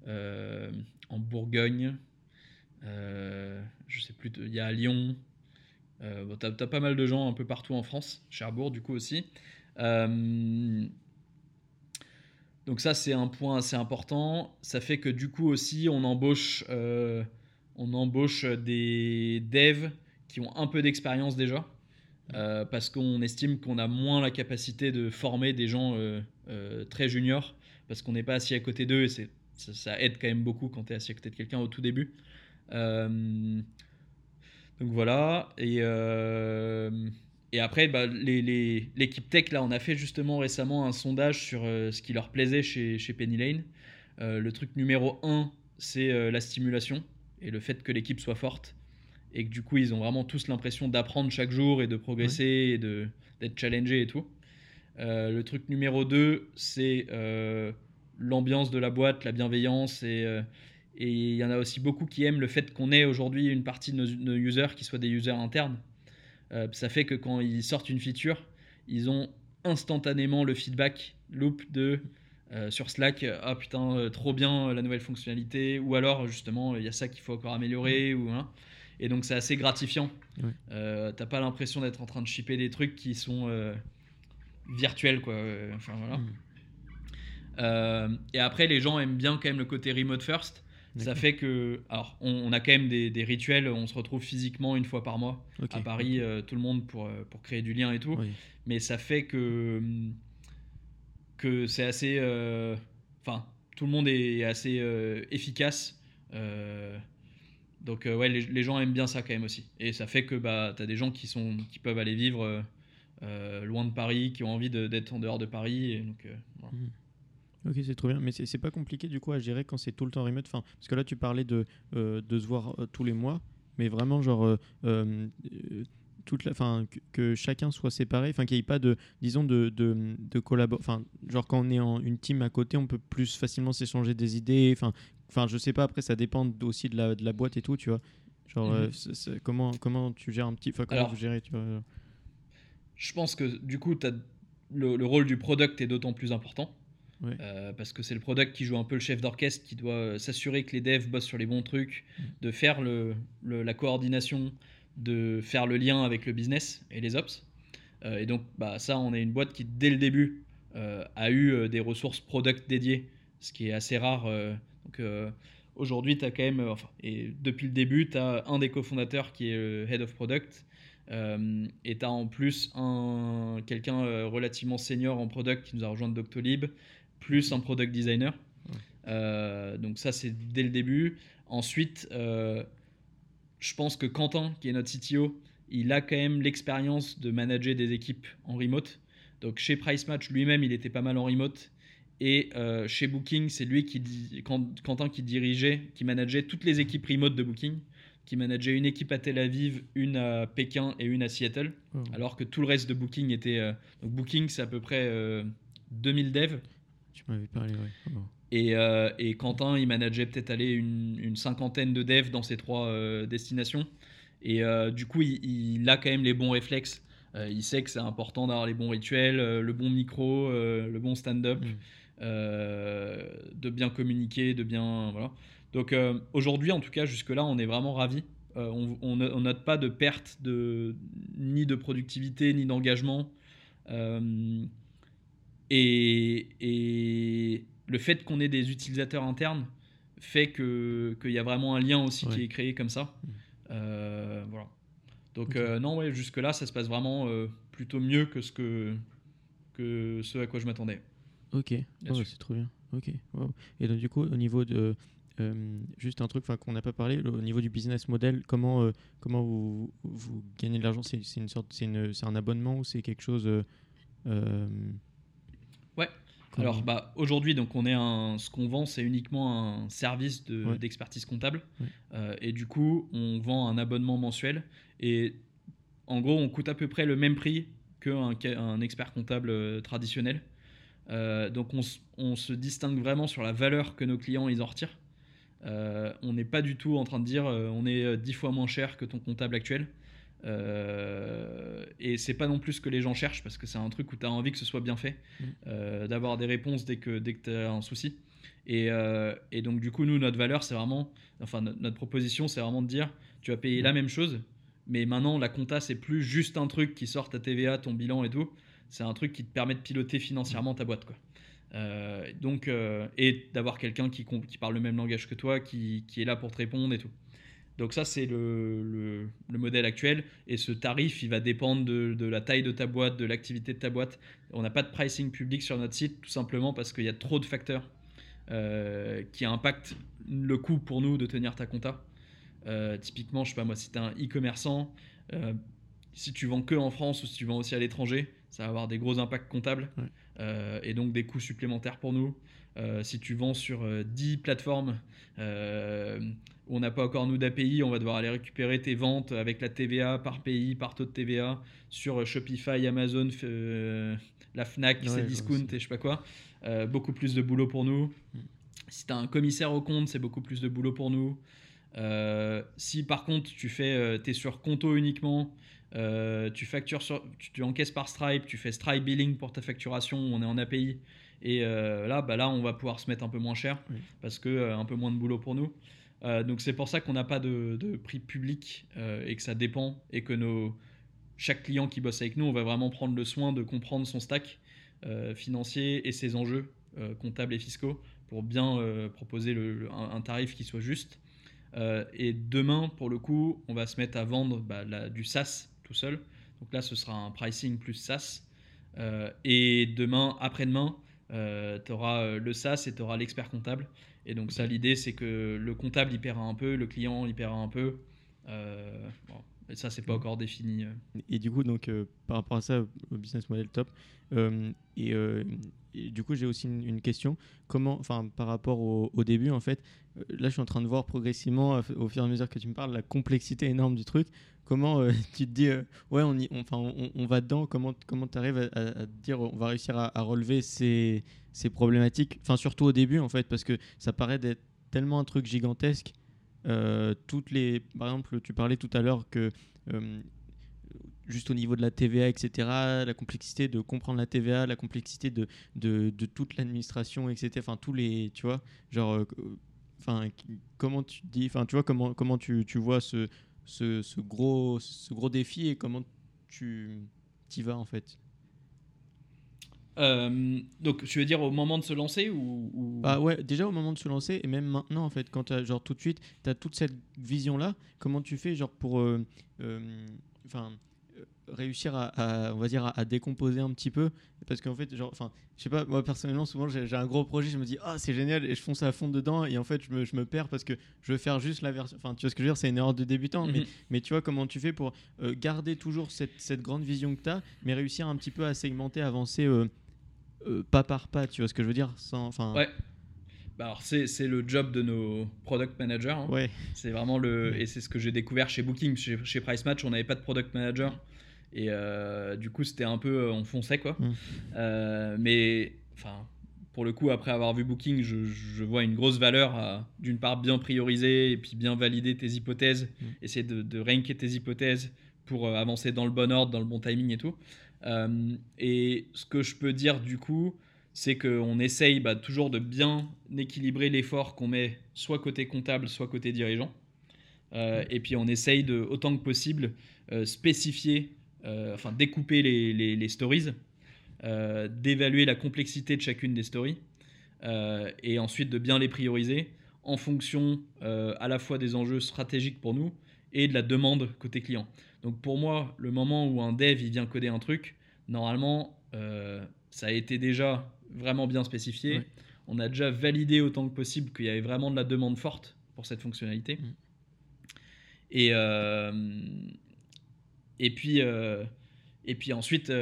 euh, en Bourgogne, euh, je sais plus, il y a à Lyon. Euh, bon, t'as, t'as pas mal de gens un peu partout en France, Cherbourg du coup aussi. Euh, donc ça c'est un point assez important. Ça fait que du coup aussi on embauche, euh, on embauche des devs qui ont un peu d'expérience déjà. Euh, parce qu'on estime qu'on a moins la capacité de former des gens très juniors, parce qu'on n'est pas assis à côté d'eux, et ça, aide quand même beaucoup quand tu es assis à côté de quelqu'un au tout début. Donc voilà, et, et après, bah, les- les- l'équipe tech, là, on a fait justement récemment un sondage sur euh, ce qui leur plaisait chez, chez Penny Lane. Euh, le truc numéro un, c'est euh, la stimulation et le fait que l'équipe soit forte et que du coup ils ont vraiment tous l'impression d'apprendre chaque jour et de progresser et de d'être challengés et tout. Le truc numéro 2, c'est l'ambiance de la boîte, la bienveillance et et il y en a aussi beaucoup qui aiment le fait qu'on ait aujourd'hui une partie de nos, nos users qui soient des users internes. Euh, ça fait que quand ils sortent une feature, ils ont instantanément le feedback loop de euh, sur Slack, ah putain, euh, trop bien la nouvelle fonctionnalité, ou alors justement, il y a ça qu'il faut encore améliorer, ou hein. Et donc c'est assez gratifiant. T'as pas l'impression d'être en train de shipper des trucs qui sont virtuels, quoi. Enfin voilà. Mm. Et après, les gens aiment bien quand même le côté remote first. Ça fait que, alors, on, on a quand même des, des rituels. On se retrouve physiquement une fois par mois à Paris, euh, tout le monde pour, euh, pour créer du lien et tout Oui. mais ça fait que que c'est assez euh, enfin tout le monde est assez efficace Donc ouais, les, gens aiment bien ça quand même aussi. Et ça fait que bah, tu as des gens qui, sont, qui peuvent aller vivre loin de Paris, qui ont envie d'être en dehors de Paris. Et donc, mmh. Ok, c'est trop bien. Mais c'est pas compliqué du coup à gérer quand c'est tout le temps remote? Enfin, parce que là, tu parlais de, euh, de se voir euh, tous les mois, mais vraiment, genre, euh, toute la, fin, que, chacun soit séparé, enfin, qu'il n'y ait pas de, disons, de, de, de Enfin, genre, quand on est en une team à côté, on peut plus facilement s'échanger des idées. Enfin, enfin, je sais pas, après, ça dépend aussi de la, de la boîte et tout, tu vois. Genre, mhm. comment, comment tu gères un petit. Enfin, comment vous gérez, tu vois. Je pense que du coup, as le, le rôle du product est d'autant plus important. Euh, parce que c'est le product qui joue un peu le chef d'orchestre, qui doit euh, s'assurer que les devs bossent sur les bons trucs, mm. de faire le, la coordination, de faire le lien avec le business et les ops. Euh, et donc, bah, ça, on est une boîte qui, dès le début, a eu des ressources product dédiées, ce qui est assez rare. donc, aujourd'hui, tu as quand même, enfin, et depuis le début, tu as un des cofondateurs qui est le head of product. et tu as en plus un, quelqu'un relativement senior en product qui nous a rejoint de Doctolib, plus un product designer. Euh, donc ça, c'est dès le début. Ensuite, euh, je pense que Quentin, qui est notre CTO, il a quand même l'expérience de manager des équipes en remote. Donc chez Price Match lui-même, il était pas mal en remote. Et euh, chez Booking, c'est lui qui, Quentin, qui dirigeait, qui manageait toutes les équipes remote de Booking, qui manageait une équipe à Tel Aviv, une à Pékin et une à Seattle, oh. alors que tout le reste de Booking était. donc Booking, c'est à peu près 2000 devs. Tu m'avais parlé, oui. Et, euh, et, Quentin, il manageait peut-être aller une, une, cinquantaine de devs dans ces trois euh, destinations. Et euh, du coup, il, a quand même les bons réflexes. il sait que c'est important d'avoir les bons rituels, le bon micro, le bon stand-up, mm. de bien communiquer, de bien. Voilà. Donc aujourd'hui, en tout cas, jusque-là, on est vraiment ravis. on, on, note pas de perte de, ni de productivité, ni d'engagement. Et, le fait qu'on ait des utilisateurs internes fait qu'il y a vraiment un lien aussi qui est créé comme ça. Mmh. Euh, voilà. Donc euh, non, ouais, jusque-là, ça se passe vraiment euh, plutôt mieux que ce, que, que ce à quoi je m'attendais. Ok, c'est trop bien. Ok. Et donc du coup, au niveau de... juste un truc qu'on n'a pas parlé, au niveau du business model, comment, comment vous, vous gagnez de l'argent? C'est une sorte, c'est un abonnement ou c'est quelque chose. Alors bah, aujourd'hui, donc on est un, ce qu'on vend, c'est uniquement un service d'expertise comptable. Euh, et du coup, on vend un abonnement mensuel. Et en gros, on coûte à peu près le même prix qu'un un expert comptable euh, traditionnel. Euh, donc on, on, se distingue vraiment sur la valeur que nos clients ils en retirent. on n'est pas du tout en train de dire on est dix fois moins cher que ton comptable actuel. Euh, et c'est pas non plus ce que les gens cherchent parce que c'est un truc où tu as envie que ce soit bien fait, mm. euh, d'avoir des réponses dès que, dès que tu as un souci. Et, euh, et, donc, du coup, nous, notre valeur, c'est vraiment, enfin, notre, proposition, c'est vraiment de dire tu vas payer la mm. même chose, mais maintenant, la compta, c'est plus juste un truc qui sort ta TVA, ton bilan et tout. C'est un truc qui te permet de piloter financièrement ta boîte. Quoi. donc, et d'avoir quelqu'un qui, qui parle le même langage que toi, qui, qui est là pour te répondre et tout. Donc ça, c'est le, modèle actuel. Et ce tarif, il va dépendre de, la taille de ta boîte, de l'activité de ta boîte. On n'a pas de pricing public sur notre site, tout simplement parce qu'il y a trop de facteurs euh, qui impactent le coût pour nous de tenir ta compta. Euh, typiquement, je sais pas moi, si tu es un e-commerçant, euh, si tu vends que en France ou si tu vends aussi à l'étranger, ça va avoir des gros impacts comptables et donc des coûts supplémentaires pour nous. si tu vends sur 10 plateformes, on n'a pas encore nous d'API, on va devoir aller récupérer tes ventes avec la TVA par pays, par taux de TVA sur euh, Shopify, Amazon, euh, la Fnac, ouais, Cdiscount et je sais pas quoi. Euh, beaucoup plus de boulot pour nous. Mm. Si tu as un commissaire au compte, c'est beaucoup plus de boulot pour nous. si par contre tu fais, es sur Conto uniquement, tu factures sur, tu, encaisses par Stripe, tu fais Stripe billing pour ta facturation, on est en API. Et là, bah là, on va pouvoir se mettre un peu moins cher parce que un peu moins de boulot pour nous. Euh, donc c'est pour ça qu'on n'a pas de, prix public euh, et que ça dépend et que nos, chaque client qui bosse avec nous, on va vraiment prendre le soin de comprendre son stack euh, financier et ses enjeux comptables et fiscaux pour bien proposer un, tarif qui soit juste. et demain, pour le coup, on va se mettre à vendre bah, du SaaS tout seul. Donc là, ce sera un pricing plus SaaS. et demain, après-demain, tu auras le SaaS et tu auras l'expert comptable. Et donc ça, l'idée, c'est que le comptable, il paiera un peu, le client, il paiera un peu. Bon, et ça, c'est pas encore défini. Euh. Et du coup, donc, euh, par rapport à ça, au business model top. Euh, et, du coup, j'ai aussi une, question. Comment, enfin, par rapport au, début, en fait, là, je suis en train de voir progressivement, au fur et à mesure que tu me parles, la complexité énorme du truc. Comment tu te dis, ouais, on, y, enfin, on, va dedans. Comment, comment tu arrives à, à, dire, on va réussir à, relever ces, ces problématiques? Enfin, surtout au début, en fait, parce que ça paraît d'être tellement un truc gigantesque toutes les, par exemple, tu parlais tout à l'heure que euh, juste au niveau de la TVA, etc., la complexité de comprendre la TVA, la complexité de, de, toute l'administration, etc. Enfin, tous les, tu vois, genre, euh, enfin, comment tu dis, enfin, tu vois, comment, comment tu, tu vois ce, ce, ce, gros, ce gros défi et comment tu y vas en fait euh, donc, tu veux dire au moment de se lancer ou, Bah ouais, déjà au moment de se lancer et même maintenant en fait, quand as, genre tout de suite, tu as toute cette vision là, comment tu fais genre pour euh, euh, enfin réussir à, on va dire à, décomposer un petit peu? Parce qu'en fait genre enfin je sais pas moi personnellement souvent j'ai un gros projet je me dis ah c'est génial et je fonce à fond dedans et en fait je me, je me, perds parce que je veux faire juste la version enfin tu vois ce que je veux dire c'est une erreur de débutant mais, mhm. mais tu vois comment tu fais pour garder toujours cette, cette, grande vision que tu as mais réussir un petit peu à segmenter avancer euh, pas par pas, tu vois ce que je veux dire sans, Ouais. Bah alors c'est, le job de nos product managers. Hein. Ouais. C'est vraiment le et c'est ce que j'ai découvert chez Booking, chez, chez Price Match, on n'avait pas de product manager et euh, du coup c'était un peu euh, on fonçait quoi. Mm. mais enfin pour le coup après avoir vu Booking, je, je vois une grosse valeur à d'une part bien prioriser et puis bien valider tes hypothèses, mm. essayer de, de ranker tes hypothèses pour avancer dans le bon ordre, dans le bon timing et tout. Euh, et ce que je peux dire du coup, c'est qu'on essaye bah, toujours de bien équilibrer l'effort qu'on met soit côté comptable, soit côté dirigeant. Euh, et puis on essaye de, autant que possible, euh, spécifier, enfin découper les, les, stories, d'évaluer la complexité de chacune des stories, et ensuite de bien les prioriser en fonction à la fois des enjeux stratégiques pour nous et de la demande côté client. Donc pour moi, le moment où un dev il vient coder un truc, normalement, euh, ça a été déjà vraiment bien spécifié. On a déjà validé autant que possible qu'il y avait vraiment de la demande forte pour cette fonctionnalité. Mm. Et, euh, et, puis, euh, et puis ensuite,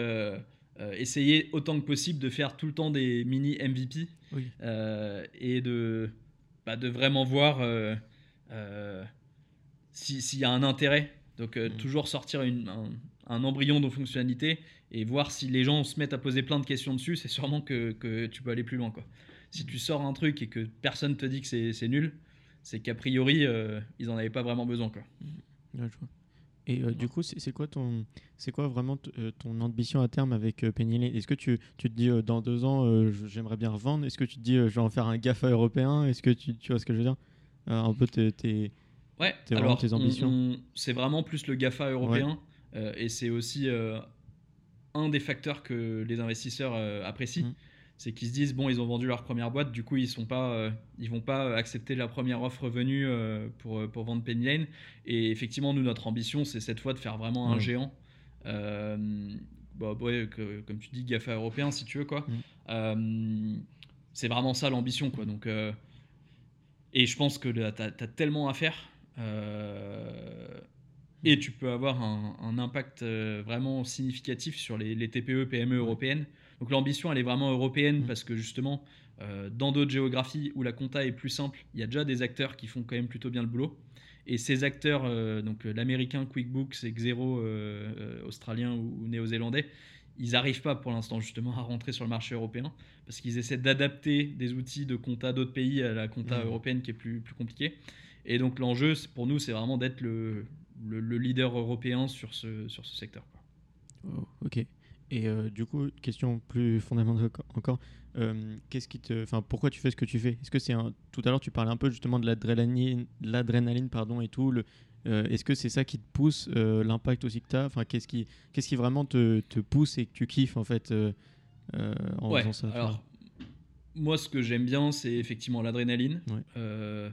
essayer autant que possible de faire tout le temps des mini MVP et de, bah, de vraiment voir s'il y a un intérêt donc euh, mm. toujours sortir un, embryon de fonctionnalité et voir si les gens se mettent à poser plein de questions dessus, c'est sûrement que, tu peux aller plus loin. Quoi. Si tu sors un truc et que personne te dit que c'est nul, c'est qu'a priori, euh, ils n'en avaient pas vraiment besoin. Quoi. Mm. Et euh, du coup, c'est quoi ton, c'est quoi vraiment ton ambition à terme avec Penny Est-ce que tu, tu, te dis dans deux ans, j'aimerais bien revendre? Est-ce que tu te dis, je vais en faire un GAFA européen? Est-ce que tu, tu vois ce que je veux dire? Un peu tes, Ouais, alors c'est vraiment plus le GAFA européen euh, et c'est aussi euh, un des facteurs que les investisseurs euh, apprécient. Mm. C'est qu'ils se disent bon, ils ont vendu leur première boîte, du coup ils sont pas, ils vont pas accepter la première offre venue pour, pour vendre Penny Lane. Et effectivement, nous notre ambition c'est cette fois de faire vraiment un géant. Bah, comme tu dis, GAFA européen si tu veux quoi. Mm. c'est vraiment ça l'ambition quoi. Donc et je pense que tu as, tellement à faire et tu peux avoir un, impact euh, vraiment significatif sur les, TPE, PME européennes. Donc l'ambition, elle est vraiment européenne mm. parce que justement, euh, dans d'autres géographies où la compta est plus simple, il y a déjà des acteurs qui font quand même plutôt bien le boulot. Et ces acteurs, donc l'américain QuickBooks et Xero australien ou, néo-zélandais, ils n'arrivent pas pour l'instant justement à rentrer sur le marché européen parce qu'ils essaient d'adapter des outils de compta d'autres pays à la compta mm. européenne qui est plus, plus compliquée. Et donc l'enjeu pour nous, c'est vraiment d'être le, le, leader européen sur ce, sur ce secteur. Oh, ok. Et euh, du coup, question plus fondamentale encore, euh, qu'est-ce qui te, enfin, pourquoi tu fais ce que tu fais? Est-ce que c'est un... tout à l'heure tu parlais un peu justement de l'adrénaline, l'adrénaline pardon et tout. Le... Euh, est-ce que c'est ça qui te pousse l'impact aussi que tu as Enfin, qu'est-ce qui, qu'est-ce qui vraiment te, te, pousse et que tu kiffes en fait en faisant ça alors, moi, ce que j'aime bien, c'est effectivement l'adrénaline. Ouais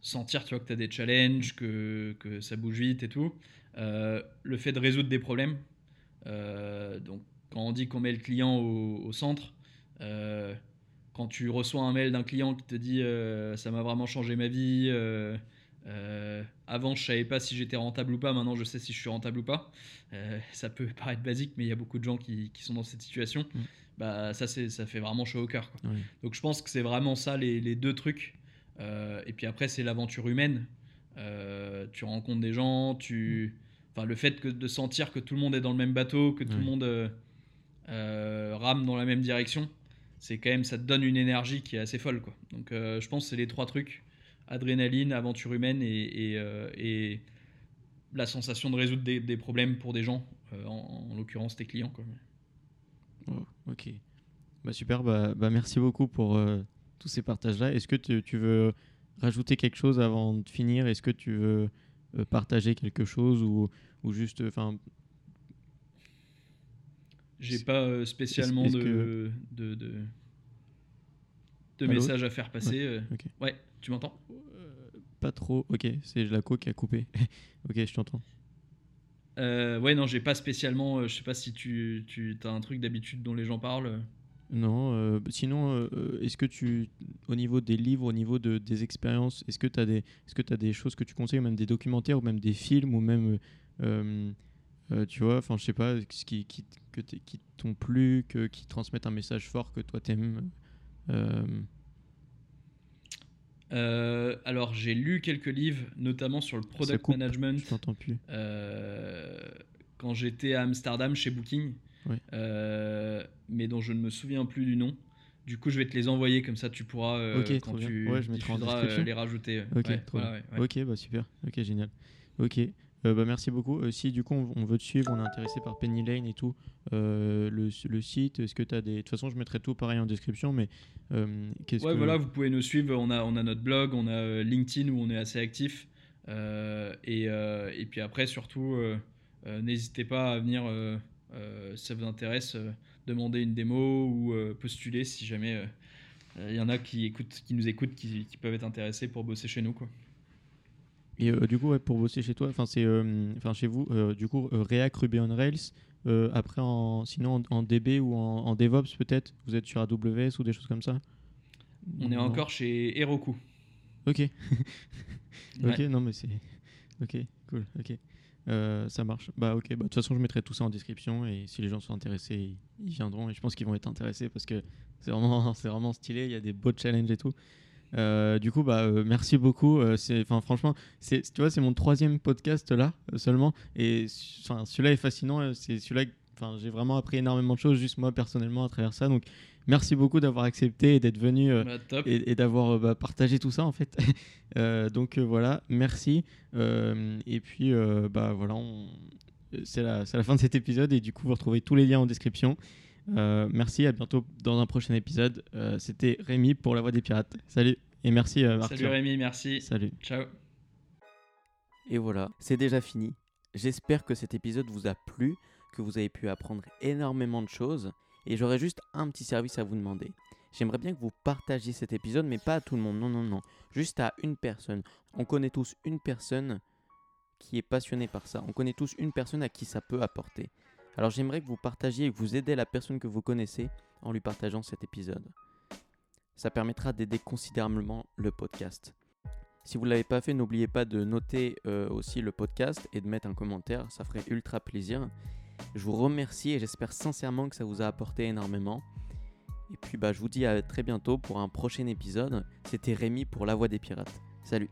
sentir tu vois, que tu as des challenges, que, que, ça bouge vite et tout. Euh, le fait de résoudre des problèmes. Euh, donc, quand on dit qu'on met le client au, centre, euh, quand tu reçois un mail d'un client qui te dit ça m'a vraiment changé ma vie, avant je savais pas si j'étais rentable ou pas, maintenant je sais si je suis rentable ou pas. Ça peut paraître basique, mais il y a beaucoup de gens qui, qui sont dans cette situation. Mm. Bah, ça, ça fait vraiment chaud au cœur. quoi. Donc je pense que c'est vraiment ça les, les deux trucs. Euh, et puis après, c'est l'aventure humaine. Euh, tu rencontres des gens, tu... enfin, le fait que, de sentir que tout le monde est dans le même bateau, que tout le monde euh, rame dans la même direction, c'est quand même, ça te donne une énergie qui est assez folle. Quoi. Donc je pense que c'est les trois trucs adrénaline, aventure humaine et, et, euh, et la sensation de résoudre des, des problèmes pour des gens, euh, en, en l'occurrence tes clients. Quoi. Oh, ok. Bah, super, bah, bah, merci beaucoup pour euh, tous ces partages-là. Est-ce que tu, tu veux rajouter quelque chose avant de finir? Est-ce que tu veux euh, partager quelque chose ou, ou juste. Enfin, J'ai pas euh, spécialement de, que- de, de, messages à faire passer. euh. Ouais, tu m'entends? Pas trop. Ok, c'est Laco qui a coupé. ok, je t'entends. Euh, Ouais, non, j'ai pas spécialement. euh, je sais pas si tu, tu as un truc d'habitude dont les gens parlent. Non, euh, sinon, euh, est-ce que tu, au niveau des livres, au niveau de, des expériences, est-ce que tu as, des- est-ce que as des choses que tu conseilles, ou même des documentaires, ou même des films, ou même, euh, tu vois, enfin, je sais pas, ce qui, qui, que qui t'ont plu, que, qui transmettent un message fort que toi t'aimes euh, alors, j'ai lu quelques livres, notamment sur le product coupe, management. Je plus. euh, quand j'étais à Amsterdam chez Booking, Euh, mais dont je ne me souviens plus du nom. Du coup, je vais te les envoyer, comme ça tu pourras, euh, Ok, quand tu Ouais, je en euh, les rajouter. Ok, Ouais, voilà, bah super. Ok, génial. Ok, euh, bah merci beaucoup. Euh, si du coup on, on veut te suivre, on est intéressé par Penny Lane et tout, euh, le, le site, est-ce que tu as des. De toute façon, je mettrai tout pareil en description, mais qu'est-ce Ouais, que. voilà, vous pouvez nous suivre. On a, on a notre blog, on a LinkedIn où on est assez actif. Et, et puis après, surtout, n'hésitez pas à venir, si ça vous intéresse, euh, demander une démo ou euh, postuler si jamais euh, il y en a qui, écoutent, qui nous écoutent, qui, qui peuvent être intéressés pour bosser chez nous. Quoi. Et euh, du coup, ouais, pour bosser chez toi, enfin c'est, euh, enfin chez vous, euh, du coup, euh, React, Ruby on Rails. euh, après, en, sinon en, en DB ou en, en DevOps peut-être, vous êtes sur AWS ou des choses comme ça? On est encore chez Heroku. Ok. Ok, Ouais. non mais c'est. Ok, cool, ok. Euh, ça marche. Bah ok, bah, de toute façon je mettrai tout ça en description et si les gens sont intéressés, ils, viendront et je pense qu'ils vont être intéressés parce que c'est vraiment, c'est vraiment stylé, il y a des beaux challenges et tout. Euh, du coup, bah, euh, merci beaucoup. Enfin, franchement, c'est, tu vois, c'est mon troisième podcast là seulement, et enfin, celui-là est fascinant. C'est celui-là, enfin, j'ai vraiment appris énormément de choses juste moi personnellement à travers ça. Donc, merci beaucoup d'avoir accepté et d'être venu euh, Bah, et, et d'avoir euh, bah, partagé tout ça en fait. Euh, donc euh, voilà, merci. Euh, et puis euh, bah voilà, on- c'est la, c'est la fin de cet épisode et du coup vous retrouvez tous les liens en description. Euh, merci, à bientôt dans un prochain épisode. Euh, C'était Rémi pour La Voix des Pirates. Salut et merci euh, Salut Arthur. Rémi, merci. Salut. Ciao. Et voilà, c'est déjà fini. J'espère que cet épisode vous a plu, que vous avez pu apprendre énormément de choses. Et j'aurais juste un petit service à vous demander. J'aimerais bien que vous partagiez cet épisode, mais pas à tout le monde. Non, non, non. Juste à une personne. On connaît tous une personne qui est passionnée par ça. On connaît tous une personne à qui ça peut apporter. Alors j'aimerais que vous partagiez et que vous aidez la personne que vous connaissez en lui partageant cet épisode. Ça permettra d'aider considérablement le podcast. Si vous ne l'avez pas fait, n'oubliez pas de noter euh, aussi le podcast et de mettre un commentaire, ça ferait ultra plaisir. Je vous remercie et j'espère sincèrement que ça vous a apporté énormément. Et puis bah, je vous dis à très bientôt pour un prochain épisode. C'était Rémi pour La Voix des Pirates. Salut